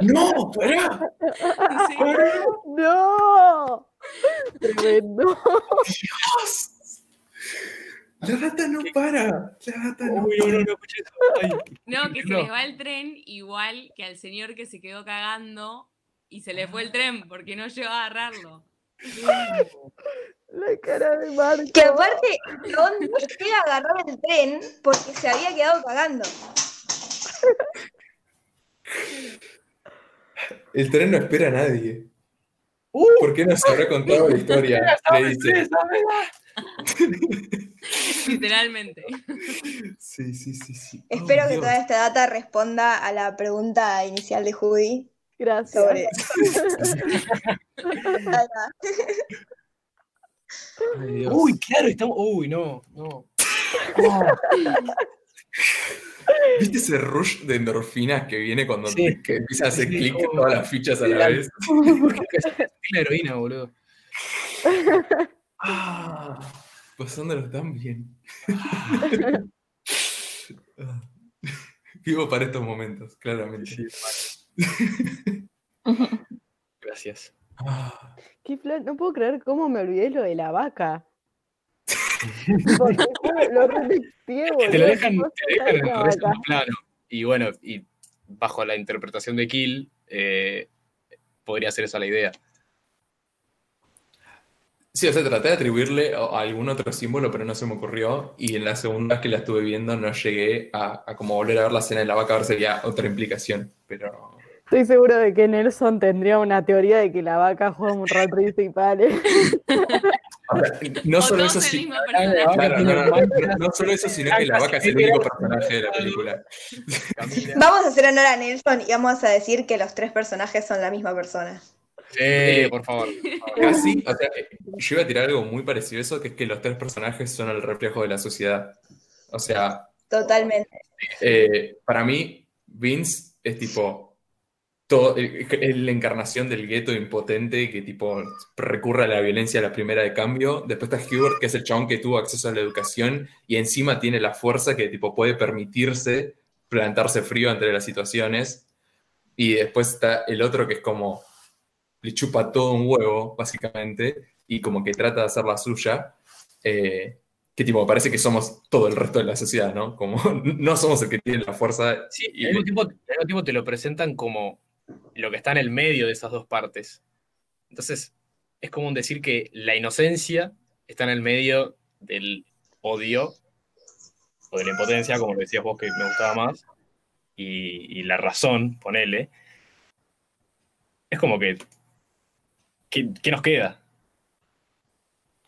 ¡No! ¡Pará! Sí. ¡No! Tremendo. ¡Dios! La rata no para. La rata no Uy, no, no, no escuché eso. Ay. No, que se No. les va el tren igual que al señor que se quedó cagando y se le fue el tren porque no llegó a agarrarlo. La cara de Marco. Que aparte, Ron no llega a agarrar el tren porque se había quedado cagando. El tren no espera a nadie. ¿Por qué no se habrá contado la historia? Le dice. [LAUGHS] Literalmente. Sí, sí, sí, sí. Oh, Espero que Dios. toda esta data responda a la pregunta inicial de Judy Gracias. sobre. [LAUGHS] Ay. Uy, claro, estamos. Uy, no, no. [LAUGHS] ¿Viste ese rush de endorfinas que viene cuando Sí. te- que empieza a hacer Sí, clic todas las fichas a la La- vez? [LAUGHS] La heroína, boludo. Ah, pasándolo tan bien. Vivo para estos momentos, claramente. [LAUGHS] Gracias. Qué No puedo creer cómo me olvidé lo de la vaca. [LAUGHS] Porque lo repetí, boludo. Te lo dejan, ¿Cómo te dejan en el resto vaca? plano. Y bueno, y bajo la interpretación de Kill, eh, podría ser esa la idea. Sí, o sea, traté de atribuirle a a algún otro símbolo, pero no se me ocurrió. Y en la segunda vez que la estuve viendo no llegué a, a como volver a ver la escena de la vaca a ver si había otra implicación. Pero Estoy seguro de que Nelson tendría una teoría de que la vaca juega un rol principal. ¿eh? [LAUGHS] solo eso, no solo eso, sino que la vaca es el único personaje de la película. Vamos a hacer honor a Nelson y vamos a decir que los tres personajes son la misma persona. Sí, por favor. Casi, [LAUGHS] o sea, eh, yo iba a tirar algo muy parecido a eso, que es que los tres personajes son el reflejo de la sociedad. O sea, Totalmente. eh, para mí, Vince es tipo todo, es la encarnación del gueto impotente que tipo recurre a la violencia a la primera de cambio. Después está Hubert, que es el chabón que tuvo acceso a la educación y encima tiene la fuerza que tipo puede permitirse plantarse frío entre las situaciones. Y después está el otro que es como le chupa todo un huevo, básicamente, y como que trata de hacer la suya. eh, que tipo, parece que somos todo el resto de la sociedad, ¿no? Como [LAUGHS] no somos el que tiene la fuerza. Sí, y- al mismo, tiempo, al mismo tiempo te lo presentan como lo que está en el medio de esas dos partes. Entonces, es como decir que la inocencia está en el medio del odio o de la impotencia, como lo decías vos que me gustaba más, y, y la razón, ponele. Es como que. ¿Qué, qué nos queda?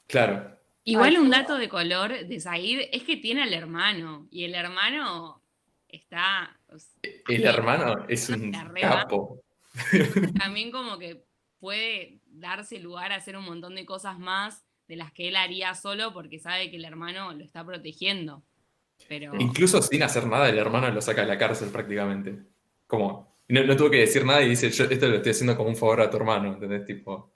Claro. Igual un dato de color de Said es que tiene al hermano. Y el hermano está. El hermano es un capo. también como que puede darse lugar a hacer un montón de cosas más de las que él haría solo porque sabe que el hermano lo está protegiendo. Pero Incluso sin hacer nada, el hermano lo saca de la cárcel prácticamente. Como, no, no tuvo que decir nada y dice, yo esto lo estoy haciendo como un favor a tu hermano, ¿entendés? Tipo,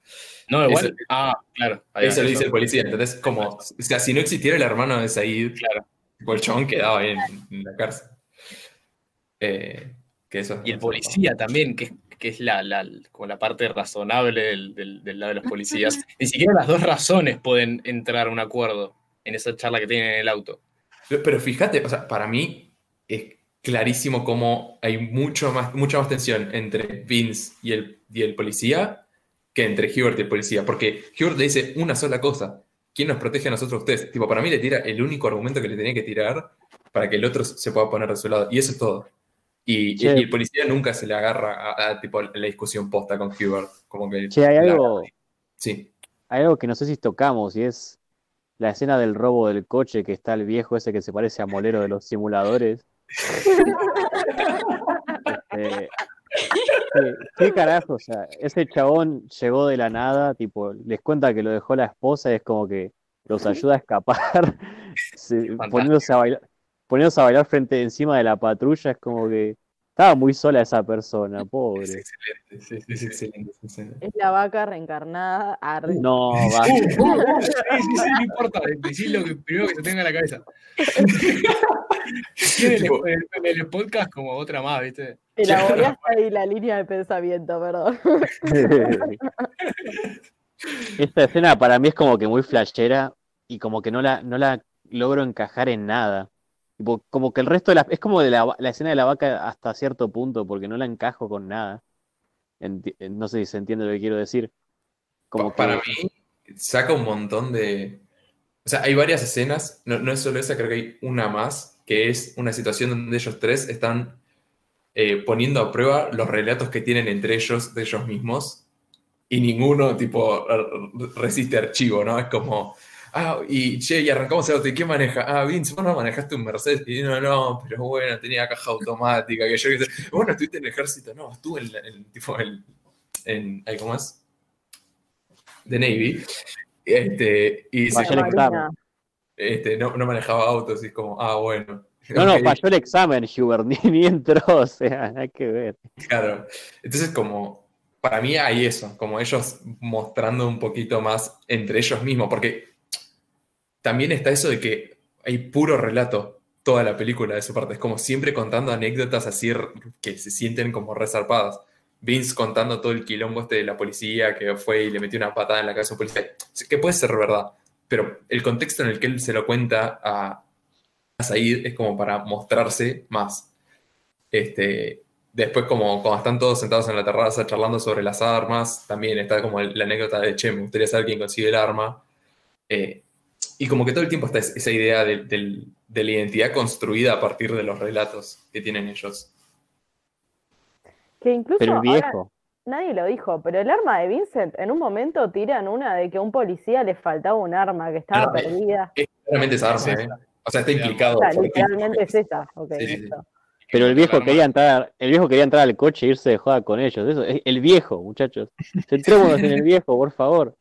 No, igual. Eso- ah, claro. eso lo dice el policía, ¿entendés? Como, o sea, si no existiera el hermano de Said, Claro. tipo, el chabón quedaba ahí en, en la cárcel. Eh, que eso es Y el policía también, que, que es la, la- como la parte razonable del, del- del lado de los policías. [LAUGHS] Ni siquiera las dos razones pueden entrar a un acuerdo en esa charla que tienen en el auto. Pero, pero fíjate, o sea, para mí es clarísimo cómo hay mucho más, mucha más tensión entre Vince y el, y el policía que entre Hubert y el policía. Porque Hubert le dice una sola cosa. ¿Quién nos protege a nosotros ustedes? Tipo, para mí le tira el único argumento que le tenía que tirar para que el otro se pueda poner de su lado. Y eso es todo. Y, el policía nunca se le agarra a, a, tipo, la discusión posta con Hubert. Como que Che, hay la- algo, Sí. hay algo que no sé si tocamos y es la escena del robo del coche que está el viejo ese que se parece a Molero de los simuladores. Este, ¿qué, qué carajo? O sea, ese chabón llegó de la nada, tipo, les cuenta que lo dejó la esposa y es como que los ayuda a escapar, [LAUGHS] se- poniéndose a bailar, poniéndose a bailar frente encima de la patrulla, es como que estaba muy sola esa persona, pobre. Es excelente. Sí, sí, es excelente esa escena. Es la vaca reencarnada. arre. No, va. Uh, uh, sí, sí, sí, no importa, decís lo que, primero que se tenga en la cabeza. [LAUGHS] Tiene en el, en el podcast como otra más, ¿viste? Elaboraste ahí la línea de pensamiento, perdón. [LAUGHS] Esta escena para mí es como que muy flashera y como que no la, no la logro encajar en nada. Tipo, como que el resto de la... Es como de la, escena de la vaca hasta cierto punto, porque no la encajo con nada. Enti- no sé si se entiende lo que quiero decir. Como Pa- Para que- mí, saca un montón de. O sea, hay varias escenas, no, no es solo esa, creo que hay una más, que es una situación donde ellos tres están eh, poniendo a prueba los relatos que tienen entre ellos, de ellos mismos, y ninguno, tipo, resiste archivo, ¿no? Es como. Ah, y che, y arrancamos el auto, ¿y quién maneja? Ah, Vince, vos no manejaste un Mercedes. Y no, no, pero bueno, tenía caja automática, que yo qué. Bueno, estuviste en el ejército, no, estuve en, en, tipo, en, en, ahí, ¿cómo es? de Navy. Este, y el examen. este, no, no manejaba autos y es como, ah, bueno. No, no, falló el examen, Hubert, ni, [LAUGHS] ni entró, o sea, hay que ver. Claro. Entonces, como, para mí hay eso, como ellos mostrando un poquito más entre ellos mismos, porque también está eso de que hay puro relato toda la película de su parte, es como siempre contando anécdotas así que se sienten como resarpadas. Vince contando todo el quilombo este de la policía que fue y le metió una patada en la cabeza a un policía, que puede ser verdad, pero el contexto en el que él se lo cuenta a, a Said es como para mostrarse más. Este, después, como cuando están todos sentados en la terraza charlando sobre las armas, también está como la anécdota de Che, me gustaría saber quién consigue el arma. Eh, y como que todo el tiempo está es- esa idea de, de la identidad construida a partir de los relatos que tienen ellos. Que incluso Pero el ahora viejo, nadie lo dijo, pero el arma de Vincent en un momento tiran una de que a un policía le faltaba un arma que estaba Claro. perdida. Es claramente esa arma. ¿eh? O sea, está implicado. O sea, literalmente es esa. Ok, Sí, sí, sí. Pero el viejo quería entrar, el viejo quería entrar al coche e irse de joda con ellos. Eso, es el viejo, muchachos. Centrémonos en el viejo, por favor.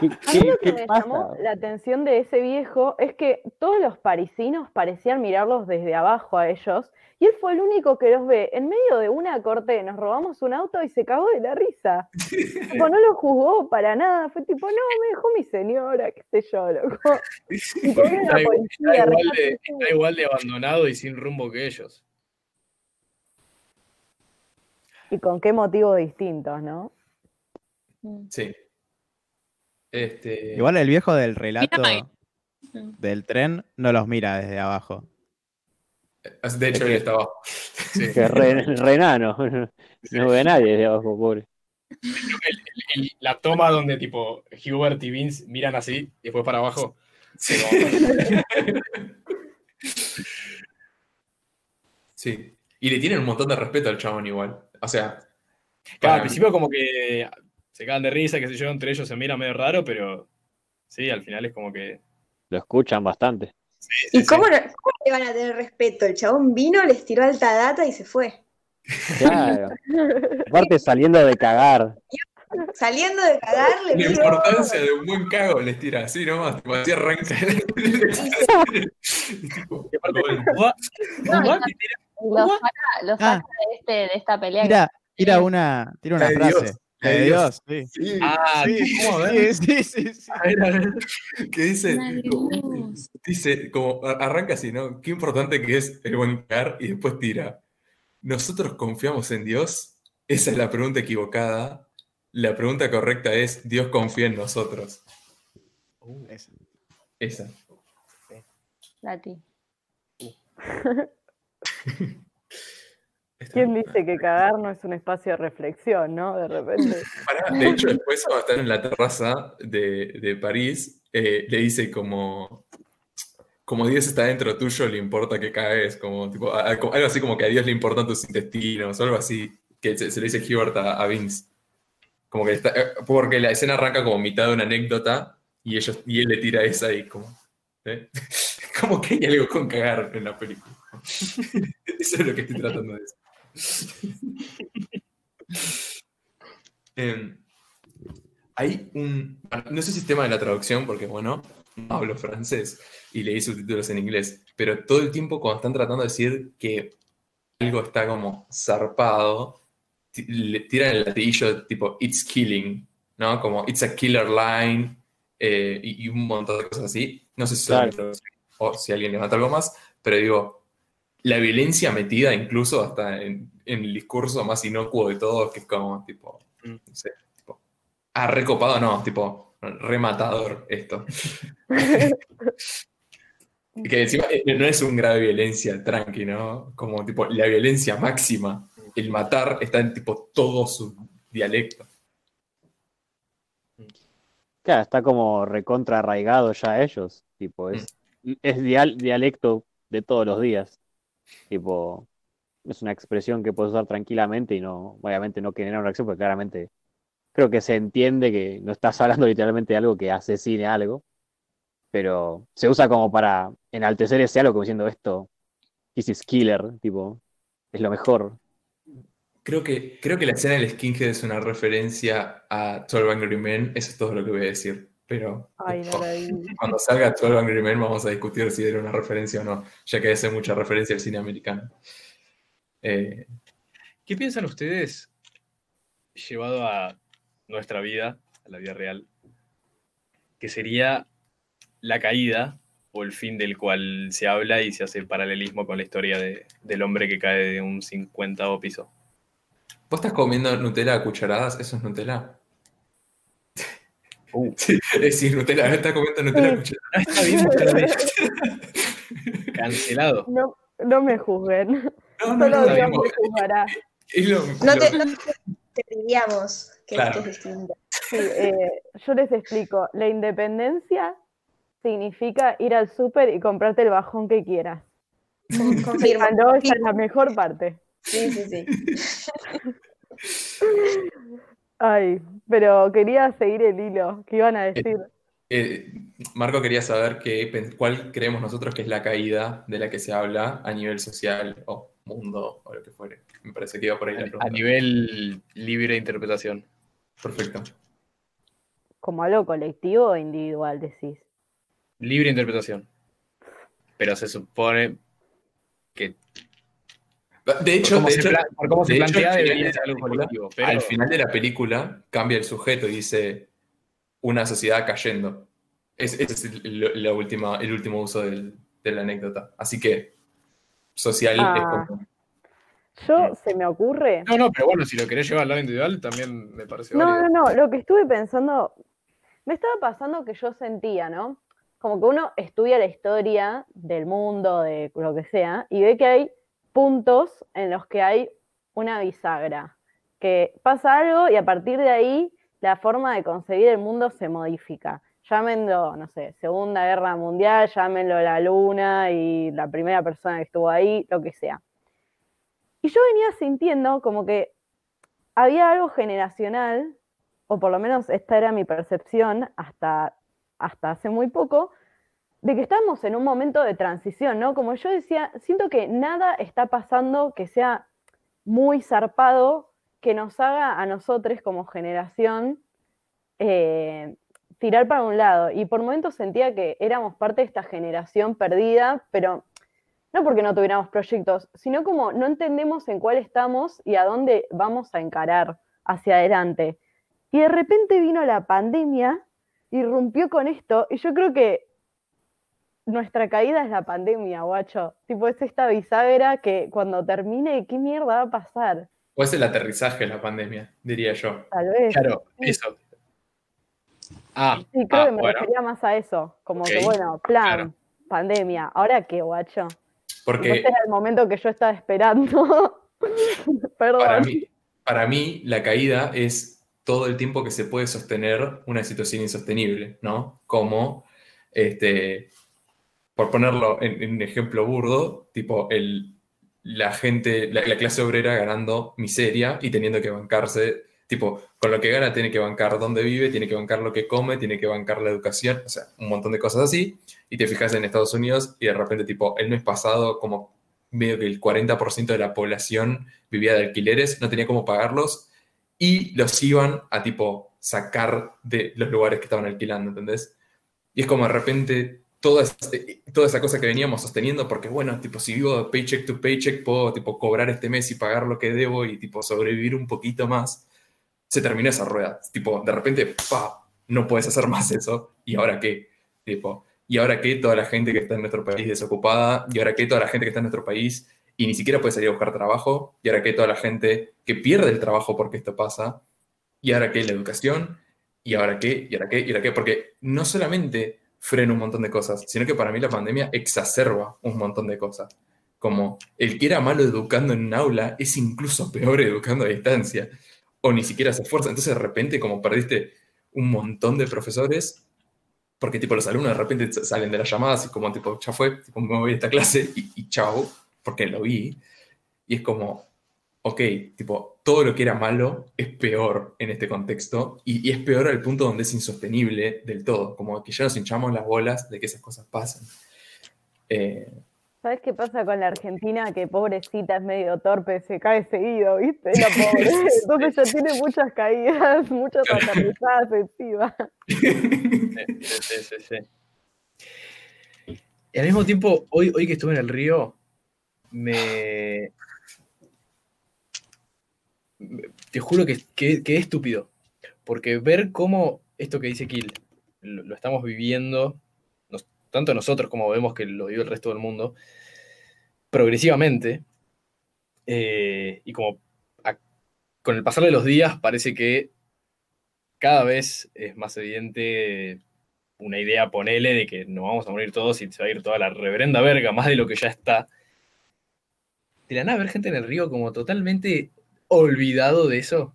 ¿Qué, [LAUGHS] A mí qué- lo que qué me pasa? llamó la atención de ese viejo es que todos los parisinos parecían mirarlos desde abajo a ellos y él fue el único que los ve en medio de una corte, nos robamos un auto y se cagó de la risa. [LAUGHS] Tipo, no lo juzgó para nada, fue tipo, no, me dejó mi señora, qué sé yo, loco. [LAUGHS] Y Porque tenía está, la igual- policía, está igual de, reparte- está igual de abandonado y sin rumbo que ellos. Y con qué motivos distintos, ¿no? Sí. Este, Igual el viejo del relato Mira, del tren no los mira desde abajo. de hecho, él estaba. [LAUGHS] Sí. Que re, re enano. [LAUGHS] No ve a nadie de abajo, pobre. El- la toma donde tipo Hubert y Vince miran así y después para abajo. Sí. [LAUGHS] Sí. Y le tienen un montón de respeto al chabón igual. O sea, Claro, al principio como que se cagan de risa, qué sé yo, entre ellos se mira medio raro, pero sí, al final es como que Lo escuchan bastante. ¿Y cómo, no- cómo le van a tener respeto? El chabón vino, les tiró alta data y se fue. Claro. Aparte saliendo de cagar. Saliendo de cagar, le La tiró- importancia de un buen cago les tira así nomás, tipo, así arranca. [LAUGHS] No, ¡buah! y Lo saca, lo saca de, este, de esta pelea. que- Tira, tira una, tira una frase. Dios, La de Dios, sí. Sí, Ah, Sí, ¿cómo? A ver. sí, sí, sí, a ver, a ver. Que dice, dice, como arranca así, ¿no? Qué importante que es el buen cagar y después tira. ¿Nosotros confiamos en Dios? Esa es la pregunta equivocada. La pregunta correcta es, Dios confía en nosotros. Esa. Esa. Lati. Esta- [LAUGHS] ¿Quién dice que cagar no es un espacio de reflexión, no? De repente. [LAUGHS] Pará, de hecho, después va a estar en la terraza de, de París, eh, le dice como, como Dios está dentro tuyo, le importa que caes, como, tipo, a- a- como- algo así como que a Dios le importan tus intestinos, algo así, que se, se le dice Hubert a, a Vince. Como que está, eh, porque la escena arranca como mitad de una anécdota y, ellos, y él le tira esa y como... ¿eh? [LAUGHS] Como que hay algo con cagar en la película. [LAUGHS] Eso es lo que estoy tratando de decir. [LAUGHS] Em, hay un. No sé si es tema de la traducción, porque bueno, no hablo francés y leí subtítulos en inglés, pero todo el tiempo cuando están tratando de decir que algo está como zarpado, le tiran el latillo tipo it's killing, ¿no? Como it's a killer line eh, y, y un montón de cosas así. No sé si Claro. es la traducción o si alguien levanta algo más, pero digo, la violencia metida incluso hasta en, en el discurso más inocuo de todos, que es como tipo, Mm. no sé, tipo, ah, recopado no, tipo, rematador esto. [LAUGHS] que encima eh, no es un grado de violencia tranqui, ¿no? Como tipo la violencia máxima, el matar está en tipo todo su dialecto. Claro, está como recontra arraigado ya a ellos. Tipo, es, es dial- dialecto de todos los días. Tipo, es una expresión que puedes usar tranquilamente y no, obviamente no genera una reacción, porque claramente creo que se entiende que no estás hablando literalmente de algo que asesine algo, pero se usa como para enaltecer ese algo, como diciendo esto, this is killer, tipo, es lo mejor. Creo que, creo que la escena del skinhead es una referencia a 12 Angry Men, eso es todo lo que voy a decir. Pero Ay, no [LAUGHS] cuando salga 12 Angry Men vamos a discutir si era una referencia o no, ya que hace mucha referencia al cine americano. Eh, ¿Qué piensan ustedes, llevado a nuestra vida, a la vida real, que sería la caída o el fin del cual se habla y se hace paralelismo con la historia de- del hombre que cae de un 50 piso? ¿Vos estás comiendo Nutella a cucharadas? ¿Eso es Nutella? Uh. [LAUGHS] Sí, es decir, Nutella, estás comiendo Nutella a cucharadas. Ah, está bien, está bien. [LAUGHS] Cancelado. No, no me juzguen. No, no, Solo no, Dios me juzgará. [LAUGHS] Lo- No lo- te, no te diríamos que Claro. esto es distinto. Sí, eh, yo les explico. La independencia significa ir al súper y comprarte el bajón que quieras. Con- Confirmo. Ah, no, esa es la mejor parte. Sí, sí, sí. Ay, pero quería seguir el hilo. ¿Qué iban a decir? Eh, Marco quería saber qué pen- cuál creemos nosotros que es la caída de la que se habla a nivel social o mundo o lo que fuere. Me parece que iba por ahí la A pregunta. nivel libre de interpretación. Perfecto. ¿Como algo colectivo o individual, decís? Libre interpretación. Pero se supone que De hecho, por cómo de se, hecho, pla- por cómo se de hecho, plantea al final debería de ser la algo película- colectivo. Pero al final de la película cambia el sujeto y dice una sociedad cayendo. Es- Ese es el, la última, el último uso del- de la anécdota. Así que social es Ah. como... Yo se me ocurre. No, no, pero bueno, si lo querés llevar al lado individual, también me parece No, válido. no, no, lo que estuve pensando, me estaba pasando que yo sentía, ¿no? Como que uno estudia la historia del mundo, de lo que sea, y ve que hay puntos en los que hay una bisagra, que pasa algo y a partir de ahí la forma de concebir el mundo se modifica. Llámenlo, no sé, Segunda Guerra Mundial, llámenlo la luna y la primera persona que estuvo ahí, lo que sea. Y yo venía sintiendo como que había algo generacional, o por lo menos esta era mi percepción hasta, hasta hace muy poco, de que estamos en un momento de transición, ¿no? Como yo decía, siento que nada está pasando que sea muy zarpado, que nos haga a nosotros como generación eh, tirar para un lado. Y por momentos sentía que éramos parte de esta generación perdida, pero no porque no tuviéramos proyectos, sino como no entendemos en cuál estamos y a dónde vamos a encarar hacia adelante. Y de repente vino la pandemia, irrumpió con esto, y yo creo que nuestra caída es la pandemia, guacho. Tipo, es esta bisagra que cuando termine, ¿qué mierda va a pasar? O es el aterrizaje de la pandemia, diría yo. Tal vez. Claro, Sí. eso. Ah, Sí, creo ah, que me bueno. refería más a eso. Como que, bueno, plan, claro. pandemia. ¿Ahora qué, guacho? Porque Ese era el momento que yo estaba esperando. [LAUGHS] Perdón. para mí, para mí la caída es todo el tiempo que se puede sostener una situación insostenible, ¿no? Como, este, por ponerlo en, un ejemplo burdo, tipo el, la gente, la, la clase obrera ganando miseria y teniendo que bancarse, tipo, con lo que gana tiene que bancar dónde vive, tiene que bancar lo que come, tiene que bancar la educación, o sea, un montón de cosas así. Y te fijas en Estados Unidos y de repente, tipo, el mes pasado, como medio que el 40% de la población vivía de alquileres, no tenía cómo pagarlos y los iban a, tipo, sacar de los lugares que estaban alquilando, ¿entendés? Y es como de repente toda, esa- toda esa cosa que veníamos sosteniendo, porque bueno, tipo, si vivo de paycheck to paycheck, puedo, tipo, cobrar este mes y pagar lo que debo y, tipo, sobrevivir un poquito más. Se terminó esa rueda. Tipo, de repente, ¡pa! No puedes hacer más eso. ¿Y ahora qué? Tipo, ¿y ahora qué? Toda la gente que está en nuestro país desocupada. ¿Y ahora qué? Toda la gente que está en nuestro país y ni siquiera puede salir a buscar trabajo. ¿Y ahora qué? Toda la gente que pierde el trabajo porque esto pasa. ¿Y ahora qué? La educación. ¿Y ahora qué? ¿Y ahora qué? ¿Y ahora qué? Porque no solamente frena un montón de cosas, sino que para mí la pandemia exacerba un montón de cosas. Como el que era malo educando en un aula es incluso peor educando a distancia. O ni siquiera se esfuerza. Entonces de repente como perdiste un montón de profesores, porque tipo los alumnos de repente salen de las llamadas y como tipo, ya fue, tipo, me voy a esta clase y, y chao, porque lo vi. Y es como, ok, tipo, todo lo que era malo es peor en este contexto y, y es peor al punto donde es insostenible del todo, como que ya nos hinchamos las bolas de que esas cosas pasen. Eh, ¿Sabes qué pasa con la Argentina? Que pobrecita es medio torpe, se cae seguido, ¿viste? La pobre. [LAUGHS] Entonces ya tiene muchas caídas, [LAUGHS] muchas aterrizadas encima. Sí, sí, sí, sí. Y al mismo tiempo, hoy, hoy que estuve en el río, me. Te juro que, que, que es estúpido. Porque ver cómo esto que dice Kill lo, estamos viviendo, tanto nosotros como vemos que lo vive el resto del mundo, progresivamente, eh, y como con el pasar de los días parece que cada vez es más evidente una idea, ponele, de que nos vamos a morir todos y se va a ir toda la reverenda verga, más de lo que ya está. De la nada ver gente en el río como totalmente olvidado de eso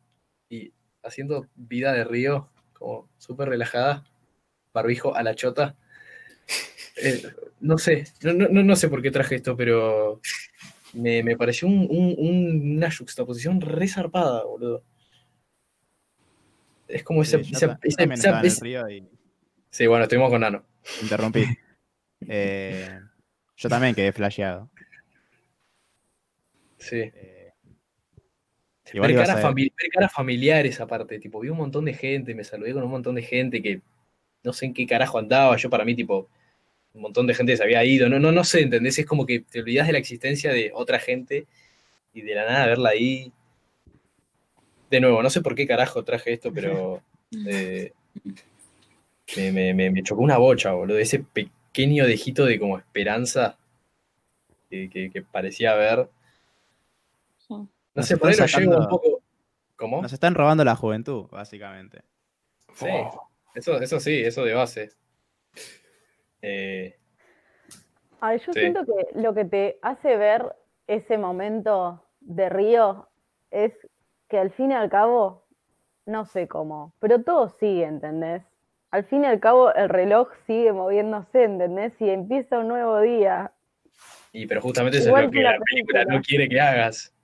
y haciendo vida de río, como súper relajada, barbijo a la chota. Eh, no sé, no, no- no- sé por qué traje esto, pero me, me pareció un- un- un- una juxtaposición re zarpada, boludo. Es como esa, Sí, yo esa- ta- esa- también esa- estaba en el esa- río y Sí, bueno, estuvimos con Nano. interrumpí. [LAUGHS] Eh, yo también quedé flasheado. Sí. Eh, Ver ibas caras, a- fami- ver familiares aparte, tipo, vi un montón de gente, me saludé con un montón de gente que no sé en qué carajo andaba, yo para mí, tipo, un montón de gente se había ido, no, no, no sé, ¿entendés? Es como que te olvidas de la existencia de otra gente y de la nada verla ahí. De nuevo, no sé por qué carajo traje esto, pero [LAUGHS] eh, me, me- me- me chocó una bocha, boludo, ese pequeño dejito de como esperanza que, que- que parecía haber. No Nos sé, por ahí llevo un poco... ¿Cómo? Nos están robando la juventud, básicamente. Sí, eso, eso sí, eso de base. Eh, A ver, yo Sí. siento que lo que te hace ver ese momento de río es que al fin y al cabo, no sé cómo, pero todo sigue, ¿entendés? Al fin y al cabo el reloj sigue moviéndose, ¿entendés? Y empieza un nuevo día. y pero justamente eso Igual es lo que que la la película película. no quiere que hagas.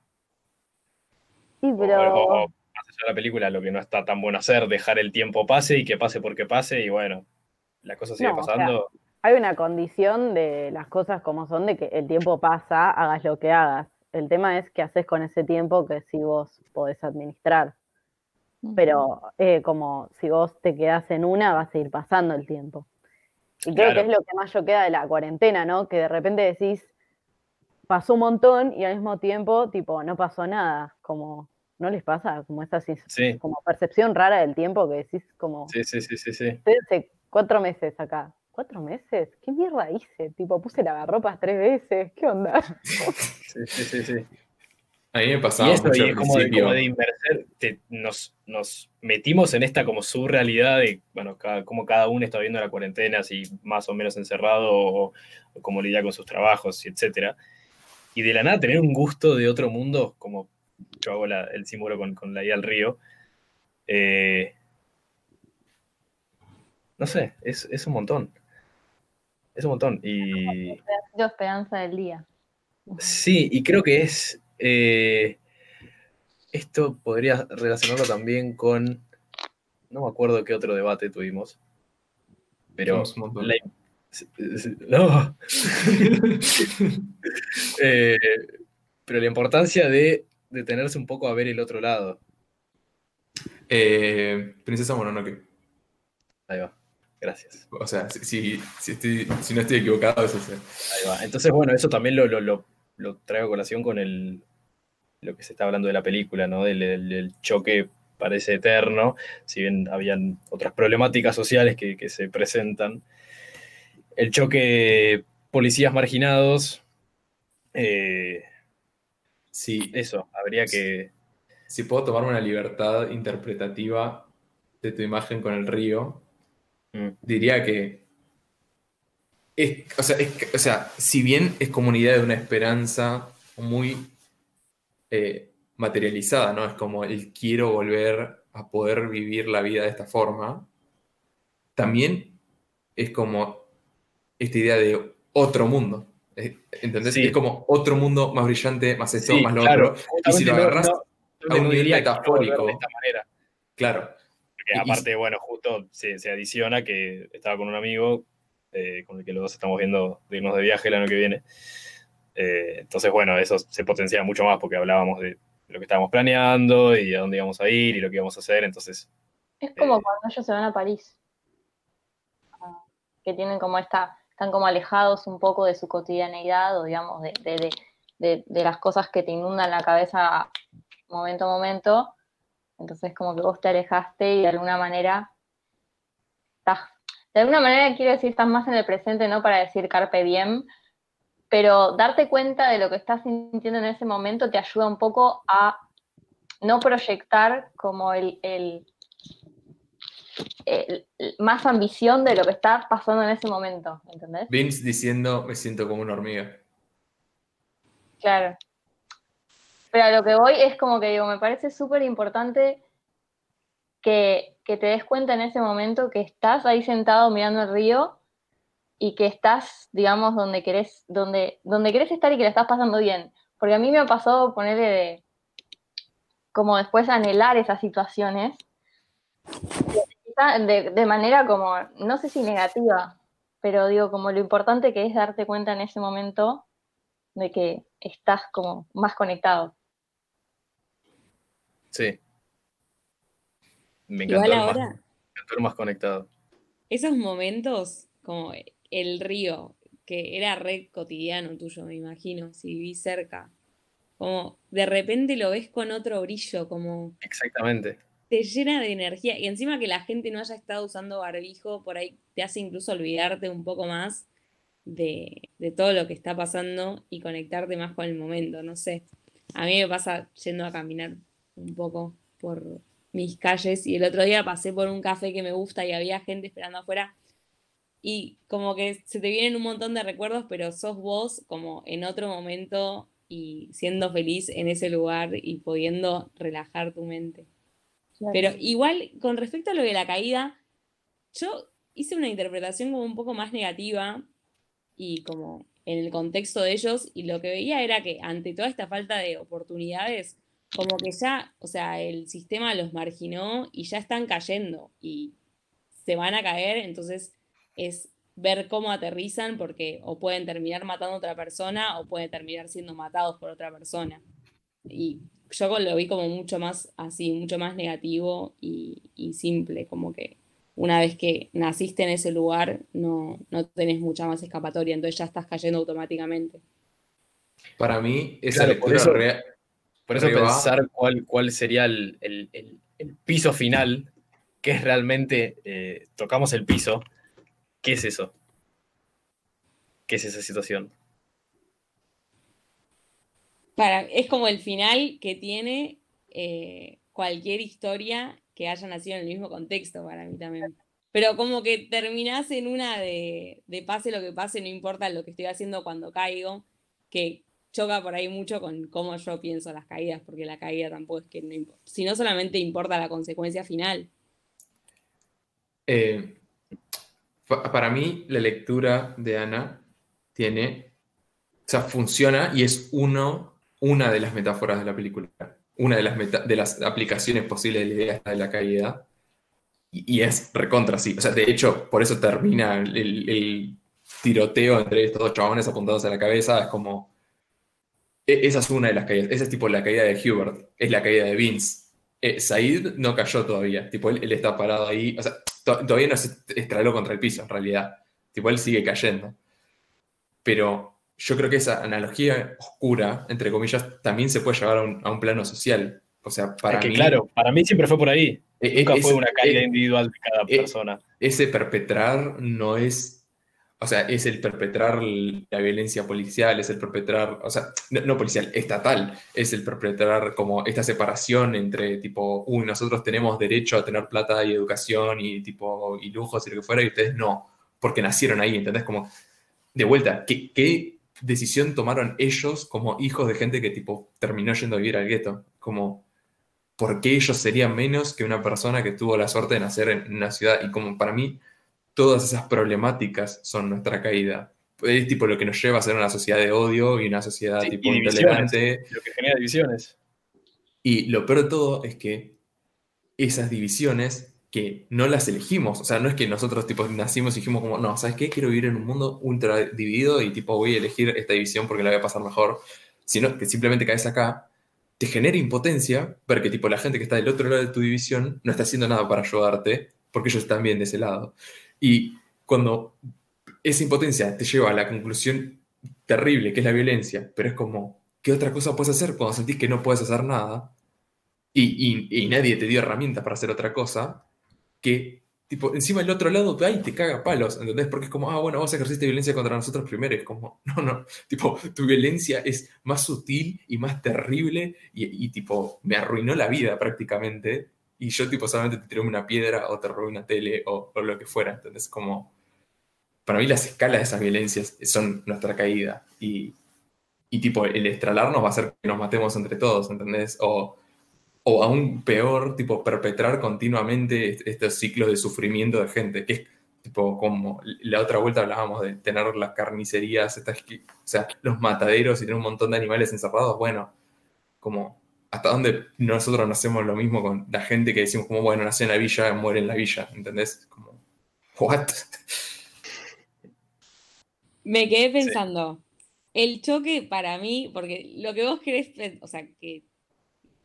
O- pero... o- o, más allá de la película, lo que no está tan bueno hacer, dejar el tiempo pase y que pase porque pase, y bueno, la cosa sigue No, o sea, pasando. hay una condición de las cosas como son, de que el tiempo pasa, hagas lo que hagas. El tema es qué haces con ese tiempo que si vos podés administrar. Pero eh, como si vos te quedás en una, vas a ir pasando el tiempo. Y creo Claro. que es lo que más yo queda de la cuarentena, ¿no? Que de repente decís, pasó un montón y al mismo tiempo, tipo, no pasó nada. Como, ¿no les pasa? Como esa Sí, como percepción rara del tiempo que decís como, sí, sí, sí, sí, sí. estoy hace cuatro meses acá. ¿Cuatro meses? ¿Qué mierda hice? Tipo, puse lavarropas tres veces. ¿Qué onda? [LAUGHS] Sí, sí, sí, sí. A mí me Y pasaba eso, mucho y es como de, como de inverser, te- nos, nos metimos en esta como surrealidad de, bueno, cada, como cada uno está viendo la cuarentena, si más o menos encerrado, o, o cómo lidia con sus trabajos, etcétera. Y de la nada tener un gusto de otro mundo, como yo hago la- el símbolo con, con la ida al río, eh, no sé, es, es un montón. Es un montón. Y, Yo esperanza del día. Sí, y creo que es. eh, esto podría relacionarlo también con. No me acuerdo qué otro debate tuvimos. Pero. Somos un montón. la- no. [LAUGHS] [LAUGHS] Eh, pero la importancia de detenerse un poco a ver el otro lado. Eh, Princesa Mononoke. Ahí va. Gracias. O sea, si, si, si estoy- si no estoy equivocado, es ese. Ahí va. Entonces, bueno, eso también lo, lo, lo, lo traigo a colación con el, lo que se está hablando de la película, ¿no? Del, del- del choque parece eterno, si bien habían otras problemáticas sociales que, que se presentan. El choque policías marginados, eh, Sí, eso, habría que... si puedo tomarme una libertad interpretativa de tu imagen con el río, Mm. diría que es, o sea, es o sea, si bien es como una idea de una esperanza muy eh, materializada, ¿no? Es como el quiero volver a poder vivir la vida de esta forma, también es como esta idea de otro mundo. ¿Entendés? Sí. Es como otro mundo más brillante, más esto, Sí, más lo claro, otro. Y si lo no- agarras no- a un no nivel que metafórico. de esta manera. Claro, Porque Y- y- aparte, bueno, justo se, se adiciona que estaba con un amigo eh, con el que los dos estamos viendo de irnos de viaje el año que viene. Eh, entonces, bueno, eso se potencia mucho más porque hablábamos de lo que estábamos planeando y a dónde íbamos a ir y lo que íbamos a hacer. Entonces, Es como Eh. cuando ellos se van a París. Ah, Que tienen como esta, están como alejados un poco de su cotidianeidad o digamos de, de- de- las cosas que te inundan la cabeza momento a momento. Entonces como que vos te alejaste y de alguna manera estás, de alguna manera quiero decir, estás más en el presente, no para decir carpe diem, pero darte cuenta de lo que estás sintiendo en ese momento te ayuda un poco a no proyectar como el, el- el- más ambición de lo que está pasando en ese momento, ¿entendés? Vince diciendo me siento como una hormiga. Claro. Pero a lo que voy es como que digo, me parece súper importante que, que te des cuenta en ese momento que estás ahí sentado mirando el río y que estás, digamos, donde querés, donde, donde querés estar y que la estás pasando bien. Porque a mí me ha pasado ponerle de, como después anhelar esas situaciones de, de manera como, no sé si negativa, pero digo, como lo importante que es darte cuenta en ese momento de que estás como más conectado. sí. Me encantó, Igual el más, me encantó el más conectado. esos momentos, como el río, que era re cotidiano tuyo, me imagino, si vivís cerca, como de repente lo ves con otro brillo, como Exactamente. Te llena de energía. Y encima que la gente no haya estado usando barbijo, por ahí te hace incluso olvidarte un poco más de, todo lo que está pasando y conectarte más con el momento, no sé. A mí me pasa yendo a caminar un poco por mis calles y el otro día pasé por un café que me gusta y había gente esperando afuera y como que se te vienen un montón de recuerdos, pero sos vos como en otro momento y siendo feliz en ese lugar y pudiendo relajar tu mente. Pero igual, con respecto a lo de la caída, yo hice una interpretación como un poco más negativa y como en el contexto de ellos, y lo que veía era que ante toda esta falta de oportunidades, como que ya, o sea, el sistema los marginó y ya están cayendo y se van a caer, entonces es ver cómo aterrizan, porque o pueden terminar matando a otra persona o pueden terminar siendo matados por otra persona. Y yo lo vi como mucho más así, mucho más negativo y, y simple, como que una vez que naciste en ese lugar no, no tenés mucha más escapatoria, entonces ya estás cayendo automáticamente. Para mí, esa Claro, por lectura eso- rea- Por eso pensar cuál, cuál sería el, el- el- el piso final, que es realmente, eh, tocamos el piso, ¿qué es eso? ¿Qué es esa situación? Para, es como el final que tiene eh, cualquier historia que haya nacido en el mismo contexto para mí también. Pero como que terminás en una de, pase lo que pase, no importa lo que estoy haciendo cuando caigo, que choca por ahí mucho con cómo yo pienso las caídas, porque la caída tampoco es que no imp- si no solamente importa la consecuencia final. Eh, pa- para mí, la lectura de Ana tiene, o sea, funciona y es uno, una de las metáforas de la película, una de las, meta- de las aplicaciones posibles de la idea de la caída. Y, y es recontra, sí. O sea, de hecho, por eso termina el, el- tiroteo entre estos dos chabones apuntados a la cabeza. Es como. e- Esa es una de las caídas. Esa es tipo la caída de Hubert. Es la caída de Vince. Eh, Said no cayó todavía. Tipo, él, él está parado ahí. O sea, to- todavía no se estraló contra el piso, en realidad. Tipo, él sigue cayendo. Pero yo creo que esa analogía oscura, entre comillas, también se puede llevar a un, a un plano social. O sea, para Es que mí. claro, para mí siempre fue por ahí. eh, Nunca es- fue una caída eh, individual de cada eh, persona. ese perpetrar no es, o sea, es el perpetrar la violencia policial, es el perpetrar, o sea, no, no policial, estatal, es el perpetrar como esta separación entre tipo, uy, nosotros tenemos derecho a tener plata y educación y tipo, y lujos y lo que fuera, y ustedes no, porque nacieron ahí, ¿entendés? Como, de vuelta, ¿qué, qué decisión tomaron ellos como hijos de gente que tipo terminó yendo a vivir al gueto? Como, ¿por qué ellos serían menos que una persona que tuvo la suerte de nacer en una ciudad? Y como para mí, todas esas problemáticas son nuestra caída. Es tipo lo que nos lleva a ser una sociedad de odio y una sociedad Sí, tipo intolerante. Lo que genera divisiones. Y lo peor de todo es que esas divisiones que no las elegimos, o sea, no es que nosotros tipo nacimos y dijimos como, no, ¿sabes qué? Quiero vivir en un mundo ultra dividido y tipo voy a elegir esta división porque la voy a pasar mejor, sino que simplemente caes acá, te genera impotencia ver que tipo la gente que está del otro lado de tu división no está haciendo nada para ayudarte porque ellos están bien de ese lado. Y cuando esa impotencia te lleva a la conclusión terrible que es la violencia, pero es como, ¿qué otra cosa puedes hacer cuando sentís que no puedes hacer nada? Y, y- y nadie te dio herramientas para hacer otra cosa, que tipo, encima el otro lado va y te caga palos, ¿entendés? Porque es como, ah, bueno, vos ejerciste violencia contra nosotros primero, es como, [LAUGHS] no, no, tipo, tu violencia es más sutil y más terrible, y, y, tipo, me arruinó la vida prácticamente, y yo tipo solamente te tiré una piedra o te robé una tele o, o lo que fuera, ¿entendés? Como, para mí las escalas de esas violencias son nuestra caída, y, y tipo, el estralarnos va a hacer que nos matemos entre todos, ¿entendés? O, o aún peor, tipo, perpetrar continuamente est- estos ciclos de sufrimiento de gente, que es tipo como la otra vuelta hablábamos de tener las carnicerías, estas, o sea, los mataderos y tener un montón de animales encerrados, bueno, como hasta dónde nosotros no hacemos lo mismo con la gente que decimos como, bueno, nació en la villa, muere en la villa, ¿entendés? Como, ¿what? Me quedé pensando, el choque para mí, porque lo que vos querés, o sea, que,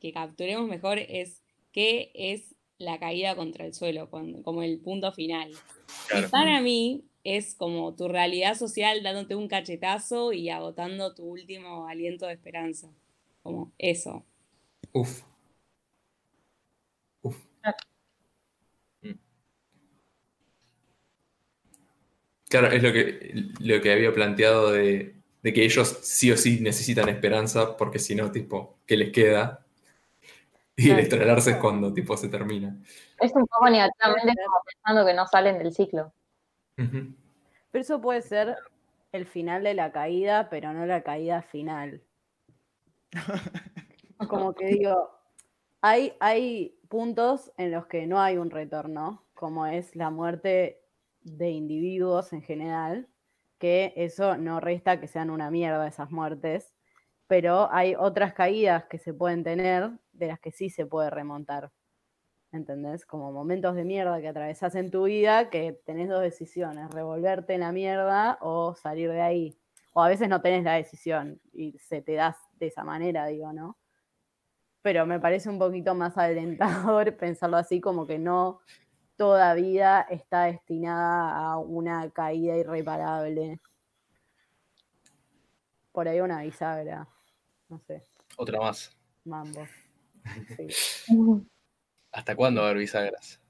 que capturemos mejor es qué es la caída contra el suelo, como el punto final. Claro. Y para mí es como tu realidad social dándote un cachetazo y agotando tu último aliento de esperanza. Como eso. Uf. Uf. Claro, es lo que, lo que había planteado de, de que ellos sí o sí necesitan esperanza, porque si no, tipo, ¿qué les queda? [LAUGHS] Y el Claro. estralarse es cuando, tipo, se termina. Es un poco negativamente como pensando que no salen del ciclo. Pero eso puede ser el final de la caída, pero no la caída final. [LAUGHS] Como que digo, hay, hay puntos en los que no hay un retorno, como es la muerte de individuos en general, que eso no resta que sean una mierda esas muertes, pero hay otras caídas que se pueden tener de las que sí se puede remontar. ¿entendés? Como momentos de mierda que atravesás en tu vida, que tenés dos decisiones, revolverte en la mierda o salir de ahí. O a veces no tenés la decisión y se te das de esa manera, digo, ¿no? Pero me parece un poquito más alentador [LAUGHS] pensarlo así, como que no toda vida está destinada a una caída irreparable. Por ahí una bisagra, no sé, Otra más. mambo. Sí. ¿Hasta cuándo va a haber bisagras?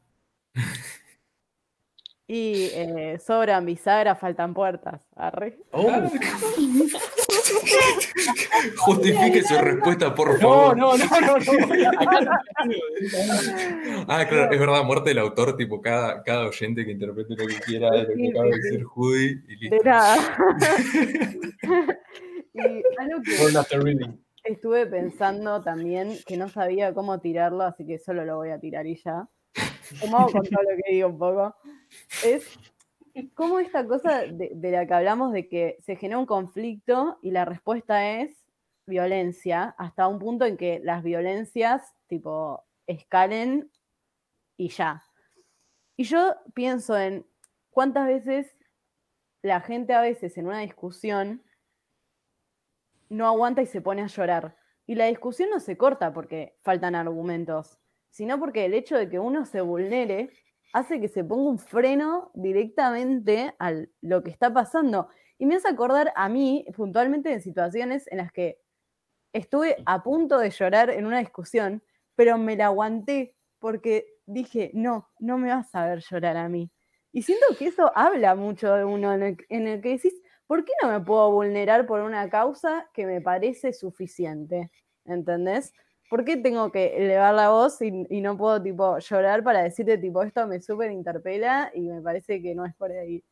Y eh, sobran bisagras, faltan puertas. Arre. Oh, [LAUGHS] Justifique su respuesta, por no, favor. no, no, no, no. Ah, claro, es verdad, muerte del autor, tipo, cada, cada oyente que interprete lo que quiera de lo que acaba de decir Judy y listo. De nada. [LAUGHS] [LAUGHS] y algo que. Estuve pensando también, que no sabía cómo tirarlo, así que solo lo voy a tirar y ya. Como hago con todo lo que digo un poco. Es como esta cosa de, de la que hablamos de que se genera un conflicto y la respuesta es violencia, hasta un punto en que las violencias, tipo, escalen y ya. Y yo pienso en cuántas veces la gente a veces en una discusión no aguanta y se pone a llorar. Y la discusión no se corta porque faltan argumentos, sino porque el hecho de que uno se vulnere hace que se ponga un freno directamente a lo que está pasando. Y me hace acordar a mí puntualmente de situaciones en las que estuve a punto de llorar en una discusión, pero me la aguanté porque dije, no, no me vas a ver llorar a mí. Y siento que eso habla mucho de uno en el, en el que decís, ¿por qué no me puedo vulnerar por una causa que me parece suficiente? ¿Entendés? ¿Por qué tengo que elevar la voz y, y no puedo tipo llorar para decirte tipo esto me súper interpela y me parece que no es por ahí?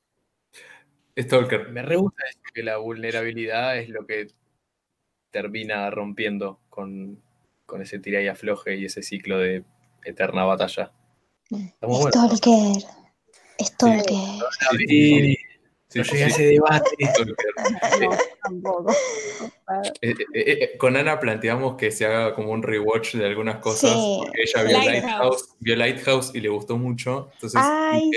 Stalker. Me re gusta que la vulnerabilidad es lo que termina rompiendo con, con ese tira y afloje y ese ciclo de eterna batalla. Stalker. Stalker. Sí, Sí, no a sí. ese debate. [LAUGHS] [LAUGHS] No, tampoco. Eh, eh, eh, con Ana planteamos que se haga como un rewatch de algunas cosas, Sí. porque ella vio Lighthouse. Lighthouse, vio Lighthouse y le gustó mucho. Entonces, Ay,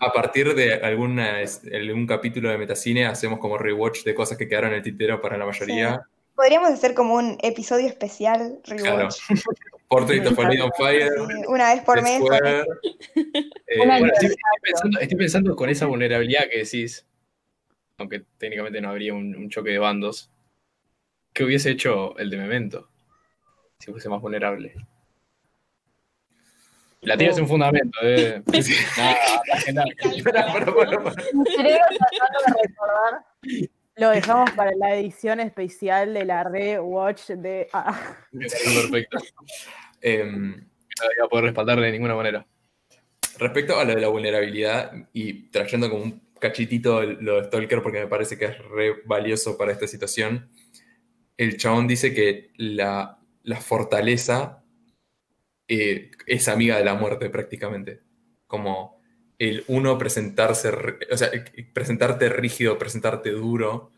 a partir de alguna, algún capítulo de Metacine, hacemos como rewatch de cosas que quedaron en el tintero para la mayoría. Podríamos hacer como un episodio especial Claro. [LAUGHS] Portrait of a Lady on Fire, una vez por mes. Square, eh, Una Bueno, estoy, estoy pensando, estoy pensando con esa vulnerabilidad que decís, aunque técnicamente no habría un, un choque de bandos, ¿qué hubiese hecho el de Memento si fuese más vulnerable? La tienes un fundamento, eh. Nada, nada, pará. Mi cerebro tratando de recordar. Lo dejamos [LAUGHS] para la edición especial de la rewatch de. ah, perfecto. Em, No voy a poder respaldar de ninguna manera. Respecto a lo de la vulnerabilidad y trayendo como un cachitito lo de Stalker porque me parece que es re valioso para esta situación, el chabón dice que la, la fortaleza eh, es amiga de la muerte prácticamente. Como el uno presentarse, o sea, eh, presentarte rígido, presentarte duro,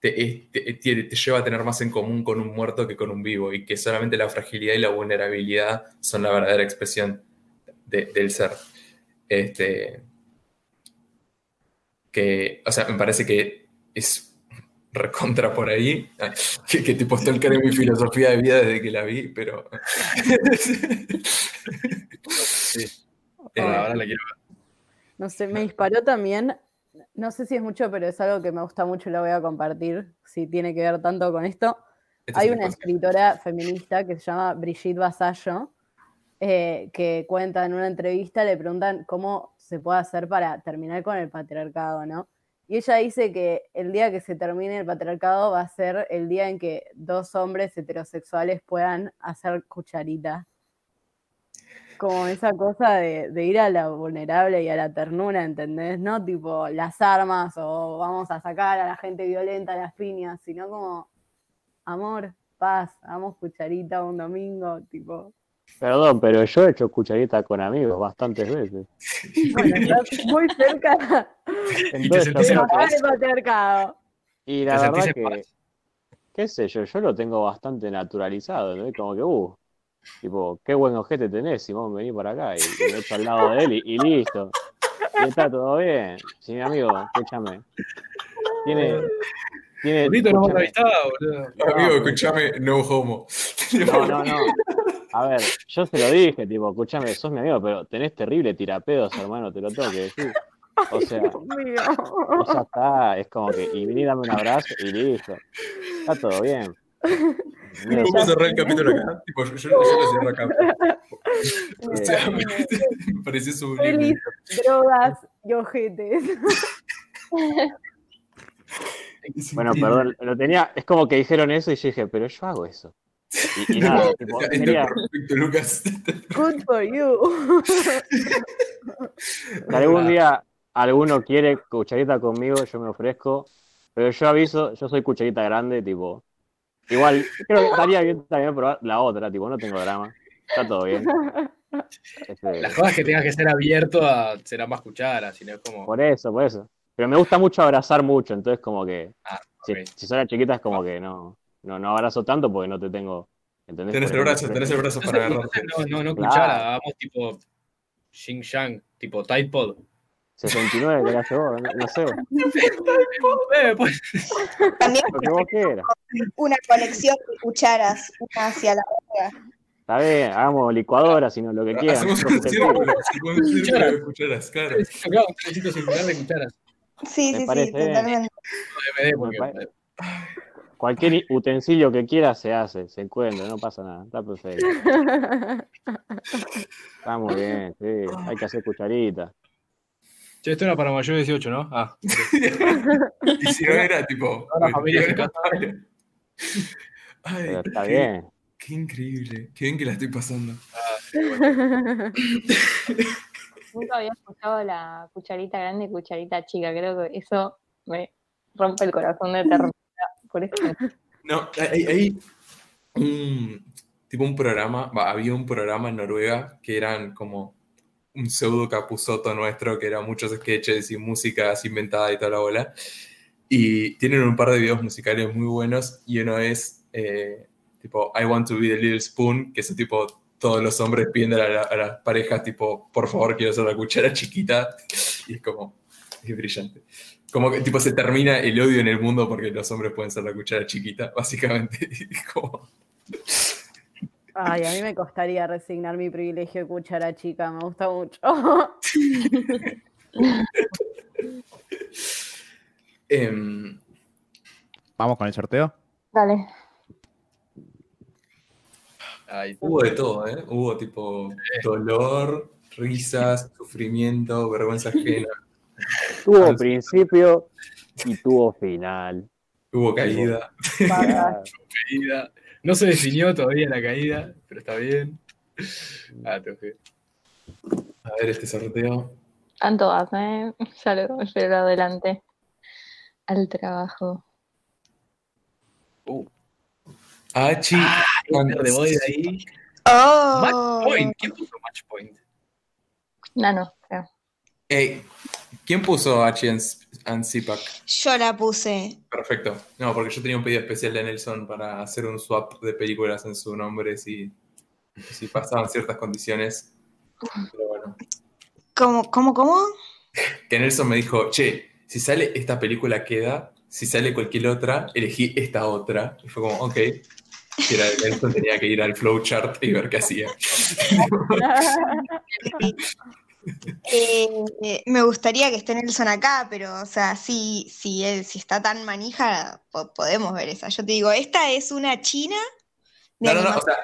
te, es- te- te- te lleva a tener más en común con un muerto que con un vivo y que solamente la fragilidad y la vulnerabilidad son la verdadera expresión de- del ser. Este, que, o sea, me parece que es recontra por ahí. Que, que tipo Stalker es mi filosofía de vida desde que la vi, pero. [LAUGHS] Sí. Eh, ahora la quiero ver. No sé, me disparó también. No sé si es mucho, pero es algo que me gusta mucho y lo voy a compartir. Si tiene que ver tanto con esto. este Hay es una escritora feminista que se llama Brigitte Vasallo, eh, que cuenta en una entrevista, le preguntan cómo se puede hacer para terminar con el patriarcado, ¿no? Y ella dice que el día que se termine el patriarcado va a ser el día en que dos hombres heterosexuales puedan hacer cucharita. Como esa cosa de, de ir a la vulnerable y a la ternura, ¿entendés? No tipo las armas o vamos a sacar a la gente violenta a las piñas, sino como amor, paz, hagamos cucharita un domingo, tipo. Perdón, pero yo he hecho cucharita con amigos bastantes veces. [LAUGHS] Bueno, estás muy cerca [LAUGHS] Entonces, sentís en bajar el patriarcado. y ¿Te la sentís verdad que, qué sé yo, yo lo tengo bastante naturalizado, ¿no? Como que, uh, Tipo, qué buen ojete tenés, Simón, vení para acá. Y, y me echo al lado de él y, y listo. Y está todo bien. Sí, mi amigo, escúchame. Tiene. tiene Bonito no escúchame. amistad, boludo. Amigo, escúchame, no homo. No, no, no. A ver, yo se lo dije, tipo, escúchame, sos mi amigo, pero tenés terrible tirapedos, hermano, te lo tengo que decir. O sea, o ya está, es como que, y vení, dame un abrazo y listo. Está todo bien. A cerrar el capítulo acá. Tipo, yo, yo, yo lo cierro acá. [LAUGHS] O sea, me, me [LAUGHS] pareció sublime. Drogas y ojetes. Es Bueno, perdón, lo tenía, es como que dijeron eso y yo dije, pero yo hago eso. Y, y nada, [LAUGHS] tipo, perfecto, Lucas. Good for you. si algún día alguno quiere cucharita conmigo, yo me ofrezco, pero yo aviso, yo soy cucharita grande, tipo, igual, creo que estaría bien también probar la otra, tipo, no tengo drama, está todo bien. Este, La joda es que tengas que ser abierto a ser ambas cucharas, si no es como. por eso, por eso. Pero me gusta mucho abrazar mucho, entonces como que, Ah, si, ok. si son las chiquitas, como que no, no, no abrazo tanto porque no te tengo, ¿entendés? Tenés el no brazo, te- tenés el brazo para agarrarte. No, no, no Claro. cuchara, hagamos tipo Xing Shang, tipo Tide Pod. 69 que la llevó, no, no sé, También lo que vos quieras. una conexión de cucharas, una hacia la otra. Está bien, hagamos licuadora, sino lo que quieran. Hacemos un círculo, de cucharas, claro. claro, un trencito circular de cucharas. Sí, sí, sí, totalmente. Cualquier utensilio que quieras se hace, se encuentra, no pasa nada, está perfecto. [LAUGHS] Está muy bien, sí, hay que hacer cucharita. Che, esto era para mayor de 18, ¿no? Ah, [LAUGHS] Y si no era tipo. Toda la familia se. [LAUGHS] Ay, Pero está qué, bien. qué increíble. Qué bien que la estoy pasando. [LAUGHS] Nunca había escuchado la cucharita grande y cucharita chica. Creo que eso me rompe el corazón de ternura. Por eso. No, hay, hay un tipo un programa, había un programa en Noruega que eran como un pseudo capuzoto nuestro, que eran muchos sketches y música así inventada y toda la bola. Y tienen un par de videos musicales muy buenos y uno es eh, tipo I want to be the little spoon, que es tipo todos los hombres pidiendo a, la- las parejas tipo por favor quiero ser la cuchara chiquita [LAUGHS] y es como es brillante. Como que tipo se termina el odio en el mundo porque los hombres pueden ser la cuchara chiquita, básicamente. [LAUGHS] Es como- Ay, a mí me costaría resignar mi privilegio de cuchara chica, me gusta mucho. [LAUGHS] Em, Vamos con el sorteo. Dale. Ay, hubo de todo, ¿eh? Hubo tipo dolor, risas, sufrimiento, vergüenza ajena. Tuvo principio y tuvo final. Hubo caída. Ah, [LAUGHS] caída. No se definió todavía la caída, pero está bien. Ah, te ojé. A ver este sorteo. Están todas, ¿eh? Ya lo llevo adelante. Al trabajo. Hachi. Enter the Void ahí. Oh. Match Point. ¿Quién puso Match Point? Nano, creo. Ey, ¿quién puso en CPAC? Yo la puse. Perfecto. No, porque yo tenía un pedido especial de Nelson para hacer un swap de películas en su nombre si, si pasaban ciertas condiciones. Pero bueno. ¿Cómo, cómo, cómo? Que Nelson me dijo, che, si sale esta película queda, si sale cualquier otra, elegí esta otra. Y fue como, ok. Si era de Nelson, tenía que ir al flowchart y ver qué hacía. [LAUGHS] Eh, eh, me gustaría que esté Nelson acá, pero, o sea, si, si, él, si está tan manija, po- podemos ver esa. Yo te digo, esta es una china de No, no, no, o sea,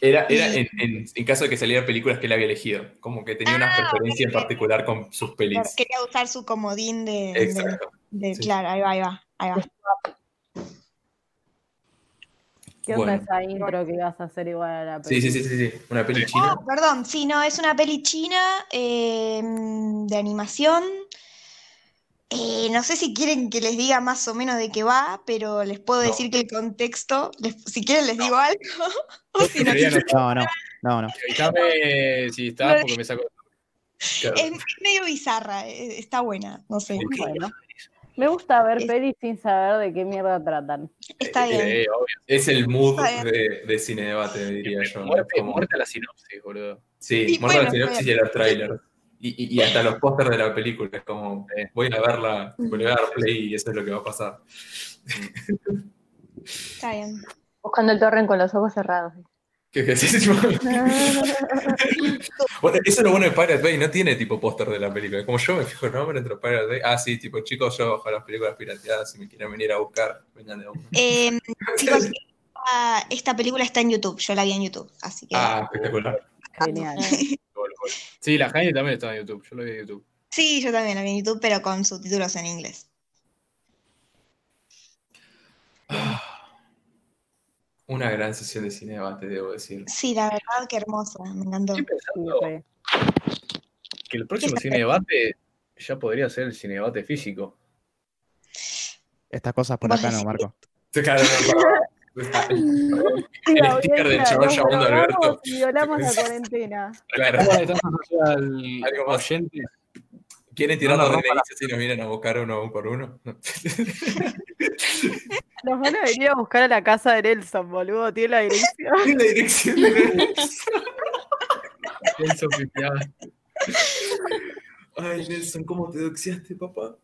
era, era Y- en, en- en caso de que salieran películas que él había elegido. Como que tenía una Ah, preferencia en particular con sus pelis. Quería usar su comodín de, de- Exacto. de- sí. claro, ahí va, ahí va, ahí va. ¿Qué onda Bueno. esa intro que ibas a hacer igual a la Sí, sí, sí, sí, sí. Una peli china. Ah, perdón, sí, no, es una peli china eh, de animación. Eh, no sé si quieren que les diga más o menos de qué va, pero les puedo No. decir que el contexto, les- si quieren les digo algo. [LAUGHS] si no, no- No, no, no, no. Avísame si estás, porque me saco. Claro. es medio bizarra, eh, está buena, no sé. Bueno, Me gusta ver Es- pelis sin saber de qué mierda tratan. Está bien. Sí, obvio. Es el mood de, de cine debate, diría yo. Muerte, Como- muerte a la sinopsis, boludo. Sí, Y muerta la sinopsis y los trailers. Y, y, y hasta los pósters de la película. Es como, eh, voy a verla, voy a dar play y eso es lo que va a pasar. Está bien. Buscando el torrent con los ojos cerrados. ¿Qué, eso? [LAUGHS] bueno, eso es lo bueno de Pirate Bay, no tiene tipo póster de la película. Como yo me fijo el nombre entre Pirate Bay. Ah, sí, tipo, chicos, yo bajo las películas pirateadas, si me quieren venir a buscar, vengan de uno. Eh, chicos, esta, esta película está en YouTube. Yo la vi en YouTube. Así que. Ah, espectacular. Genial. Sí, la Jaime también está en YouTube. Yo lo vi en YouTube. Sí, yo también la vi en YouTube, pero con subtítulos en inglés. Una gran sesión de cine debate, debo decir. Sí, la verdad, que hermosa. Me encantó. Estoy pensando que el próximo cine debate ya podría ser el cine debate físico. Estas cosas por acá no. Marco. [LAUGHS] El sticker del nos llamando a Alberto. violamos la cuarentena. [LAUGHS] Claro. al Algo más. oyente. ¿Quieren tirar No, la no, rompa Inicia si nos vienen a buscar uno por uno? No. Nos van a venir a buscar a la casa de Nelson, boludo. Tiene la dirección. En la dirección de [LAUGHS] Nelson Pipiá. Ay, Nelson, ¿cómo te doxiaste, papá?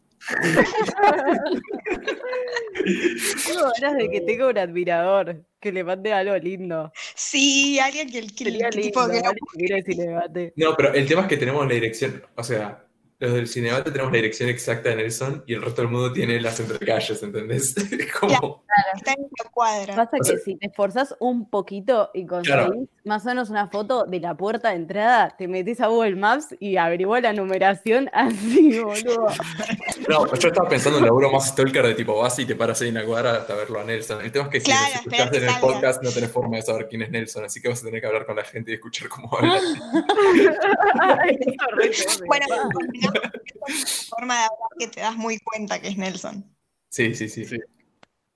Tengo ganas de que tenga un admirador, que le mande algo lindo. Sí, alguien que, que, que lindo, tipo que no- alguien que quiera cine debate. No, pero el tema es que tenemos la dirección, o sea, los del Cinebate tenemos la dirección exacta de Nelson y el resto del mundo tiene las entrecalles, ¿entendés? [LAUGHS] Como, está en la cuadra. Pasa O sea- que si te esforzás un poquito y conseguís Claro. más o menos una foto de la puerta de entrada, te metes a Google Maps y averiguás la numeración [LAUGHS] así, boludo. no, yo estaba pensando en un laburo más stalker de tipo vas y te paras ahí en la cuadra hasta verlo a Nelson. El tema es que si Claro, nos escuchás en el salga. podcast no tenés forma de saber quién es Nelson, así que vas a tener que hablar con la gente y escuchar cómo habla. [LAUGHS] Bueno, [LAUGHS] forma de hablar que te das muy cuenta que es Nelson. Sí, sí, sí. Sí.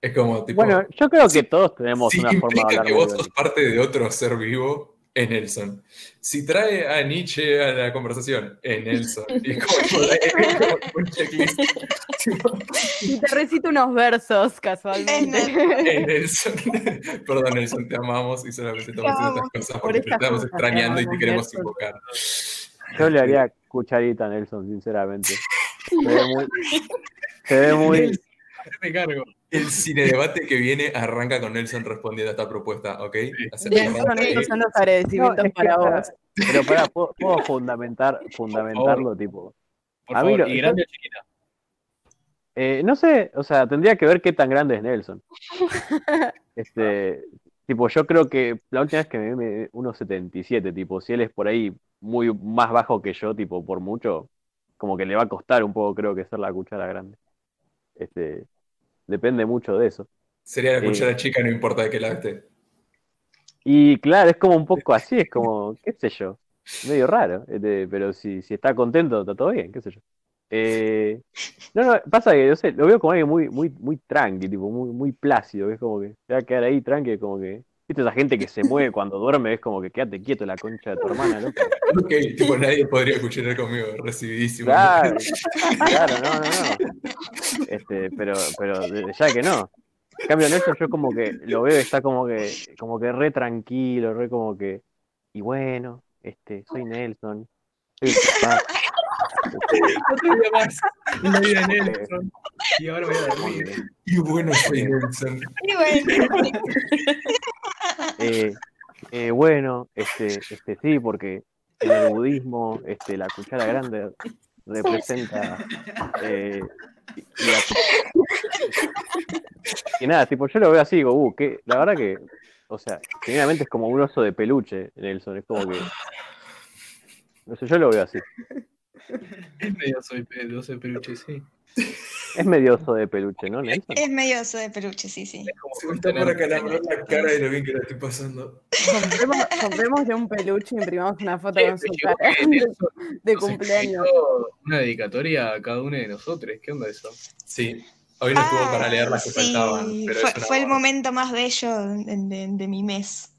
Es como tipo. Bueno, yo creo que todos tenemos una forma de hablar que vos sos parte de otro ser vivo, es Nelson. Si trae a Nietzsche a la conversación, es Nelson. Y [LAUGHS] es como, es como [LAUGHS] un checklist. Y te recito unos versos casualmente. Nelson. Es Nelson. Perdón, Nelson, te amamos y solamente estamos haciendo Te estas cosas Por porque te estamos cosas, te extrañando y te queremos Nelson. invocar. Yo le haría cucharita Nelson, sinceramente. [LAUGHS] Se ve muy. Se ve muy cargo. El cine debate que viene arranca con Nelson respondiendo a esta propuesta, ¿ok? Nelson, estos son los agradecimientos No, es para vos. Pero pará, puedo, puedo fundamentar, fundamentarlo, tipo. Por A mí favor, lo- y grande o chiquita. Eh, no sé, o sea, tendría que ver qué tan grande es Nelson. [LAUGHS] Este, tipo, yo creo que la última vez que me vi me 1.77, tipo, si él es por ahí muy más bajo que yo, tipo, por mucho, como que le va a costar un poco, creo que ser la cuchara grande. Este, depende mucho de eso. Sería la Sí. cuchara chica, no importa de qué lado esté. Y claro, es como un [LAUGHS] poco así, es como, qué sé yo, medio raro, este, pero si, si está contento, está todo bien, qué sé yo. Eh, no, no, pasa que, no sé, lo veo como alguien muy, muy, muy tranqui, tipo, muy, muy plácido, que es como que se va a quedar ahí tranqui, como que, viste, esa gente que se mueve cuando duerme, es como que quédate quieto la concha de tu hermana, ¿no? Ok, tipo, nadie podría cuchillar conmigo, recibidísimo. Claro, claro, no, no, no. Este, pero, pero ya que no. En cambio, Nelson, yo como que lo veo, está como que, como que re tranquilo, re como que, y bueno, este, soy Nelson. Soy el papá. Otro día más. Vida Nelson. Y ahora voy a dormir. Y bueno, soy Nelson. Y bueno, eh, eh, bueno, este, este sí, porque en el budismo, este, la cuchara grande representa eh, y, la- y nada, tipo, yo lo veo así, digo, uh, que la verdad que, o sea, genuinamente es como un oso de peluche, Nelson, es como que, no sé, yo lo veo así, Es medio soy pedo, soy peluche, sí. es medio oso de peluche, ¿no, Nelson? es medio oso de peluche, sí, sí. Es como Se me está acalambrar la cara de lo bien que la estoy pasando. Compremos, comprémosle un peluche y imprimamos una foto Che, con su cara Nelson de [LAUGHS] cumpleaños. Una dedicatoria a cada uno de nosotros. ¿Qué onda eso? Sí, hoy no estuvo para leer las que Ah, sí, faltaban, pero fue, el momento más bello de, de- de mi mes.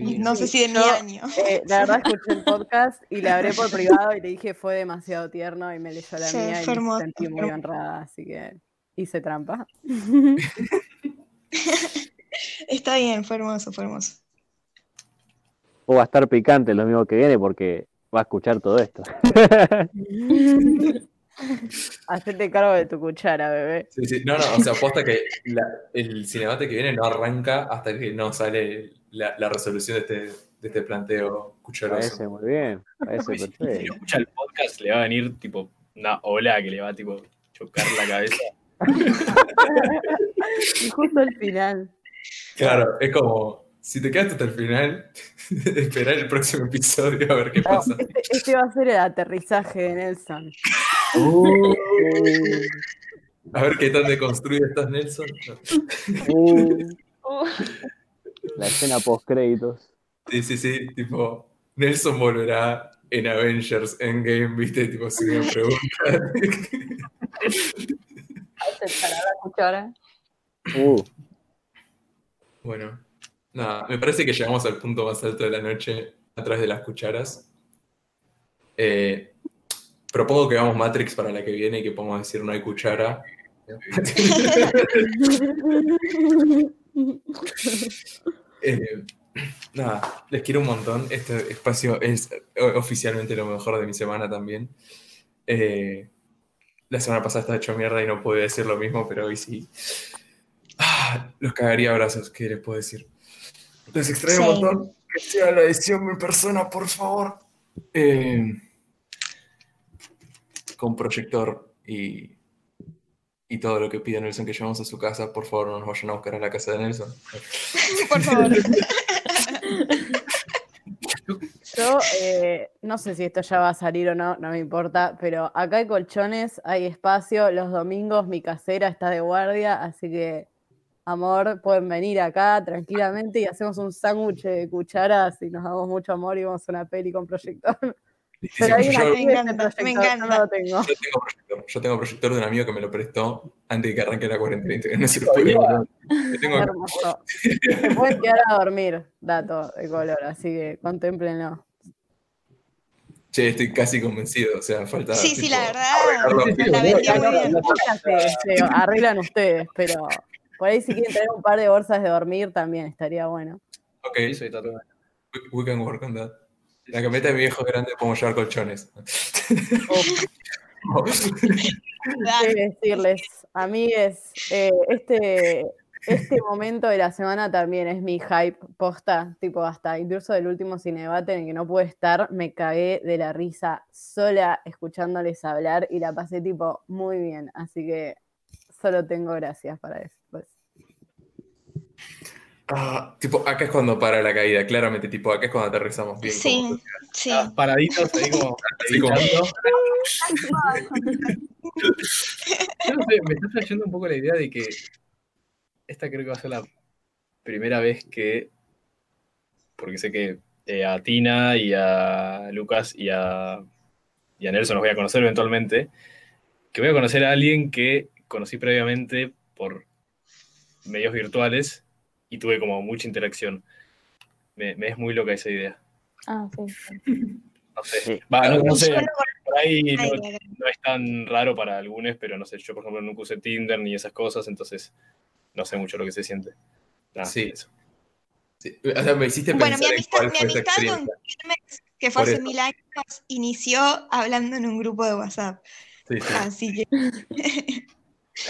No sé si de mi año. [LAUGHS] Eh, la verdad escuché el podcast y le hablé por privado y le dije fue demasiado tierno y me leyó la Sí, mía y me sentí muy honrada, así que Hice trampa. [LAUGHS] Está bien, fue hermoso, fue hermoso. O va a estar picante el domingo que viene porque va a escuchar todo esto. [LAUGHS] Hacete cargo de tu cuchara, bebé. Sí, sí. No, no, o sea, aposta que la- el cinemate que viene no arranca hasta que no sale la, la resolución de este, de este planteo cucharoso. Parece muy bien, parece Si perfecto. escucha el podcast, le va a venir tipo una ola que le va a tipo chocar la cabeza. Y justo al final. Claro, es como, si te quedaste hasta el final, [LAUGHS] esperar el próximo episodio a ver qué pasa. Este, este va a ser el aterrizaje de Nelson. A ver qué tan deconstruido estás, Nelson. Uh, [LAUGHS] Uh, la escena post créditos. Sí, sí, sí, tipo, Nelson volverá en Avengers Endgame, viste, tipo, si me preguntan. aceptará la cuchara. Uh, Bueno, nada, me parece que llegamos al punto más alto de la noche a través de las cucharas. Eh, propongo que hagamos Matrix para la que viene y que podamos decir no hay cuchara. [LAUGHS] [LAUGHS] Eh, nada, les quiero un montón. Este espacio es eh, oficialmente lo mejor de mi semana también. Eh, la semana pasada estaba hecho mierda y no pude decir lo mismo, pero hoy sí. Ah, los cagaría a abrazos, ¿qué les puedo decir? Les extraño un montón. Que sea la edición en persona, por favor. Eh, con proyector y, y todo lo que pide Nelson que llevamos a su casa, por favor no nos vayan a buscar a la casa de Nelson. [LAUGHS] Por favor. [LAUGHS] Yo eh, no sé si esto ya va a salir o no, no me importa, pero acá hay colchones, hay espacio. Los domingos mi casera está de guardia, así que, amor, pueden venir acá tranquilamente y hacemos un sándwich de cucharas y nos damos mucho amor y vamos a una peli con proyector. [LAUGHS] Pero hay yo, una Me encanta, me yo no encanta. lo tengo. yo tengo proyector. Yo tengo proyector de un amigo que me lo prestó antes de que arranque la cuarentena. No se lo puede tengo. Se pueden quedar a dormir, dato de color, así que contemplenlo. Che, estoy casi convencido. O sea, falta. Sí, sí, la verdad, la muy bien. Arreglan ustedes, pero por ahí si quieren tener un par de bolsas de dormir también estaría bueno. Ok, soy tatuado. we, we can work on that. La camioneta de mi viejo es grande, podemos llevar colchones. [LAUGHS] ¿Qué decirles? Amigues, eh, este, este momento de la semana también es mi hype posta, tipo hasta incluso del último cinebate en el que no pude estar, me cagué de la risa sola escuchándoles hablar y la pasé tipo muy bien, así que solo tengo gracias para eso. Ah, tipo, acá es cuando para la caída, claramente. Tipo, acá es cuando aterrizamos bien. Sí, como- sí. Ah, Paraditos ahí como Así como-. [LAUGHS] Yo no sé, me está flasheando un poco la idea de que esta creo que va a ser la primera vez que, porque sé que eh, a Tina y a Lucas y a, y a Nelson los voy a conocer eventualmente, que voy a conocer a alguien que conocí previamente por medios virtuales y tuve como mucha interacción. Me, me es muy loca esa idea. Ah, sí. No sé. Sí. Va, no, no sé. Por ahí no, es tan raro para algunos, pero no sé, yo por ejemplo nunca usé Tinder ni esas cosas, entonces no sé mucho lo que se siente. Nada, Sí. eso. Sí, O sea, me hiciste Bueno, mi en amistad, cuál mi amistad con. Kirmes, que fue Por hace eso. mil años, inició hablando en un grupo de WhatsApp. Sí, sí. Así que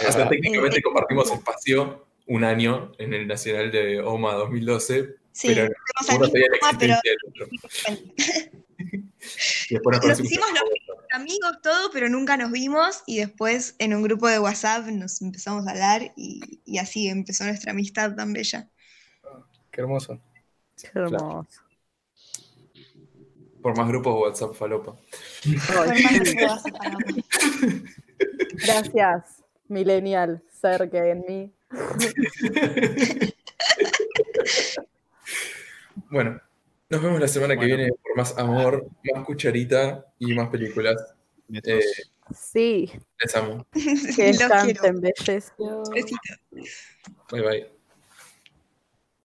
O sea, [LAUGHS] técnicamente compartimos espacio un año en el Nacional de OMA 2012, sí, pero uno sabía la pero existencia del otro. [LAUGHS] Y después nos hicimos los amigos todo, pero nunca nos vimos y después en un grupo de WhatsApp nos empezamos a hablar y, y así empezó nuestra amistad tan bella. Qué hermoso. Qué hermoso. Por más grupos de WhatsApp falopa. Por más. [LAUGHS] [LAUGHS] Gracias, millennial, ser que en mí. Bueno, nos vemos la semana que Bueno. viene por más amor, más cucharita y más películas. Eh, Sí, les amo. [LAUGHS] que descansen. Besitos. Bye bye.